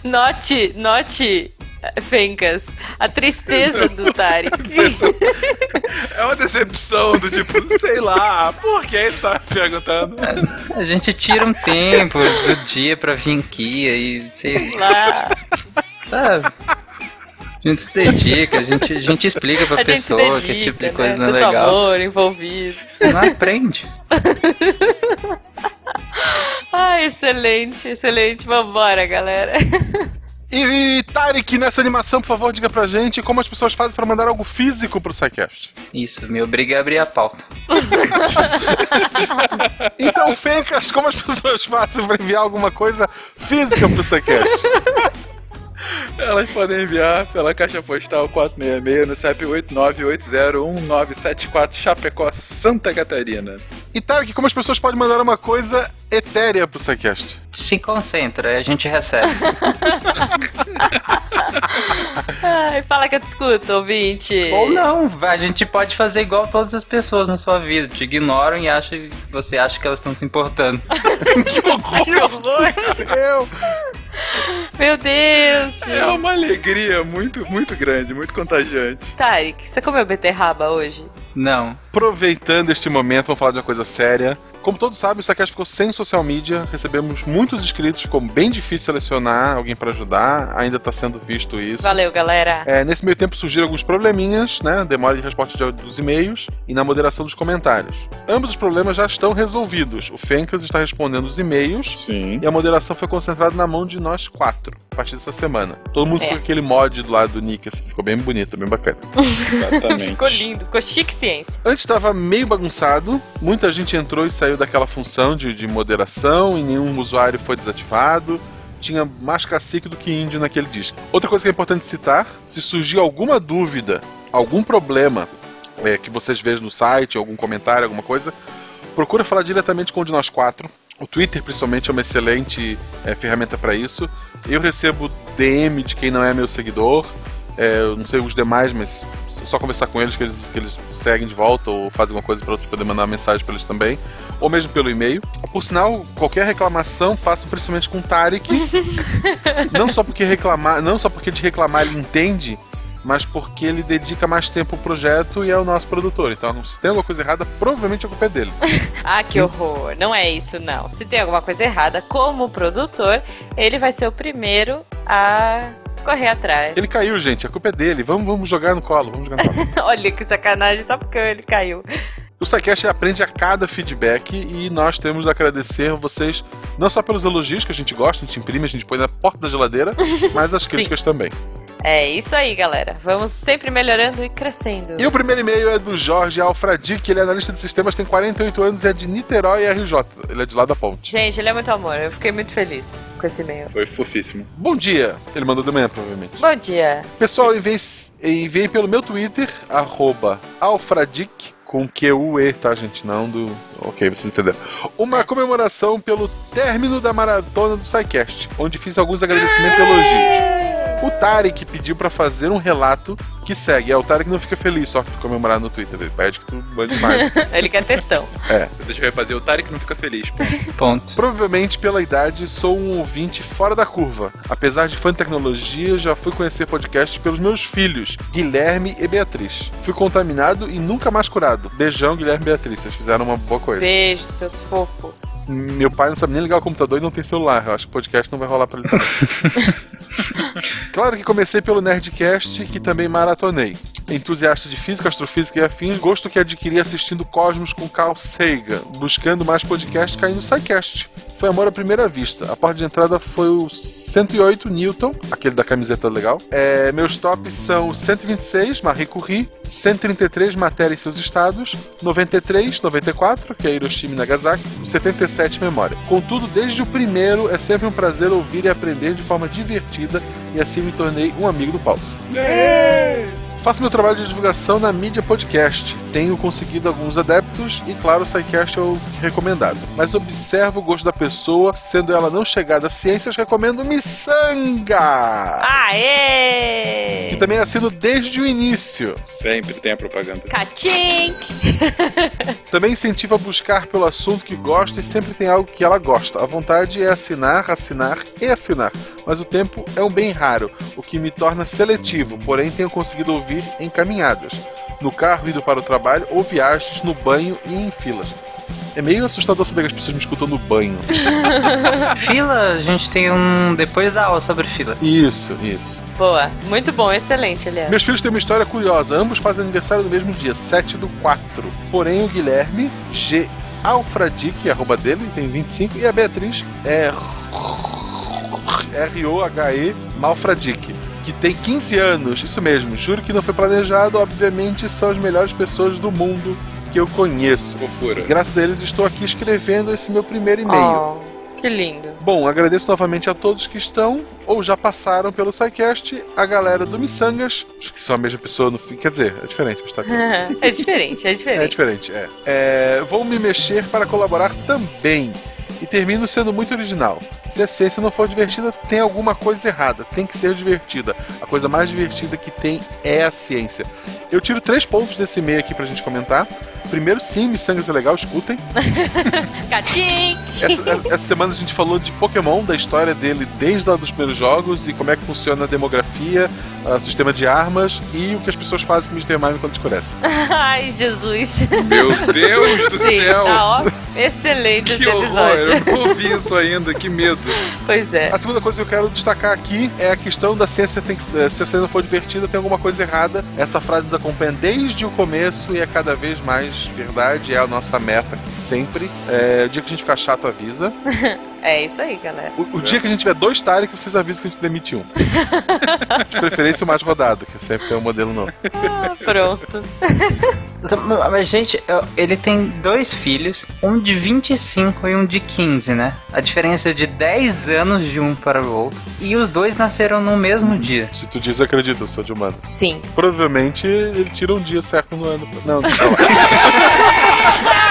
Note, note, *laughs* Fencas, a tristeza do Tarek. *laughs* É uma decepção do tipo, sei lá, por que ele tá perguntando? A gente tira um tempo do dia pra vir aqui aí, sei lá. Sabe? A gente se dedica, a gente, a gente explica pra A pessoa que esse tipo de dedica, coisa né? não é legal. amor envolvido. Você não aprende. *laughs* Ah, excelente, excelente. Vambora, galera. E, e Tarek, nessa animação, por favor, diga pra gente como as pessoas fazem pra mandar algo físico pro SciCast. Isso, me obriga a abrir a pauta. *laughs* Então, Fencas, como as pessoas fazem pra enviar alguma coisa física pro SciCast? *laughs* Elas podem enviar pela caixa postal 466 no CEP 89801974 Chapecó, Santa Catarina. E Tarek, como as pessoas podem mandar uma coisa etérea pro SciCast? Se concentra, a gente recebe. *laughs* Ai, fala que eu te escuto, ouvinte. Ou não, a gente pode fazer igual todas as pessoas na sua vida. Te ignoram e acha, você acha que elas estão se importando. *laughs* que horror. Eu... Meu Deus. É uma alegria muito, muito grande, muito contagiante. Tarek, você comeu beterraba hoje? Não. Aproveitando este momento, vamos falar de uma coisa séria. Como todos sabem, o SciCast ficou sem social media, recebemos muitos inscritos, ficou bem difícil selecionar alguém para ajudar, ainda está sendo visto isso. Valeu, galera. É, nesse meio tempo surgiram alguns probleminhas, né? Demora de resposta de- dos e-mails e na moderação dos comentários. Ambos os problemas já estão resolvidos. O Fencas está respondendo os e-mails Sim. e a moderação foi concentrada na mão de nós quatro, a partir dessa semana. Todo mundo É. com aquele mod do lado do Nick, assim, ficou bem bonito, bem bacana. *laughs* Exatamente. Ficou lindo, ficou chique ciência. Antes estava meio bagunçado, muita gente entrou e saiu daquela função de, de moderação e nenhum usuário foi desativado. Tinha mais cacique do que índio naquele disco. Outra coisa que é importante citar: se surgir alguma dúvida, algum problema é, que vocês vejam no site, algum comentário, alguma coisa, procura falar diretamente com um de nós quatro. O Twitter, principalmente, é uma excelente é, ferramenta para isso. Eu recebo DM de quem não é meu seguidor. É, eu não sei os demais, mas é só conversar com eles que eles, que eles seguem de volta ou fazem alguma coisa para outros poder mandar uma mensagem para eles também. Ou mesmo pelo e-mail. Por sinal, qualquer reclamação faça principalmente com o Tarek. *laughs* não só porque reclamar, não só porque de reclamar ele entende, mas porque ele dedica mais tempo ao projeto e é o nosso produtor. Então, se tem alguma coisa errada, provavelmente a culpa é dele. *laughs* Ah, que horror. Não é isso, não. Se tem alguma coisa errada, como produtor, ele vai ser o primeiro a correr atrás. Ele caiu, gente, a culpa é dele. Vamos, vamos jogar no colo, vamos jogar no colo. *laughs* Olha que sacanagem, só porque ele caiu. O SciCast aprende a cada feedback e nós temos a agradecer a vocês, não só pelos elogios que a gente gosta, a gente imprime, a gente põe na porta da geladeira, *laughs* mas as críticas também. É isso aí, galera. Vamos sempre melhorando e crescendo. E o primeiro e-mail é do Jorge Alfradic, ele é analista de sistemas, tem 48 anos e é de Niterói, RJ. Ele é de lá da ponte. Gente, ele é muito amor. Eu fiquei muito feliz com esse e-mail. Foi fofíssimo. Bom dia! Ele mandou de manhã, provavelmente. Bom dia. Pessoal, enviei, enviei pelo meu Twitter, arroba alfradic, com Q-U-E, tá, gente? Não do... Ok, vocês entenderam. Uma comemoração pelo término da maratona do SciCast, onde fiz alguns agradecimentos e elogios. O Tarek pediu pra fazer um relato que segue. É, o Tarek não fica feliz só que tu comemorar no Twitter. Ele pede que tu mande mais. *laughs* Ele quer textão. é. Deixa eu refazer. O Tarek não fica feliz. *laughs* Ponto. Provavelmente pela idade sou um ouvinte fora da curva. Apesar de fã de tecnologia, já fui conhecer podcast pelos meus filhos, Guilherme e Beatriz. Fui contaminado e nunca mais curado. Beijão, Guilherme e Beatriz. Vocês fizeram uma boa coisa. Beijo, seus fofos. Meu pai não sabe nem ligar o computador e não tem celular. Eu acho que o podcast não vai rolar pra ele *laughs* claro que comecei pelo Nerdcast, que também maratonei. Entusiasta de física, astrofísica e afins, gosto que adquiri assistindo Cosmos com Carl Sagan, buscando mais podcast caindo no SciCast. Foi amor à primeira vista. A porta de entrada foi o 108 Newton, aquele da camiseta legal. É, meus tops são 126, Marie Curie, 133, Matéria e seus estados, 93, 94, que é Hiroshima e Nagasaki, 77, Memória. Contudo, desde o primeiro, é sempre um prazer ouvir e aprender de forma divertida e assim me tornei um amigo do Pause. Faço meu trabalho de divulgação na mídia podcast. Tenho conseguido alguns adeptos e, claro, o SciCast é o recomendado. Mas observo o gosto da pessoa, sendo ela não chegada a ciências, recomendo Missanga! Aê! Que também assino desde o início. Sempre tem a propaganda. Cachink! *laughs* Também incentiva a buscar pelo assunto que gosta e sempre tem algo que ela gosta. A vontade é assinar, assinar e assinar. Mas o tempo é um bem raro, o que me torna seletivo, porém tenho conseguido ouvir em caminhadas, no carro indo para o trabalho ou viagens, no banho e em filas. É meio assustador saber que as pessoas me escutam no banho. *laughs* Fila, a gente tem um depois da aula sobre filas. Isso, isso. Boa. Muito bom, excelente, aliás. Meus filhos têm uma história curiosa. Ambos fazem aniversário no mesmo dia, 7 do 4. Porém, o Guilherme, G. Alfradic, arroba dele, tem 25, e a Beatriz é R-O-H-E Malfradic, que tem 15 anos. Isso mesmo, juro que não foi planejado. Obviamente, são as melhores pessoas do mundo que eu conheço. Fofura. Graças a eles, estou aqui escrevendo esse meu primeiro e-mail. Oh, que lindo. Bom, agradeço novamente a todos que estão ou já passaram pelo SciCast, a galera do Missangas, acho que são a mesma pessoa no fim. Quer dizer, é diferente, mas tá aqui. *laughs* é diferente, é É diferente. diferente, é. é. Vou me mexer para colaborar também. E termino sendo muito original. Se a ciência não for divertida, tem alguma coisa errada. Tem que ser divertida. A coisa mais divertida que tem é a ciência. Eu tiro três pontos desse e-mail aqui pra gente comentar. Primeiro, sim, Missangas é legal, escutem. *laughs* Catim! Essa, essa semana a gente falou de Pokémon, da história dele desde lá dos primeiros jogos e como é que funciona a demografia, o sistema de armas e o que as pessoas fazem com o Mr. Mime quando escurece. *laughs* Ai, Jesus. Meu Deus do Sim, céu! tá ó, excelente esse Que horror! episódio. Eu não *laughs* ouvi isso ainda, que medo. Pois é. A segunda coisa que eu quero destacar aqui é a questão da ciência tem que ser, se a ciência não for divertida, tem alguma coisa errada. Essa frase nos acompanha desde o começo e é cada vez mais verdade, é a nossa meta sempre. É, o dia que a gente ficar chato, avisa. *laughs* É isso aí, galera. O, o dia que a gente tiver dois Tarek, vocês avisam que a gente demite um. *laughs* De preferência o mais rodado, que sempre tem um modelo novo. Ah, pronto. *laughs* Mas, gente, ele tem dois filhos, um de 25 e um de 15, né? A diferença é de 10 anos de um para o outro. E os dois nasceram no mesmo dia. Se tu diz, acredito, eu sou de humano. Sim. Provavelmente ele tira um dia certo no ano. Não. Meu *laughs*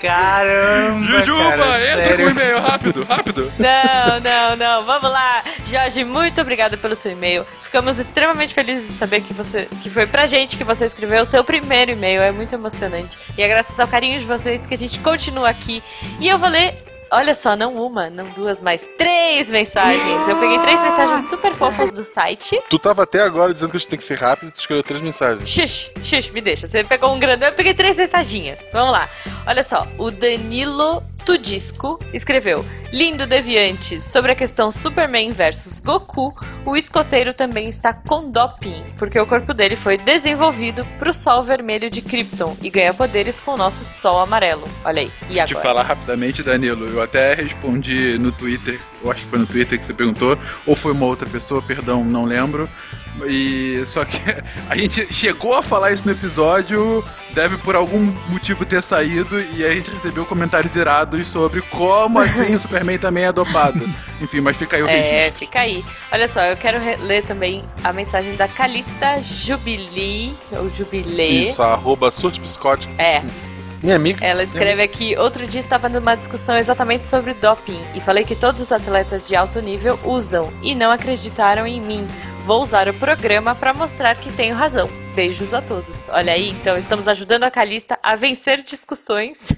Deus. Caramba! Jujuba, cara, entra sério. com o e-mail, rápido, rápido. Não, não, não. Vamos lá. Jorge, muito obrigada pelo seu e-mail. Ficamos extremamente felizes de saber que você que foi pra gente que você escreveu o seu primeiro e-mail. É muito emocionante. E é graças ao carinho de vocês que a gente continua aqui. E eu vou ler. Olha só, não uma, não duas, mas três mensagens. Eu peguei três mensagens super fofas do site. tu tava até agora dizendo que a gente tem que ser rápido, tu escreveu três mensagens. Xux, xux, me deixa. Você pegou um grandão, eu peguei três mensaginhas. Vamos lá. Olha só, o Danilo Tudisco escreveu: Lindo Deviantes, sobre a questão Superman versus Goku, o escoteiro também está com doping, porque o corpo dele foi desenvolvido pro sol vermelho de Krypton e ganha poderes com o nosso sol amarelo. Olha aí. E Te agora? falar rapidamente, Danilo, eu até respondi no Twitter, eu acho que foi no Twitter que você perguntou, ou foi uma outra pessoa, perdão, não lembro. E só que *laughs* a gente chegou a falar isso no episódio, deve por algum motivo ter saído, e a gente recebeu comentários irados sobre como assim o *laughs* Superman também é dopado. Enfim, mas fica aí o É, registro. fica aí. Olha só, eu quero ler também a mensagem da Calista Jubilee, ou Jubilê. Isso, arroba Surte Biscotti. É, Minha amiga. Ela escreve aqui: outro dia estava numa discussão exatamente sobre doping e falei que todos os atletas de alto nível usam e não acreditaram em mim. Vou usar o programa para mostrar que tenho razão. Beijos a todos. Olha aí, então estamos ajudando a Calista a vencer discussões.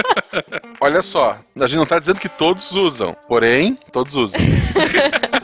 *laughs* Olha só, a gente não tá dizendo que todos usam, porém, todos usam. *laughs*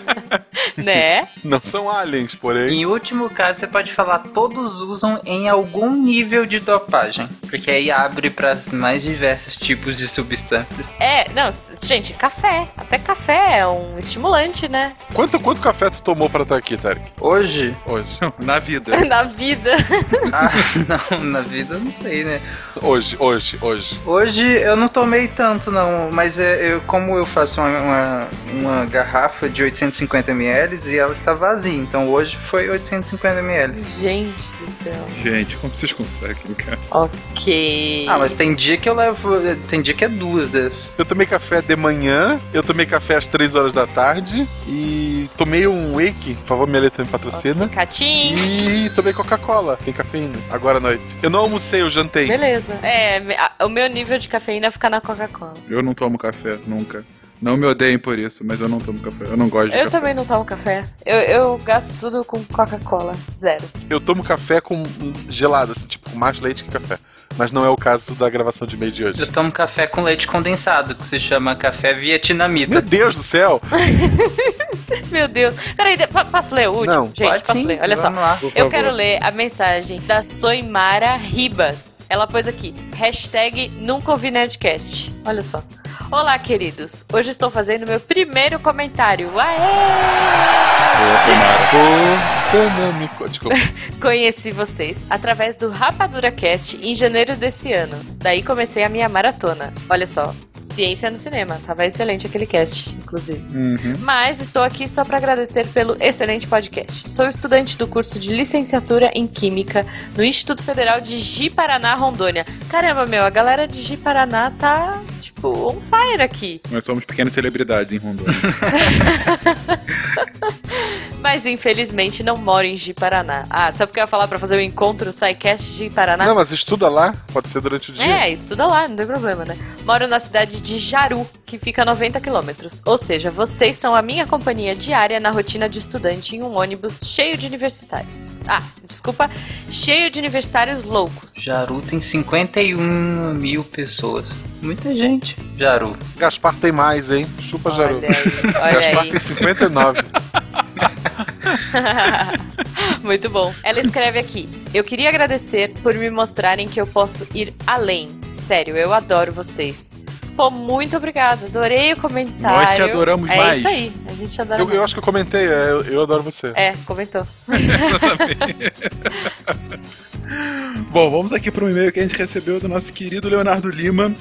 né? *laughs* Não são aliens, porém. Em último caso, você pode falar todos usam em algum nível de dopagem, porque aí abre para mais diversos tipos de substâncias. É, não, gente, café. Até café é um estimulante, né? Quanto, quanto café tu tomou pra estar aqui, Tarek? Hoje, Hoje. Na vida. Na vida. *laughs* ah, não, na vida eu não sei, né? Hoje, hoje, hoje. Hoje eu não tomei tanto não, mas é, eu, como eu faço uma, uma, uma garrafa de 850 ml e ela está vazia, então hoje foi 850 ml. Gente do céu. Gente, como vocês conseguem, cara? Ok. Ah, mas tem dia que eu levo, tem dia que é duas dessas. Eu tomei café de manhã, eu tomei café às 3 horas da tarde e tomei um wake, por favor, minha letra me patrocina. Catim. E tomei Coca-Cola, tem cafeína, agora à noite. Eu não almocei, eu jantei. Beleza. É, a- o meu nível de cafeína fica na Coca-Cola. Eu não tomo café, nunca. Não me odeiem por isso, mas eu não tomo café. Eu não gosto de Eu café. também não tomo café. Eu, eu gasto tudo com Coca-Cola. Zero. Eu tomo café com gelado, assim, tipo, com mais leite que café. Mas não é o caso da gravação de e-mail de hoje. Eu tomo café com leite condensado, que se chama café vietnamita. Meu Deus do céu! *laughs* Meu Deus. Peraí, posso ler o último? Não. Gente, Pode posso sim, ler? Olha só. vamos lá. Por Eu quero ler a mensagem da Soimara Ribas. Ela pôs aqui, hashtag nunca ouvi Nerdcast. Olha só. Olá, queridos. Hoje estou fazendo meu primeiro comentário. Aê! Você não me... co- Desculpa. *laughs* Conheci vocês através do Rapadura Cast em janeiro desse ano. Daí comecei a minha maratona. Olha só, ciência no cinema. Tava excelente aquele cast, inclusive. Uhum. Mas estou aqui só para agradecer pelo excelente podcast. Sou estudante do curso de licenciatura em Química no Instituto Federal de Ji-Paraná, Rondônia. Caramba, meu, a galera de Ji-Paraná tá, tipo, on fire aqui. Nós somos pequenas celebridades em Rondônia. *laughs* Mas infelizmente não moro em Ji-Paraná. Ah, só porque eu ia falar pra fazer o encontro SciCast Ji-Paraná? Não, mas estuda lá, pode ser durante o dia. É, estuda lá, não tem problema, né? Moro na cidade de Jaru, que fica a 90 quilômetros. Ou seja, vocês são a minha companhia diária na rotina de estudante em um ônibus cheio de universitários. Ah, desculpa, cheio de universitários loucos. Jaru tem 51 mil pessoas. Muita gente. Jaru. Gaspar tem mais, hein? Chupa, Jaru. Olha aí, olha Gaspar aí. tem 59. *laughs* *laughs* Muito bom. Ela escreve aqui: Eu queria agradecer por me mostrarem que eu posso ir além. Sério, eu adoro vocês. Pô, muito obrigada. Adorei o comentário. Nós te adoramos é mais. isso aí. A gente adora Eu, eu acho que eu comentei, é, eu, eu adoro você. É, comentou. *laughs* *laughs* Bom, vamos aqui para um e-mail que a gente recebeu do nosso querido Leonardo Lima.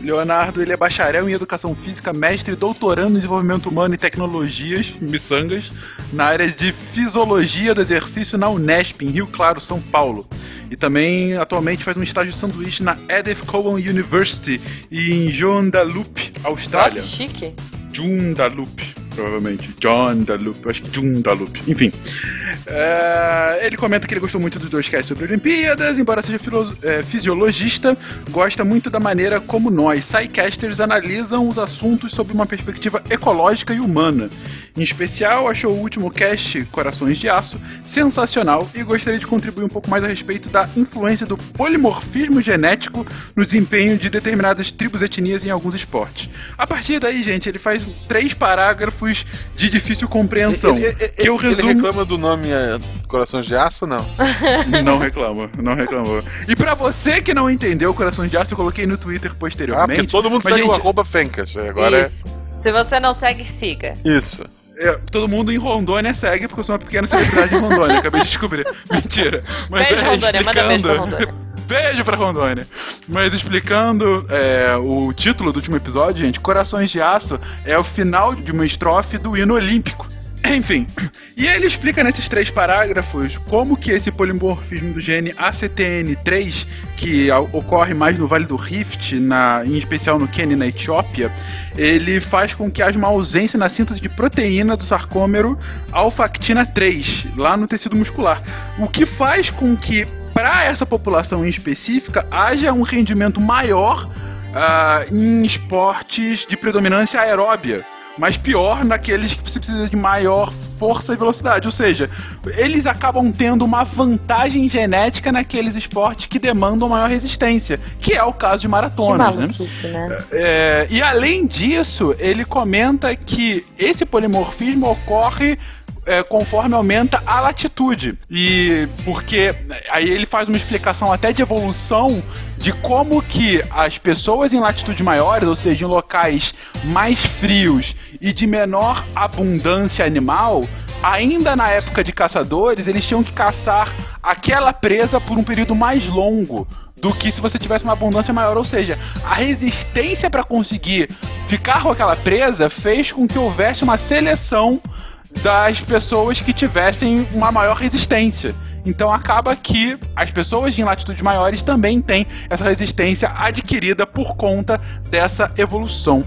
Leonardo, ele é bacharel em Educação Física, mestre e doutorando em Desenvolvimento Humano e Tecnologias, miçangas, na área de Fisiologia do Exercício na Unesp, em Rio Claro, São Paulo. E também, atualmente, faz um estágio de sanduíche na Edith Cowan University, em Joondalup, Austrália. que chique. Joondalup, provavelmente. John Dalup, eu acho que Joondalup. Enfim. É, ele comenta que ele gostou muito dos dois casts sobre Olimpíadas, embora seja é, fisiologista, gosta muito da maneira como nós, Psycasters, analisam os assuntos sob uma perspectiva ecológica e humana. Em especial, achou o último cast, Corações de Aço, sensacional e gostaria de contribuir um pouco mais a respeito da influência do polimorfismo genético no desempenho de determinadas tribos e etnias em alguns esportes. A partir daí, gente, ele faz três parágrafos de difícil compreensão. Ele, ele- que eu ele resumo... reclama do nome é, Corações de Aço, não? *laughs* Não reclama, não reclamou. E pra você que não entendeu Corações de Aço, eu coloquei no Twitter Ah, posteriormente. porque todo mundo segue o gente, arroba Fencas. é, Agora Isso. Se você não segue, siga. é isso. É, todo mundo em Rondônia segue, porque eu sou uma pequena celebridade em Rondônia, acabei de descobrir. *laughs* Mentira. Mas Beijo, é, Rondônia, manda beijo pra explicando- Rondônia. *laughs* Beijo pra Rondônia. Mas explicando é, o título do último episódio, gente, Corações de Aço é o final de uma estrofe do hino olímpico. Enfim, e ele explica nesses três parágrafos como que esse polimorfismo do gene ACTN3, que ocorre mais no Vale do Rift, na, em especial no Quênia e na Etiópia, ele faz com que haja uma ausência na síntese de proteína do sarcômero alfa-actina 3, lá no tecido muscular. O que faz com que, para essa população em específica, haja um rendimento maior ah, em esportes de predominância aeróbia. Mas pior naqueles que você precisa de maior força e velocidade. Ou seja, eles acabam tendo uma vantagem genética naqueles esportes que demandam maior resistência, que é o caso de Que maratonas, né? né? É, e além disso, ele comenta que esse polimorfismo ocorre é, conforme aumenta a latitude. E porque aí ele faz uma explicação até de evolução de como que as pessoas em latitudes maiores, ou seja, em locais mais frios e de menor abundância animal, ainda na época de caçadores, eles tinham que caçar aquela presa por um período mais longo do que se você tivesse uma abundância maior. Ou seja, a resistência para conseguir ficar com aquela presa fez com que houvesse uma seleção das pessoas que tivessem uma maior resistência. Então acaba que as pessoas em latitudes maiores também têm essa resistência adquirida por conta dessa evolução.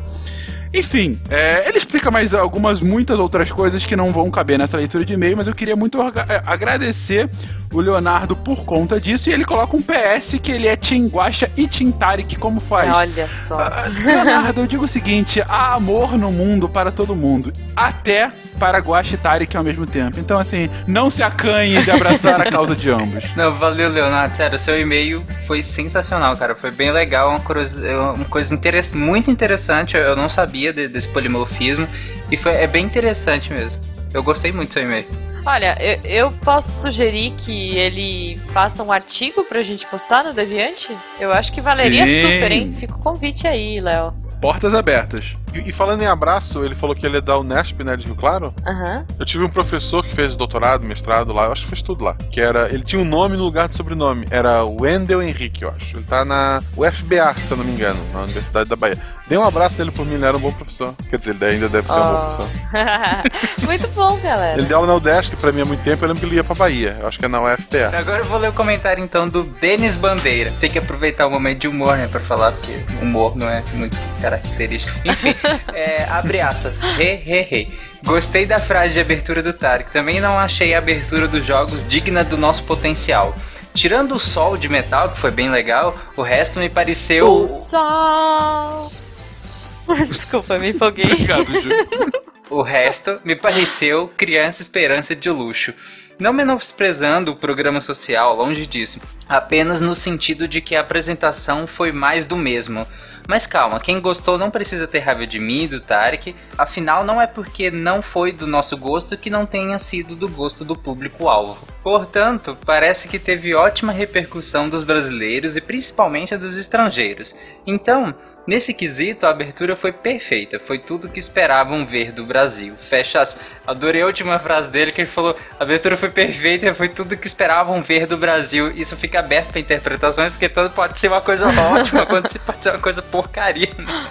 Enfim, é, ele explica mais algumas, muitas outras coisas que não vão caber nessa leitura de e-mail, mas eu queria muito é, agradecer o Leonardo por conta disso. E ele coloca um PS que ele é Guaxa e Team Tarek, como faz. Olha só. Ah, Leonardo, eu digo o seguinte: há amor no mundo para todo mundo, até para Guaxa e Tarek ao mesmo tempo. Então, assim, não se acanhe de abraçar a causa de ambos. *laughs* Não, valeu, Leonardo. Sério, seu e-mail foi sensacional, cara. Foi bem legal, uma coisa, uma coisa muito interessante. Eu não sabia de- desse polimorfismo. E foi, é bem interessante mesmo. Eu gostei muito do seu e-mail. Olha, eu, eu posso sugerir que ele faça um artigo pra gente postar no Deviante? Eu acho que valeria Sim. super, hein? Fica o convite aí, Léo. Portas abertas. E, e falando em abraço, ele falou que ele é da Unesp, né, de Rio Claro. Aham. Eu tive um professor que fez doutorado, mestrado lá, eu acho que fez tudo lá. Que era. Ele tinha um nome no lugar de sobrenome. Era Wendel Henrique, eu acho. Ele tá na UFBA, se eu não me engano, na Universidade da Bahia. Dê um abraço dele por mim, ele era um bom professor. Quer dizer, ele ainda deve ser um bom Oh. professor. *laughs* Muito bom, galera. Ele deu aula na UDESC pra mim há muito tempo, eu lembro que ele ia pra Bahia. Eu acho que é na UFPA. Agora eu vou ler o comentário então do Denis Bandeira. Tem que aproveitar o momento de humor, né, pra falar, porque humor não é muito característico. Enfim, *laughs* é, abre aspas. He, he, he. Gostei da frase de abertura do Tarek. Também não achei a abertura dos jogos digna do nosso potencial. Tirando o sol de metal, que foi bem legal, o resto me pareceu. O sol. *laughs* Desculpa, me empolguei. Obrigado, Ju. *laughs* O resto me pareceu criança esperança de luxo. Não menosprezando o programa social, longe disso. Apenas no sentido de que a apresentação foi mais do mesmo. Mas calma, quem gostou não precisa ter raiva de mim e do Tarek, afinal não é porque não foi do nosso gosto que não tenha sido do gosto do público-alvo. Portanto, parece que teve ótima repercussão dos brasileiros e principalmente dos estrangeiros. Então, Nesse quesito, a abertura foi perfeita, foi tudo que esperavam ver do Brasil. Fecha aspas. Adorei a última frase dele que ele falou: a abertura foi perfeita, foi tudo que esperavam ver do Brasil. Isso fica aberto para interpretações, porque tudo pode ser uma coisa *laughs* ótima, quando pode ser uma coisa porcaria, né?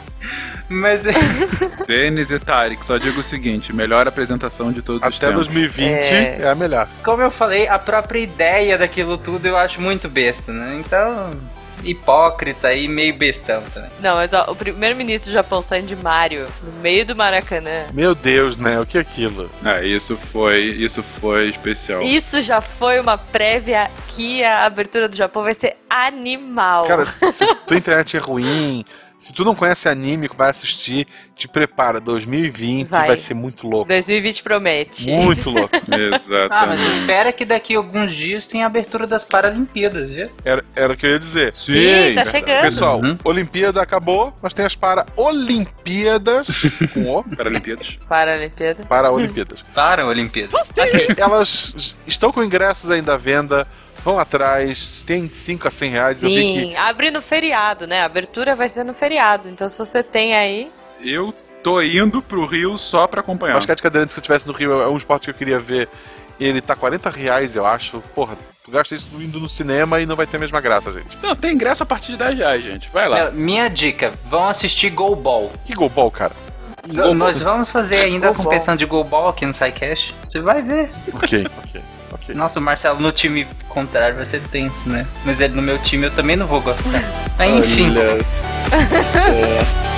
Mas é. *laughs* Denis e Tarek, só digo o seguinte: melhor apresentação de todos os Até tempos. 2020 É. é... a melhor. Como eu falei, a própria ideia daquilo tudo eu acho muito besta, né? Então, hipócrita e meio bestão também. Não, mas ó, o primeiro-ministro do Japão saindo de Mario no meio do Maracanã. Meu Deus, né? O que é aquilo? É, isso foi, isso foi especial. Isso já foi uma prévia que a abertura do Japão vai ser animal. Cara, se, se *laughs* tua internet é ruim, se tu não conhece anime, vai assistir, te prepara. 2020 vai, Vai. ser muito louco. 2020 promete. Muito louco. *laughs* Exatamente. Ah, mas espera que daqui a alguns dias tenha a abertura das Paralimpíadas, viu? Era, era o que eu ia dizer. Sim, tá chegando. Pessoal, Uhum. Olimpíada acabou, mas tem as para-Olimpíadas *laughs* com O, Paralimpíadas. Para a Olimpíada. para-Olimpíadas. Para a Olimpíada. Elas estão com ingressos ainda à venda, vão atrás, tem de 5 a 100 reais. Eu vi que Sim, abre no feriado, né? A abertura vai ser no feriado. Então, se você tem aí. Eu tô indo pro Rio só pra acompanhar. basquete cadeirante se eu estivesse no Rio é um esporte que eu queria ver. Ele tá 40 reais, eu acho. Porra, tu gasta isso indo no cinema e não vai ter a mesma graça, gente. Não, tem ingresso a partir de 10 reais, gente. Vai lá. É, Minha dica, vão assistir Go Ball. Que golbol, cara. N- Nós vamos fazer ainda a Go competição de Go Ball aqui no SciCast. Você vai ver. Ok, ok, ok. Nossa, o Marcelo no time contrário vai ser tenso, né? Mas ele no meu time eu também não vou gostar. Mas enfim. Olha, *laughs*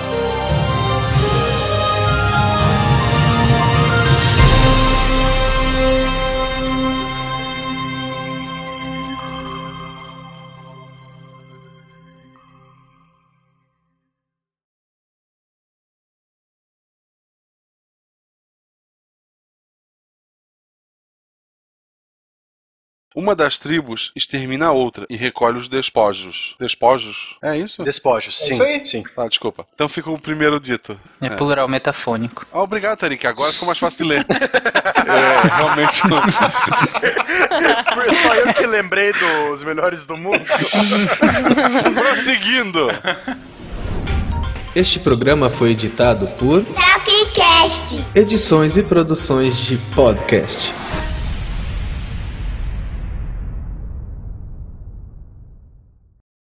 Uma das tribos extermina a outra e recolhe os despojos. Despojos? É isso? Despojos, sim. isso aí. sim. Ah, desculpa. Então fica o primeiro dito. É plural metafônico. Ah, obrigado, Tarik. Agora ficou mais fácil de ler. *laughs* é, realmente. não. Só eu que lembrei dos melhores do mundo. *laughs* Prosseguindo. Este programa foi editado por Tapcast. Edições e Produções de Podcast.